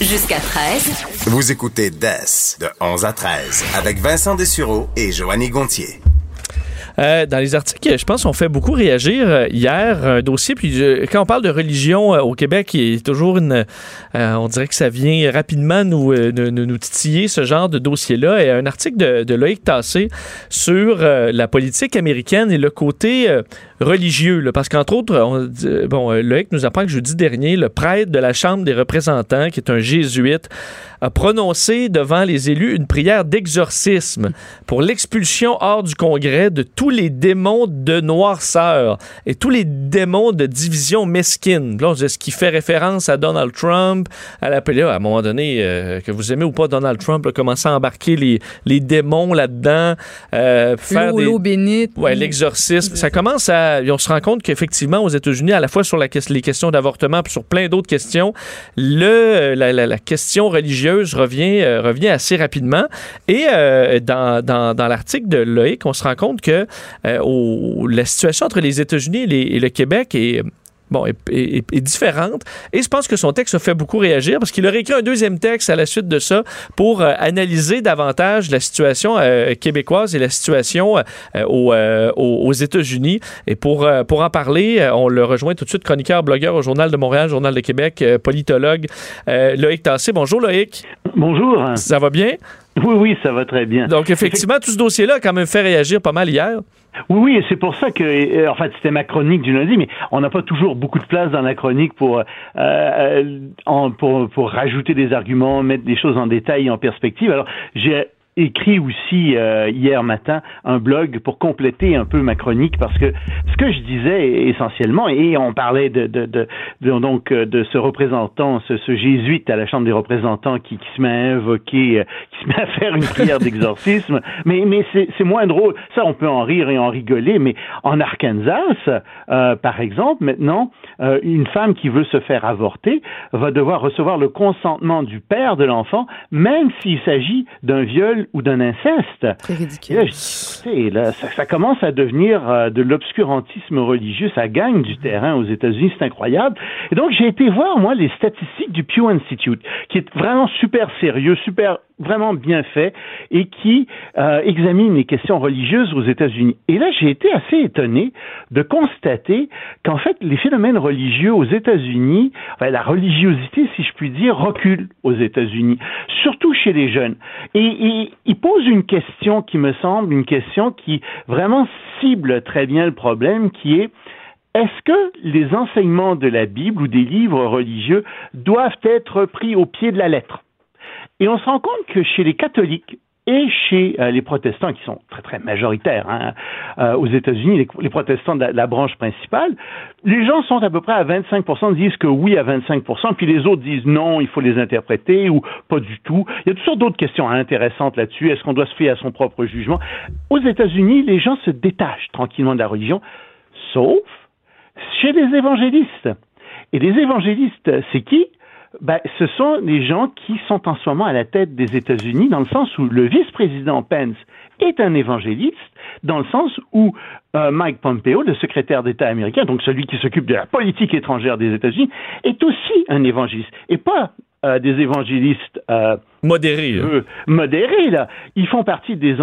Jusqu'à 13. Vous écoutez DES de 11 à 13 avec Vincent Dessureau et Joanny Gontier. Euh, dans les articles, je pense qu'on fait beaucoup réagir euh, hier un dossier. Puis euh, quand on parle de religion euh, au Québec, il y a toujours une, euh, on dirait que ça vient rapidement nous, euh, nous, nous- nous titiller ce genre de dossier-là. Et un article de, de Loïc Tassé sur euh, la politique américaine et le côté euh, religieux. là. parce qu'entre autres, on dit- euh, bon, euh, Loïc nous apprend que jeudi dernier, le prêtre de la Chambre des représentants, qui est un jésuite, a prononcé devant les élus une prière d'exorcisme pour l'expulsion hors du Congrès de tous les démons de noirceur et tous les démons de division mesquine. Là, on dit, ce qui fait référence à Donald Trump, à la à un moment donné, euh, que vous aimez ou pas Donald Trump, a commencé à embarquer les, les démons là-dedans, euh, faire L'eau des... l'eau bénite. Ouais, l'exorcisme. Ça commence à. On se rend compte qu'effectivement, aux États-Unis, à la fois sur les questions d'avortement puis sur plein d'autres questions, le, la, la- question religieuse revient, euh, revient assez rapidement. Et euh, dans, dans, l'article de Loïc, on se rend compte que euh, la situation entre les États-Unis et le Québec est bon, est, est- est différente. Et je pense que son texte a fait beaucoup réagir parce qu'il aurait écrit un deuxième texte à la suite de ça pour euh, analyser davantage la situation euh, québécoise et la situation euh, aux, États-Unis. Et pour, pour en parler, on le rejoint tout de suite, chroniqueur, blogueur au Journal de Montréal, Journal de Québec, politologue, Loïc Tassé. Bonjour Loïc. Bonjour. Ça va bien? Oui, oui, ça va très bien. Donc effectivement, tout ce dossier-là a quand même fait réagir pas mal hier. Oui, oui, et c'est pour ça que, euh, en fait, c'était ma chronique du lundi, mais on n'a pas toujours beaucoup de place dans la chronique pour, euh, euh, en- pour, pour rajouter des arguments, mettre des choses en détail et en perspective. Alors, j'ai écrit aussi euh, hier matin un blog pour compléter un peu ma chronique parce que ce que je disais essentiellement et on parlait de, de, de, de- donc euh, de ce représentant ce, ce jésuite à la Chambre des représentants qui, qui se met à invoquer euh, qui se met à faire une prière d'exorcisme. Mais mais c'est c'est moins drôle. Ça on peut en rire et en rigoler mais en Arkansas euh, par exemple maintenant euh, une femme qui veut se faire avorter va devoir recevoir le consentement du père de l'enfant même s'il s'agit d'un viol ou d'un inceste. C'est Et ridicule. là, dis, ça, ça commence à devenir euh, de l'obscurantisme religieux. Ça gagne du terrain aux États-Unis, c'est incroyable. Et donc, j'ai été voir, moi, les statistiques du Pew Institute, qui est vraiment super sérieux, super, vraiment bien fait, et qui euh, examine les questions religieuses aux États-Unis. Et là, j'ai été assez étonné de constater qu'en fait, les phénomènes religieux aux États-Unis, enfin, la religiosité, si je puis dire, recule aux États-Unis, surtout chez les jeunes. Et, et il pose une question qui me semble une question qui vraiment cible très bien le problème, qui est est-ce que les enseignements de la Bible ou des livres religieux doivent être pris au pied de la lettre? Et on se rend compte que chez les catholiques et chez euh, les protestants, qui sont très très majoritaires hein, euh, aux États-Unis, les, protestants de la, la branche principale, les gens sont à peu près à 25%, disent que oui à 25%, puis les autres disent non, il faut les interpréter ou pas du tout. Il y a toutes sortes d'autres questions intéressantes là-dessus. Est-ce qu'on doit se fier à son propre jugement? Aux États-Unis, les gens se détachent tranquillement de la religion, sauf chez les évangélistes. Et les évangélistes, c'est qui? Ben, ce sont les gens qui sont en ce moment à la tête des États-Unis, dans le sens où le vice-président Pence est un évangéliste, dans le sens où euh, Mike Pompeo, le secrétaire d'État américain, donc celui qui s'occupe de la politique étrangère des États-Unis, est aussi un évangéliste. Et pas euh, des évangélistes euh, Modéré. là. euh, modérés, là. Ils font partie des,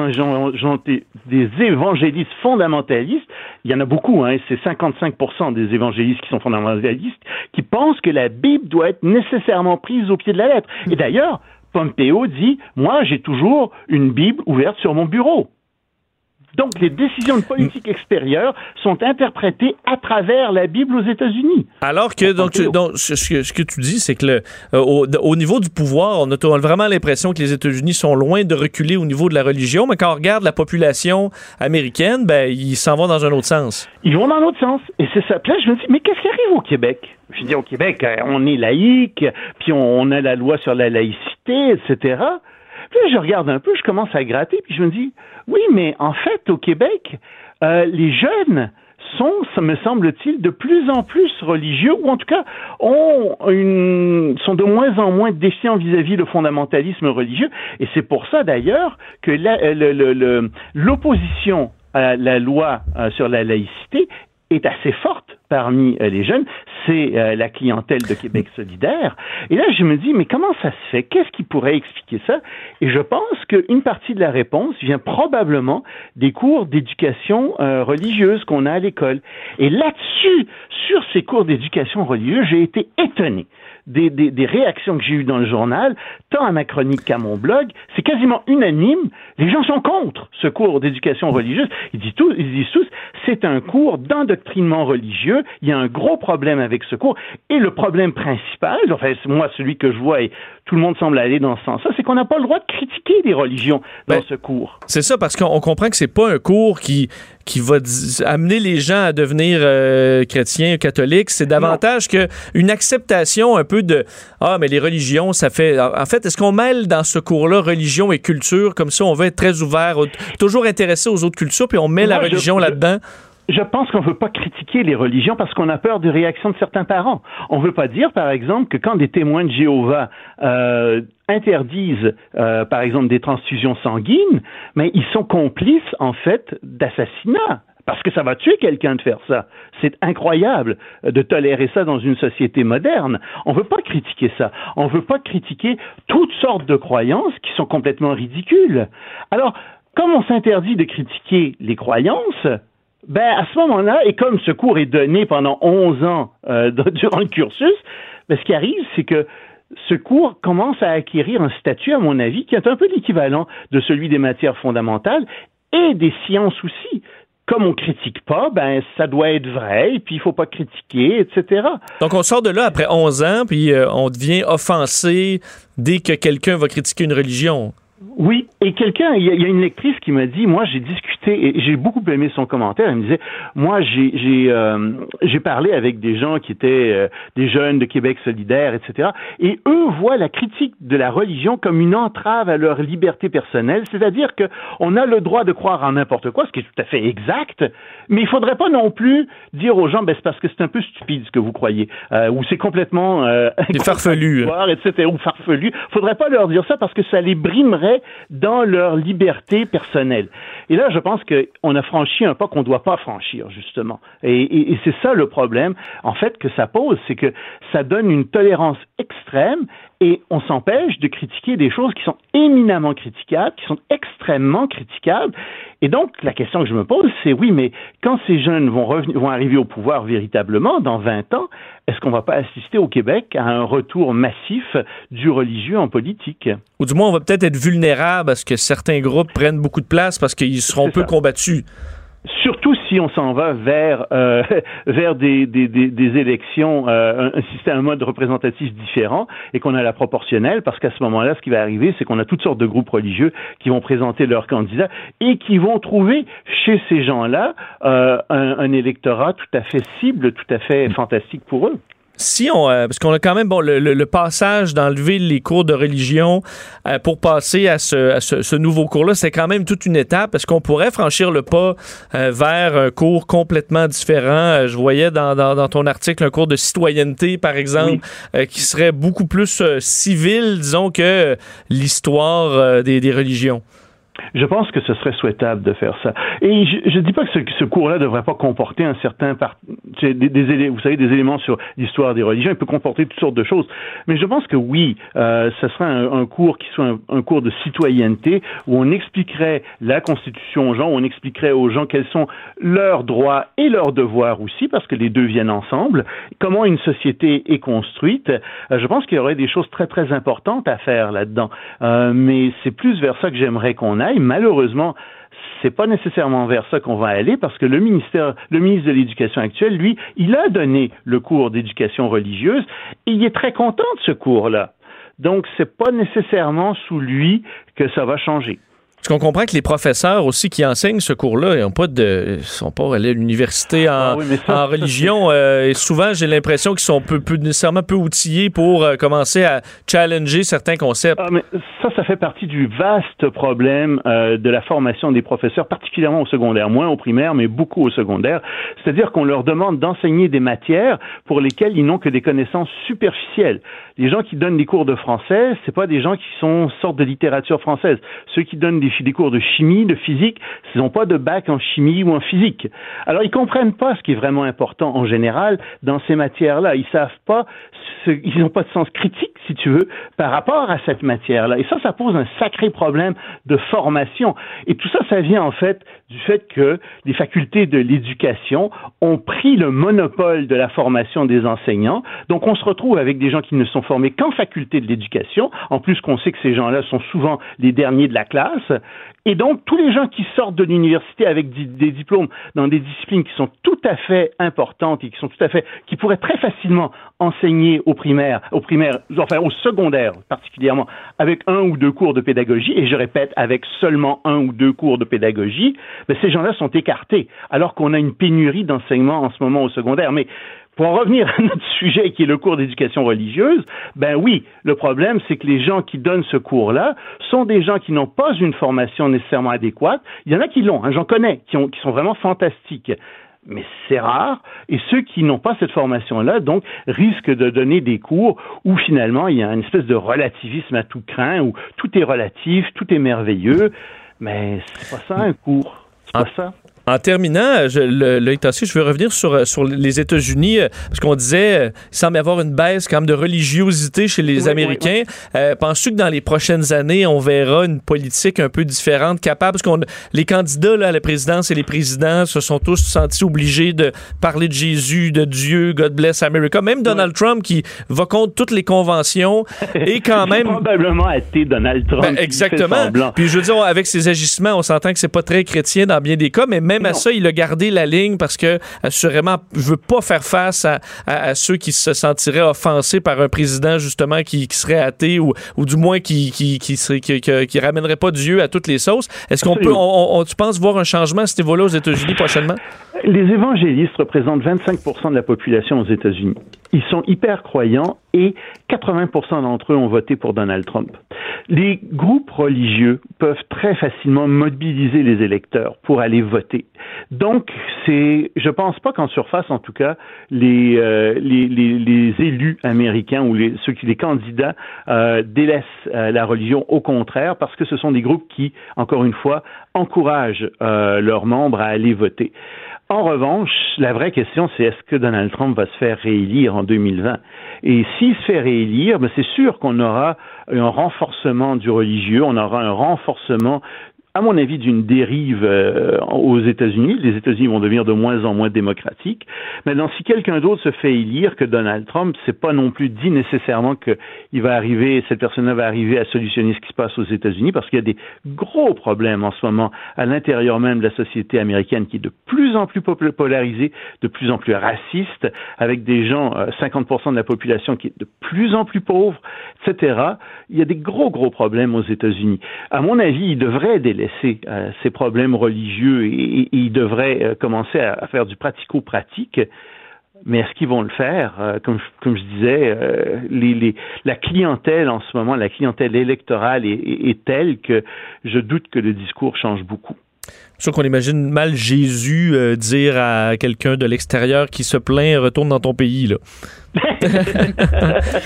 des évangélistes fondamentalistes. Il y en a beaucoup, hein, c'est 55% des évangélistes qui sont fondamentalistes, qui pensent que la Bible doit être nécessairement prise au pied de la lettre. Et d'ailleurs, Pompeo dit, moi, j'ai toujours une Bible ouverte sur mon bureau. Donc, les décisions de politique extérieure sont interprétées à travers la Bible aux États-Unis. Alors que, donc, tu- donc, ce, que, ce que tu dis, c'est que le, euh, au, au niveau du pouvoir, on a vraiment l'impression que les États-Unis sont loin de reculer au niveau de la religion, mais quand on regarde la population américaine, ben, ils s'en vont dans un autre sens. Ils vont dans l'autre sens. Et c'est ça. Puis là, je me dis, mais qu'est-ce qui arrive au Québec? Je dis, au Québec, euh, on est laïque, puis on a la loi sur la laïcité, etc. Puis là, je regarde un peu, je commence à gratter, puis je me dis, oui, mais en fait, au Québec, euh, les jeunes sont, me semble-t-il, de plus en plus religieux, ou en tout cas ont une, sont de moins en moins défiants vis-à-vis le fondamentalisme religieux. Et c'est pour ça, d'ailleurs, que euh, l'opposition à la loi euh, sur la laïcité est assez forte parmi euh, les jeunes, c'est euh, la clientèle de Québec solidaire. Et là, je me dis, mais comment ça se fait? Qu'est-ce qui pourrait expliquer ça? Et je pense qu'une partie de la réponse vient probablement des cours d'éducation euh, religieuse qu'on a à l'école. Et là-dessus, sur ces cours d'éducation religieuse, j'ai été étonné des, des, des réactions que j'ai eues dans le journal, tant à ma chronique qu'à mon blog, c'est quasiment unanime. Les gens sont contre ce cours d'éducation religieuse. Ils disent tous, ils disent tous, c'est un cours d'endoctrinement religieux. Il y a un gros problème avec ce cours. Et le problème principal, enfin, c'est moi, celui que je vois, et tout le monde semble aller dans ce sens-là, c'est qu'on n'a pas le droit de critiquer les religions dans ce cours. C'est ça, parce qu'on on comprend que c'est pas un cours qui, qui va amener les gens à devenir euh, chrétiens, catholiques. C'est davantage que une acceptation un peu de ah mais les religions, ça fait. En fait, est-ce qu'on mêle dans ce cours-là religion et culture? Comme ça On veut être très ouvert, toujours intéressé aux autres cultures, puis on met la Moi, religion je- là-dedans. Je pense qu'on ne veut pas critiquer les religions parce qu'on a peur des réactions de certains parents. On ne veut pas dire, par exemple, que quand des témoins de Jéhovah euh, interdisent, euh, par exemple, des transfusions sanguines, mais ils sont complices, en fait, d'assassinats. Parce que ça va tuer quelqu'un de faire ça. C'est incroyable euh, de tolérer ça dans une société moderne. On ne veut pas critiquer ça. On ne veut pas critiquer toutes sortes de croyances qui sont complètement ridicules. Alors, comme on s'interdit de critiquer les croyances, ben, à ce moment-là, et comme ce cours est donné pendant 11 ans euh, durant le cursus, ce qui arrive, c'est que ce cours commence à acquérir un statut, à mon avis, qui est un peu l'équivalent de celui des matières fondamentales et des sciences aussi. Comme on critique pas, ben ça doit être vrai, puis il faut pas critiquer, etc. Donc on sort de là après 11 ans, puis euh, on devient offensé dès que quelqu'un va critiquer une religion. Oui, et quelqu'un, il y, a- il y a une lectrice qui m'a dit, moi j'ai discuté et j'ai beaucoup aimé son commentaire. Elle me disait, moi j'ai j'ai euh, j'ai parlé avec des gens qui étaient euh, des jeunes de Québec solidaire, etc. Et eux voient la critique de la religion comme une entrave à leur liberté personnelle, c'est-à-dire que on a le droit de croire en n'importe quoi, ce qui est tout à fait exact, mais il faudrait pas non plus dire aux gens, ben c'est parce que c'est un peu stupide ce que vous croyez, euh, ou c'est complètement euh, farfelu. etc. ou farfelu. Faudrait pas leur dire ça parce que ça les brimerait dans leur liberté personnelle. Et là, je pense qu'on a franchi un pas qu'on ne doit pas franchir, justement. Et, et- c'est ça le problème, en fait, que ça pose, c'est que ça donne une tolérance extrême et on s'empêche de critiquer des choses qui sont éminemment critiquables, qui sont extrêmement critiquables. Et donc, la question que je me pose, c'est oui, mais quand ces jeunes vont, revenir, vont arriver au pouvoir véritablement, dans 20 ans, est-ce qu'on ne va pas assister au Québec à un retour massif du religieux en politique? Ou du moins, on va peut-être être vulnérable à ce que certains groupes prennent beaucoup de place parce qu'ils seront peu combattus. Surtout si on s'en va vers euh, vers des, des, élections, euh, un, un système, un mode représentatif différent, et qu'on a la proportionnelle, parce qu'à ce moment-là, ce qui va arriver, c'est qu'on a toutes sortes de groupes religieux qui vont présenter leurs candidats et qui vont trouver chez ces gens-là euh, un, un électorat tout à fait cible, tout à fait fantastique pour eux. Si on, euh, parce qu'on a quand même bon le, le- le passage d'enlever les cours de religion euh, pour passer à ce, à ce- ce nouveau cours-là, c'est quand même toute une étape. Est-ce qu'on pourrait franchir le pas euh, vers un cours complètement différent? Euh, Je voyais dans, dans, dans ton article un cours de citoyenneté, par exemple, qui serait beaucoup plus civil, disons, que l'histoire des, des religions. Je pense que ce serait souhaitable de faire ça. Et je ne dis pas que ce, cours-là ne devrait pas comporter un certain des, des vous savez, des éléments sur l'histoire des religions. Il peut comporter toutes sortes de choses. Mais je pense que oui, euh, ce serait un, cours qui soit un, un cours de citoyenneté où on expliquerait la Constitution aux gens, où on expliquerait aux gens quels sont leurs droits et leurs devoirs aussi, parce que les deux viennent ensemble. Comment une société est construite. Euh, je pense qu'il y aurait des choses très très importantes à faire là-dedans. Euh, mais c'est plus vers ça que j'aimerais qu'on aille. Malheureusement, c'est c'est pas nécessairement vers ça qu'on va aller parce que le ministère, le ministre de l'Éducation actuel, lui, il a donné le cours d'éducation religieuse et il est très content de ce cours-là. Donc, c'est pas nécessairement sous lui que ça va changer. Parce qu'on comprend que les professeurs aussi qui enseignent ce cours-là, ils ont pas de, sont pas allés à l'université en, Ah oui, mais ça, en religion. euh, et souvent, j'ai l'impression qu'ils sont peu, peu- nécessairement peu outillés pour euh, commencer à challenger certains concepts. Ah, mais ça, ça fait partie du vaste problème euh, de la formation des professeurs, particulièrement au secondaire, moins au primaire, mais beaucoup au secondaire. C'est-à-dire qu'on leur demande d'enseigner des matières pour lesquelles ils n'ont que des connaissances superficielles. Les gens qui donnent des cours de français, c'est pas des gens qui sont sortent de littérature française. Ceux qui donnent des, cours de chimie, de physique, ils n'ont pas de bac en chimie ou en physique. Alors ils comprennent pas ce qui est vraiment important en général dans ces matières-là. Ils savent pas, ce- ils n'ont pas de sens critique, si tu veux, par rapport à cette matière-là. Et ça, ça pose un sacré problème de formation. Et tout ça, ça vient en fait du fait que les facultés de l'éducation ont pris le monopole de la formation des enseignants. Donc, on se retrouve avec des gens qui ne sont formés qu'en faculté de l'éducation. En plus, qu'on sait que ces gens-là sont souvent les derniers de la classe. Et donc, tous les gens qui sortent de l'université avec des diplômes dans des disciplines qui sont tout à fait importantes et qui sont tout à fait, qui pourraient très facilement enseigner au primaire, au primaire, enfin au secondaire particulièrement, avec un ou deux cours de pédagogie, et je répète, avec seulement un ou deux cours de pédagogie, ben, ces gens-là sont écartés, alors qu'on a une pénurie d'enseignement en ce moment au secondaire. Mais pour en revenir à notre sujet qui est le cours d'éducation religieuse, ben oui, le problème c'est que les gens qui donnent ce cours-là sont des gens qui n'ont pas une formation nécessairement adéquate. Il y en a qui l'ont, hein, j'en connais, qui, ont, qui sont vraiment fantastiques. Mais c'est rare, et ceux qui n'ont pas cette formation-là, donc, risquent de donner des cours où finalement il y a une espèce de relativisme à tout craint, où tout est relatif, tout est merveilleux, mais c'est pas ça un cours. C'est pas ça. En terminant, je, le, Tassé, je veux revenir sur, euh, sur les États-Unis, euh, parce qu'on disait, euh, il semble y avoir une baisse quand même de religiosité chez les Oui, Américains. Euh, Penses-tu que dans les prochaines années, on verra une politique un peu différente, capable, parce qu'on les candidats là, à la présidence et les présidents se sont tous sentis obligés de parler de Jésus, de Dieu, God bless America. Même Donald Trump, qui va contre toutes les conventions, et quand même... probablement été Donald Trump. Ben, exactement. Puis je veux dire, avec ses agissements, on s'entend que c'est pas très chrétien dans bien des cas, mais même à ça, il a gardé la ligne parce que, assurément, je veux pas faire face à, à- à ceux qui se sentiraient offensés par un président, justement, qui, qui serait athée ou, ou du moins qui, qui, qui, serait, qui, ramènerait pas Dieu à toutes les sauces. Est-ce qu'on peut, on, on- tu penses voir un changement à ce niveau-là aux États-Unis prochainement? Les évangélistes représentent 25% de la population aux États-Unis. Ils sont hyper croyants et 80 d'entre eux ont voté pour Donald Trump. Les groupes religieux peuvent très facilement mobiliser les électeurs pour aller voter. Donc, c'est, je pense pas qu'en surface, en tout cas, les, euh, élus américains ou les, ceux qui, candidats, euh, délaissent euh, la religion. Au contraire, parce que ce sont des groupes qui, encore une fois, encouragent leurs membres à aller voter. En revanche, la vraie question, c'est est-ce que Donald Trump va se faire réélire en 2020? Et s'il se fait réélire, ben c'est sûr qu'on aura un renforcement du religieux, on aura un renforcement à mon avis, d'une dérive euh, aux États-Unis. Les États-Unis vont devenir de moins en moins démocratiques. Maintenant, si quelqu'un d'autre se fait élire que Donald Trump, c'est pas non plus dit nécessairement qu'il va arriver, cette personne-là va arriver à solutionner ce qui se passe aux États-Unis, parce qu'il y a des gros problèmes en ce moment à l'intérieur même de la société américaine qui est de plus en plus polarisée, de plus en plus raciste, avec des gens, euh, 50% de la population qui est de plus en plus pauvre, etc. Il y a des gros, gros problèmes aux États-Unis. À mon avis, ils devraient euh, ces problèmes religieux et, ils devraient euh, commencer à, faire du pratico-pratique. Mais est-ce qu'ils vont le faire? Euh, comme, je- disais, la clientèle en ce moment, la clientèle électorale est telle que je doute que le discours change beaucoup. Sûr qu'on imagine mal Jésus euh, dire à quelqu'un de l'extérieur qui se plaint retourne dans ton pays là.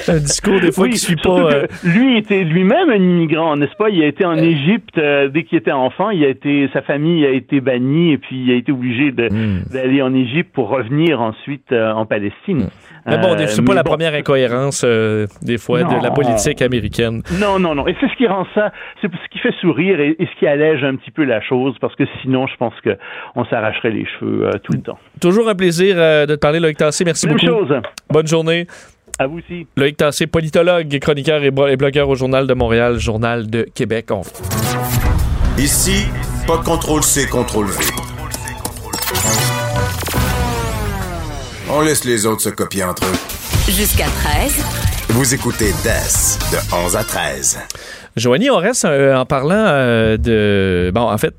un discours des fois Oui, qui suit pas. euh, lui était lui-même un immigrant, n'est-ce pas? Il a été en Égypte euh, dès qu'il était enfant. Il a été, sa famille a été bannie et puis il a été obligé Hmm. d'aller en Égypte pour revenir ensuite en Palestine. Mais bon, Euh, c'est pas la bon. première incohérence euh, des fois de la politique américaine. Non, non, non. Et c'est ce qui rend ça, c'est ce qui fait sourire et, et ce qui allège un petit peu la chose, parce que sinon, je pense que on s'arracherait les cheveux euh, tout le temps. Toujours un plaisir euh, de te parler, Loïc Tassé. Merci Même beaucoup. chose. Bonne journée. À vous aussi. Loïc Tassé, politologue, chroniqueur et, blogueur au Journal de Montréal, Journal de Québec. On- Ici, Pas de contrôle C, contrôle V. On laisse les autres se copier entre eux. Jusqu'à 13. Vous écoutez DES de 11 à 13. Joanie, on reste euh, en parlant euh, de. Bon, en fait,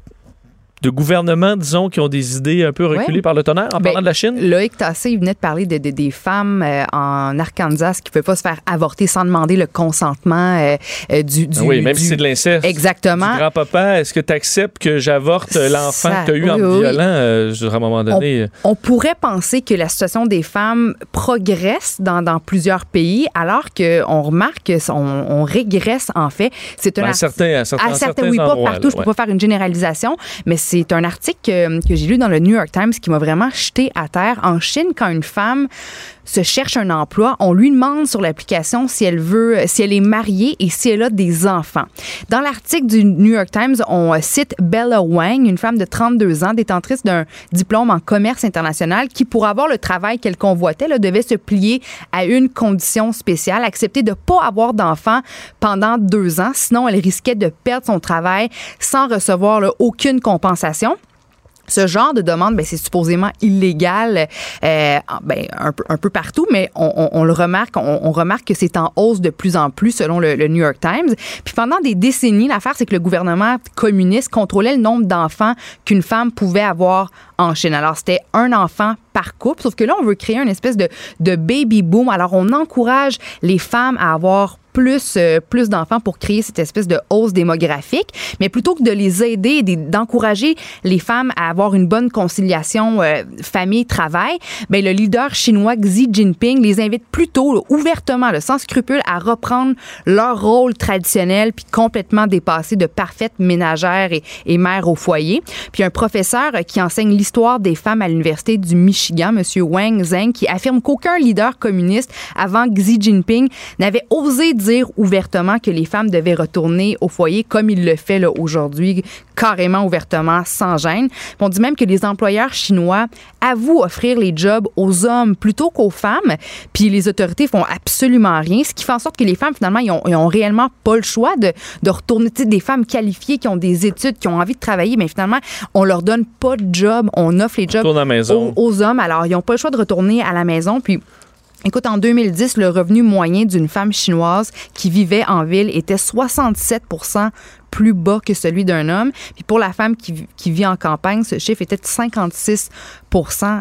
de gouvernements, disons, qui ont des idées un peu reculées Ouais. par le tonnerre en Ben, parlant de la Chine? Loïc Tassé, il venait de parler de, de- des femmes euh, en Arkansas qui ne pouvaient pas se faire avorter sans demander le consentement euh, euh, du, du- Ah oui, même du- si c'est de l'inceste. Exactement. Grand-papa, est-ce que tu acceptes que j'avorte l'enfant Ça- que tu as eu en oui, violant? Euh, à un moment donné. On pourrait penser que la situation des femmes progresse dans, dans plusieurs pays, alors qu'on remarque qu'on on régresse en fait. C'est un Ben, à certains- à certains- à certains, certains oui, pas endroits, partout. là, je peux ouais. pas faire une généralisation, mais c'est un article que, que j'ai lu dans le New York Times qui m'a vraiment jeté à terre. En Chine, quand une femme se cherche un emploi, on lui demande sur l'application si elle veut, si elle est mariée et si elle a des enfants. Dans l'article du New York Times, on euh, cite Bella Wang, une femme de 32 ans, détentrice d'un diplôme en commerce international, qui, pour avoir le travail qu'elle convoitait, devait se plier à une condition spéciale, accepter de pas avoir d'enfants pendant deux ans, sinon elle risquait de perdre son travail sans recevoir aucune compensation. Ce genre de demande, ben, c'est supposément illégal euh, ben, un, peu, partout, mais on, le remarque, on, remarque que c'est en hausse de plus en plus selon le, le New York Times. Puis pendant des décennies, l'affaire, c'est que le gouvernement communiste contrôlait le nombre d'enfants qu'une femme pouvait avoir en Chine. Alors, c'était un enfant par couple, sauf que là, on veut créer une espèce de, de baby boom. Alors, on encourage les femmes à avoir plus, euh, plus d'enfants pour créer cette espèce de hausse démographique. Mais plutôt que de les aider, d'encourager les femmes à avoir une bonne conciliation euh, famille-travail, ben, le leader chinois Xi Jinping les invite plutôt ouvertement, sans scrupule, à reprendre leur rôle traditionnel puis complètement dépassé de parfaites ménagères et, et mères au foyer. Puis un professeur euh, qui enseigne l'histoire des femmes à l'université du Michigan, M. Wang Zheng, qui affirme qu'aucun leader communiste avant Xi Jinping n'avait osé dire ouvertement que les femmes devaient retourner au foyer comme il le fait aujourd'hui, carrément ouvertement, sans gêne. Puis on dit même que les employeurs chinois avouent offrir les jobs aux hommes plutôt qu'aux femmes, puis les autorités font absolument rien, ce qui fait en sorte que les femmes, finalement, ils ont, ils ont réellement pas le choix de, de retourner. Tu sais, des femmes qualifiées qui ont des études, qui ont envie de travailler, mais finalement, on leur donne pas de job, on offre les jobs aux, aux hommes. Alors, ils n'ont pas le choix de retourner à la maison, puis Écoute, en 2010, le revenu moyen d'une femme chinoise qui vivait en ville était 67 plus bas que celui d'un homme. Puis pour la femme qui, qui vit en campagne, ce chiffre était de 56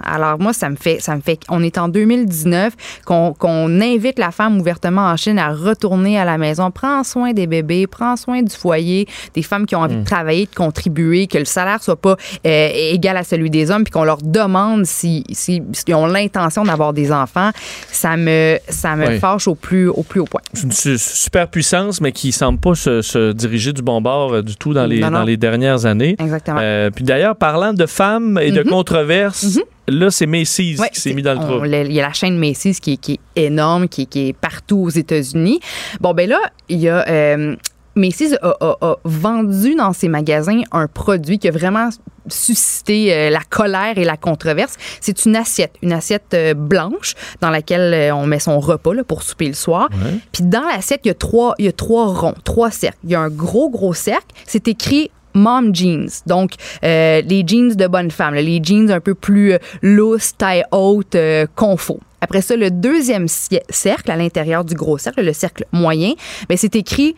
Alors moi, ça me fait, ça me fait, on est en 2019, qu'on qu'on invite la femme ouvertement en Chine à retourner à la maison, prends soin des bébés, prends soin du foyer, des femmes qui ont envie de travailler, de contribuer, que le salaire soit pas euh, égal à celui des hommes, puis qu'on leur demande si, si, s'ils ont l'intention d'avoir des enfants, ça me, ça me Oui. fâche au plus, au plus haut point. C'est une su- superpuissance, mais qui semble pas se, se diriger du bon bord euh, du tout dans les, Non, non. dans les dernières années. Exactement. Euh, puis d'ailleurs, parlant de femmes et de Mhm. controverses, là, c'est Macy's Ouais, qui s'est mis dans le trou. Il y a la chaîne Macy's qui, est- qui est énorme, qui, qui est partout aux États-Unis. Bon, ben là, il y a. euh, Macy's a, a- a vendu dans ses magasins un produit qui a vraiment suscité euh, la colère et la controverse. C'est une assiette, une assiette euh, blanche dans laquelle euh, on met son repas là, pour souper le soir. Puis dans l'assiette, il y a trois, il y a trois ronds, trois cercles. Il y a un gros gros cercle. C'est écrit mom jeans, donc euh, les jeans de bonne femme, là, les jeans un peu plus euh, loose, taille haute, euh, confort. Après ça, le deuxième cercle à l'intérieur du gros cercle, le cercle moyen, ben c'est écrit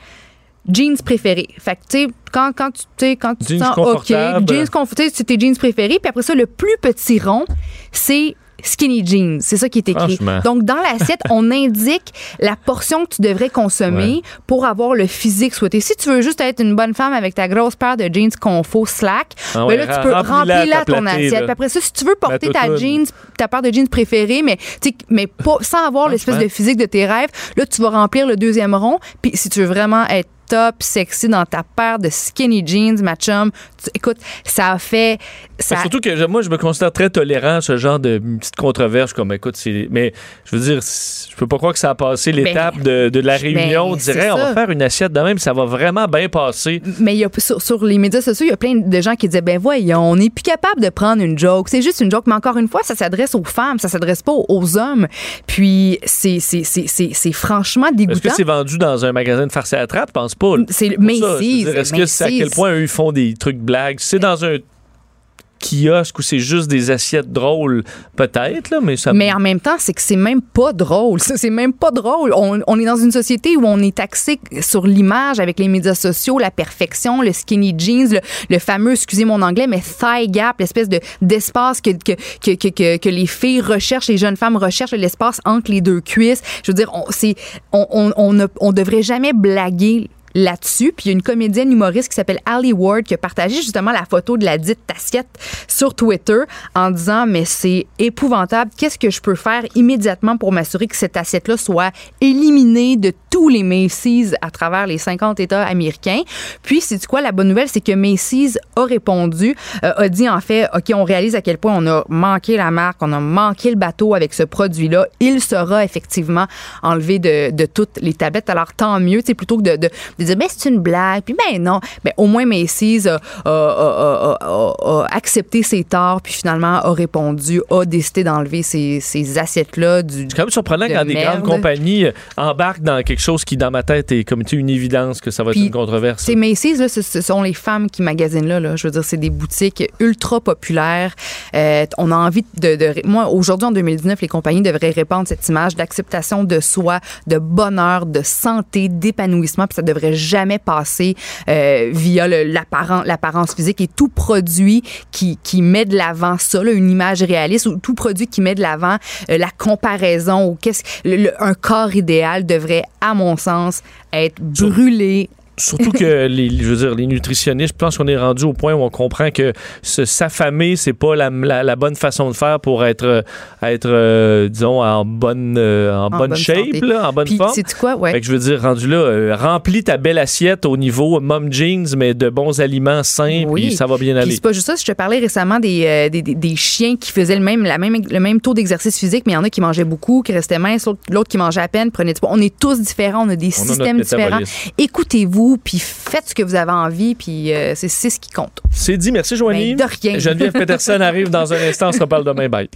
jeans préférés. Fait que tu sais quand quand tu sais quand tu te Jeans sens OK, jeans confortables, c'est tes jeans préférés, puis après ça le plus petit rond, c'est skinny jeans, c'est ça qui est écrit. Donc dans l'assiette, on indique la portion que tu devrais consommer pour avoir le physique souhaité. Si tu veux juste être une bonne femme avec ta grosse paire de jeans confo slack, Ah ben là tu peux remplir là ton platée, assiette. Puis après ça, si tu veux porter ta jeans, ta paire de jeans préférée, mais mais pas sans avoir l'espèce de physique de tes rêves, là tu vas remplir le deuxième rond. Puis si tu veux vraiment être top, sexy dans ta paire de skinny jeans, ma chum, tu- écoute, ça a fait ça Mais Surtout que moi, je me considère très tolérant à ce genre de petite controverse. Comme, écoute. Mais je veux dire, je peux pas croire que ça a passé l'étape de, de la réunion. on ben, c'est dirait, on va faire une assiette de même, ça va vraiment bien passer. Mais il y a, sur, sur les médias sociaux, il y a plein de gens qui disaient ben voyons, on n'est plus capable de prendre une joke. C'est juste une joke, mais encore une fois, ça s'adresse aux femmes, ça s'adresse pas aux, hommes. Puis c'est franchement Est-ce que dégoûtant. c'est vendu dans un magasin de farce à la trappe? Je pense pas. C'est Macy's, dire, Est-ce que c'est à quel point eux, ils font des trucs blagues? C'est dans un kiosque où c'est juste des assiettes drôles, peut-être, là, mais ça... Mais en même temps, c'est que c'est même pas drôle. C'est même pas drôle. On, on est dans une société où on est taxé sur l'image avec les médias sociaux, la perfection, le skinny jeans, le, le fameux, excusez mon anglais, mais thigh gap, l'espèce de d'espace que, que, que, que, que- que les filles recherchent, les jeunes femmes recherchent, l'espace entre les deux cuisses. Je veux dire, on, c'est, on, on, on, ne- on devrait jamais blaguer là-dessus. Puis il y a une comédienne humoriste qui s'appelle Ali Ward qui a partagé justement la photo de la dite assiette sur Twitter en disant mais c'est épouvantable. Qu'est-ce que je peux faire immédiatement pour m'assurer que cette assiette-là soit éliminée de tous les Macy's à travers les 50 États américains. Puis c'est quoi la bonne nouvelle, c'est que Macy's a répondu, euh, a dit en fait, ok, on réalise à quel point on a manqué la marque, on a manqué le bateau avec ce produit-là. Il sera effectivement enlevé de, de toutes les tablettes. Alors tant mieux, c'est plutôt que de, de, de dire ben c'est une blague, puis ben non, ben au moins Macy's a, a- a- a- a- a accepté ses torts, puis finalement a répondu, a décidé d'enlever ces, ces assiettes-là du. C'est quand même surprenant de quand des grandes compagnies euh, embarquent dans quelque chose qui, dans ma tête, est comme une évidence que ça va être Puis, une controverse. C'est Macy's, là, ce, ce sont les femmes qui magasinent là, là. Je veux dire, c'est des boutiques ultra populaires. Euh, on a envie de. de- moi, aujourd'hui, en 2019, les compagnies devraient répandre cette image d'acceptation de soi, de bonheur, de santé, d'épanouissement. Puis ça devrait jamais passer euh, via l'apparence physique et tout produit qui, qui met de l'avant ça, là, une image réaliste ou tout produit qui met de l'avant euh, la comparaison ou qu'est-ce un corps idéal devrait, à mon sens, être brûlé Surtout que les, je veux dire, les nutritionnistes, je pense qu'on est rendu au point où on comprend que se s'affamer, c'est pas la, la- la bonne façon de faire pour être, euh, être euh, disons, en bonne, euh, en bonne, bonne shape, là, en bonne Puis, forme. sais-tu quoi? Ouais. Fait que je veux dire, rendu là, euh, remplis ta belle assiette au niveau mom jeans, mais de bons aliments sains, puis ça va bien Puis aller. c'est pas juste ça. Je te parlais récemment des, des, des- des chiens qui faisaient le même, la même, le même taux d'exercice physique, mais il y en a qui mangeaient beaucoup, qui restaient minces, l'autre- qui mangeait à peine, prenait du poids. On est tous différents, on a des On systèmes différents. métabolisme. Puis faites ce que vous avez envie, puis euh, c'est c'est ce qui compte. C'est dit, merci Joanie. Ben, de rien. Geneviève Peterson arrive dans un instant, on se reparle demain. Bye.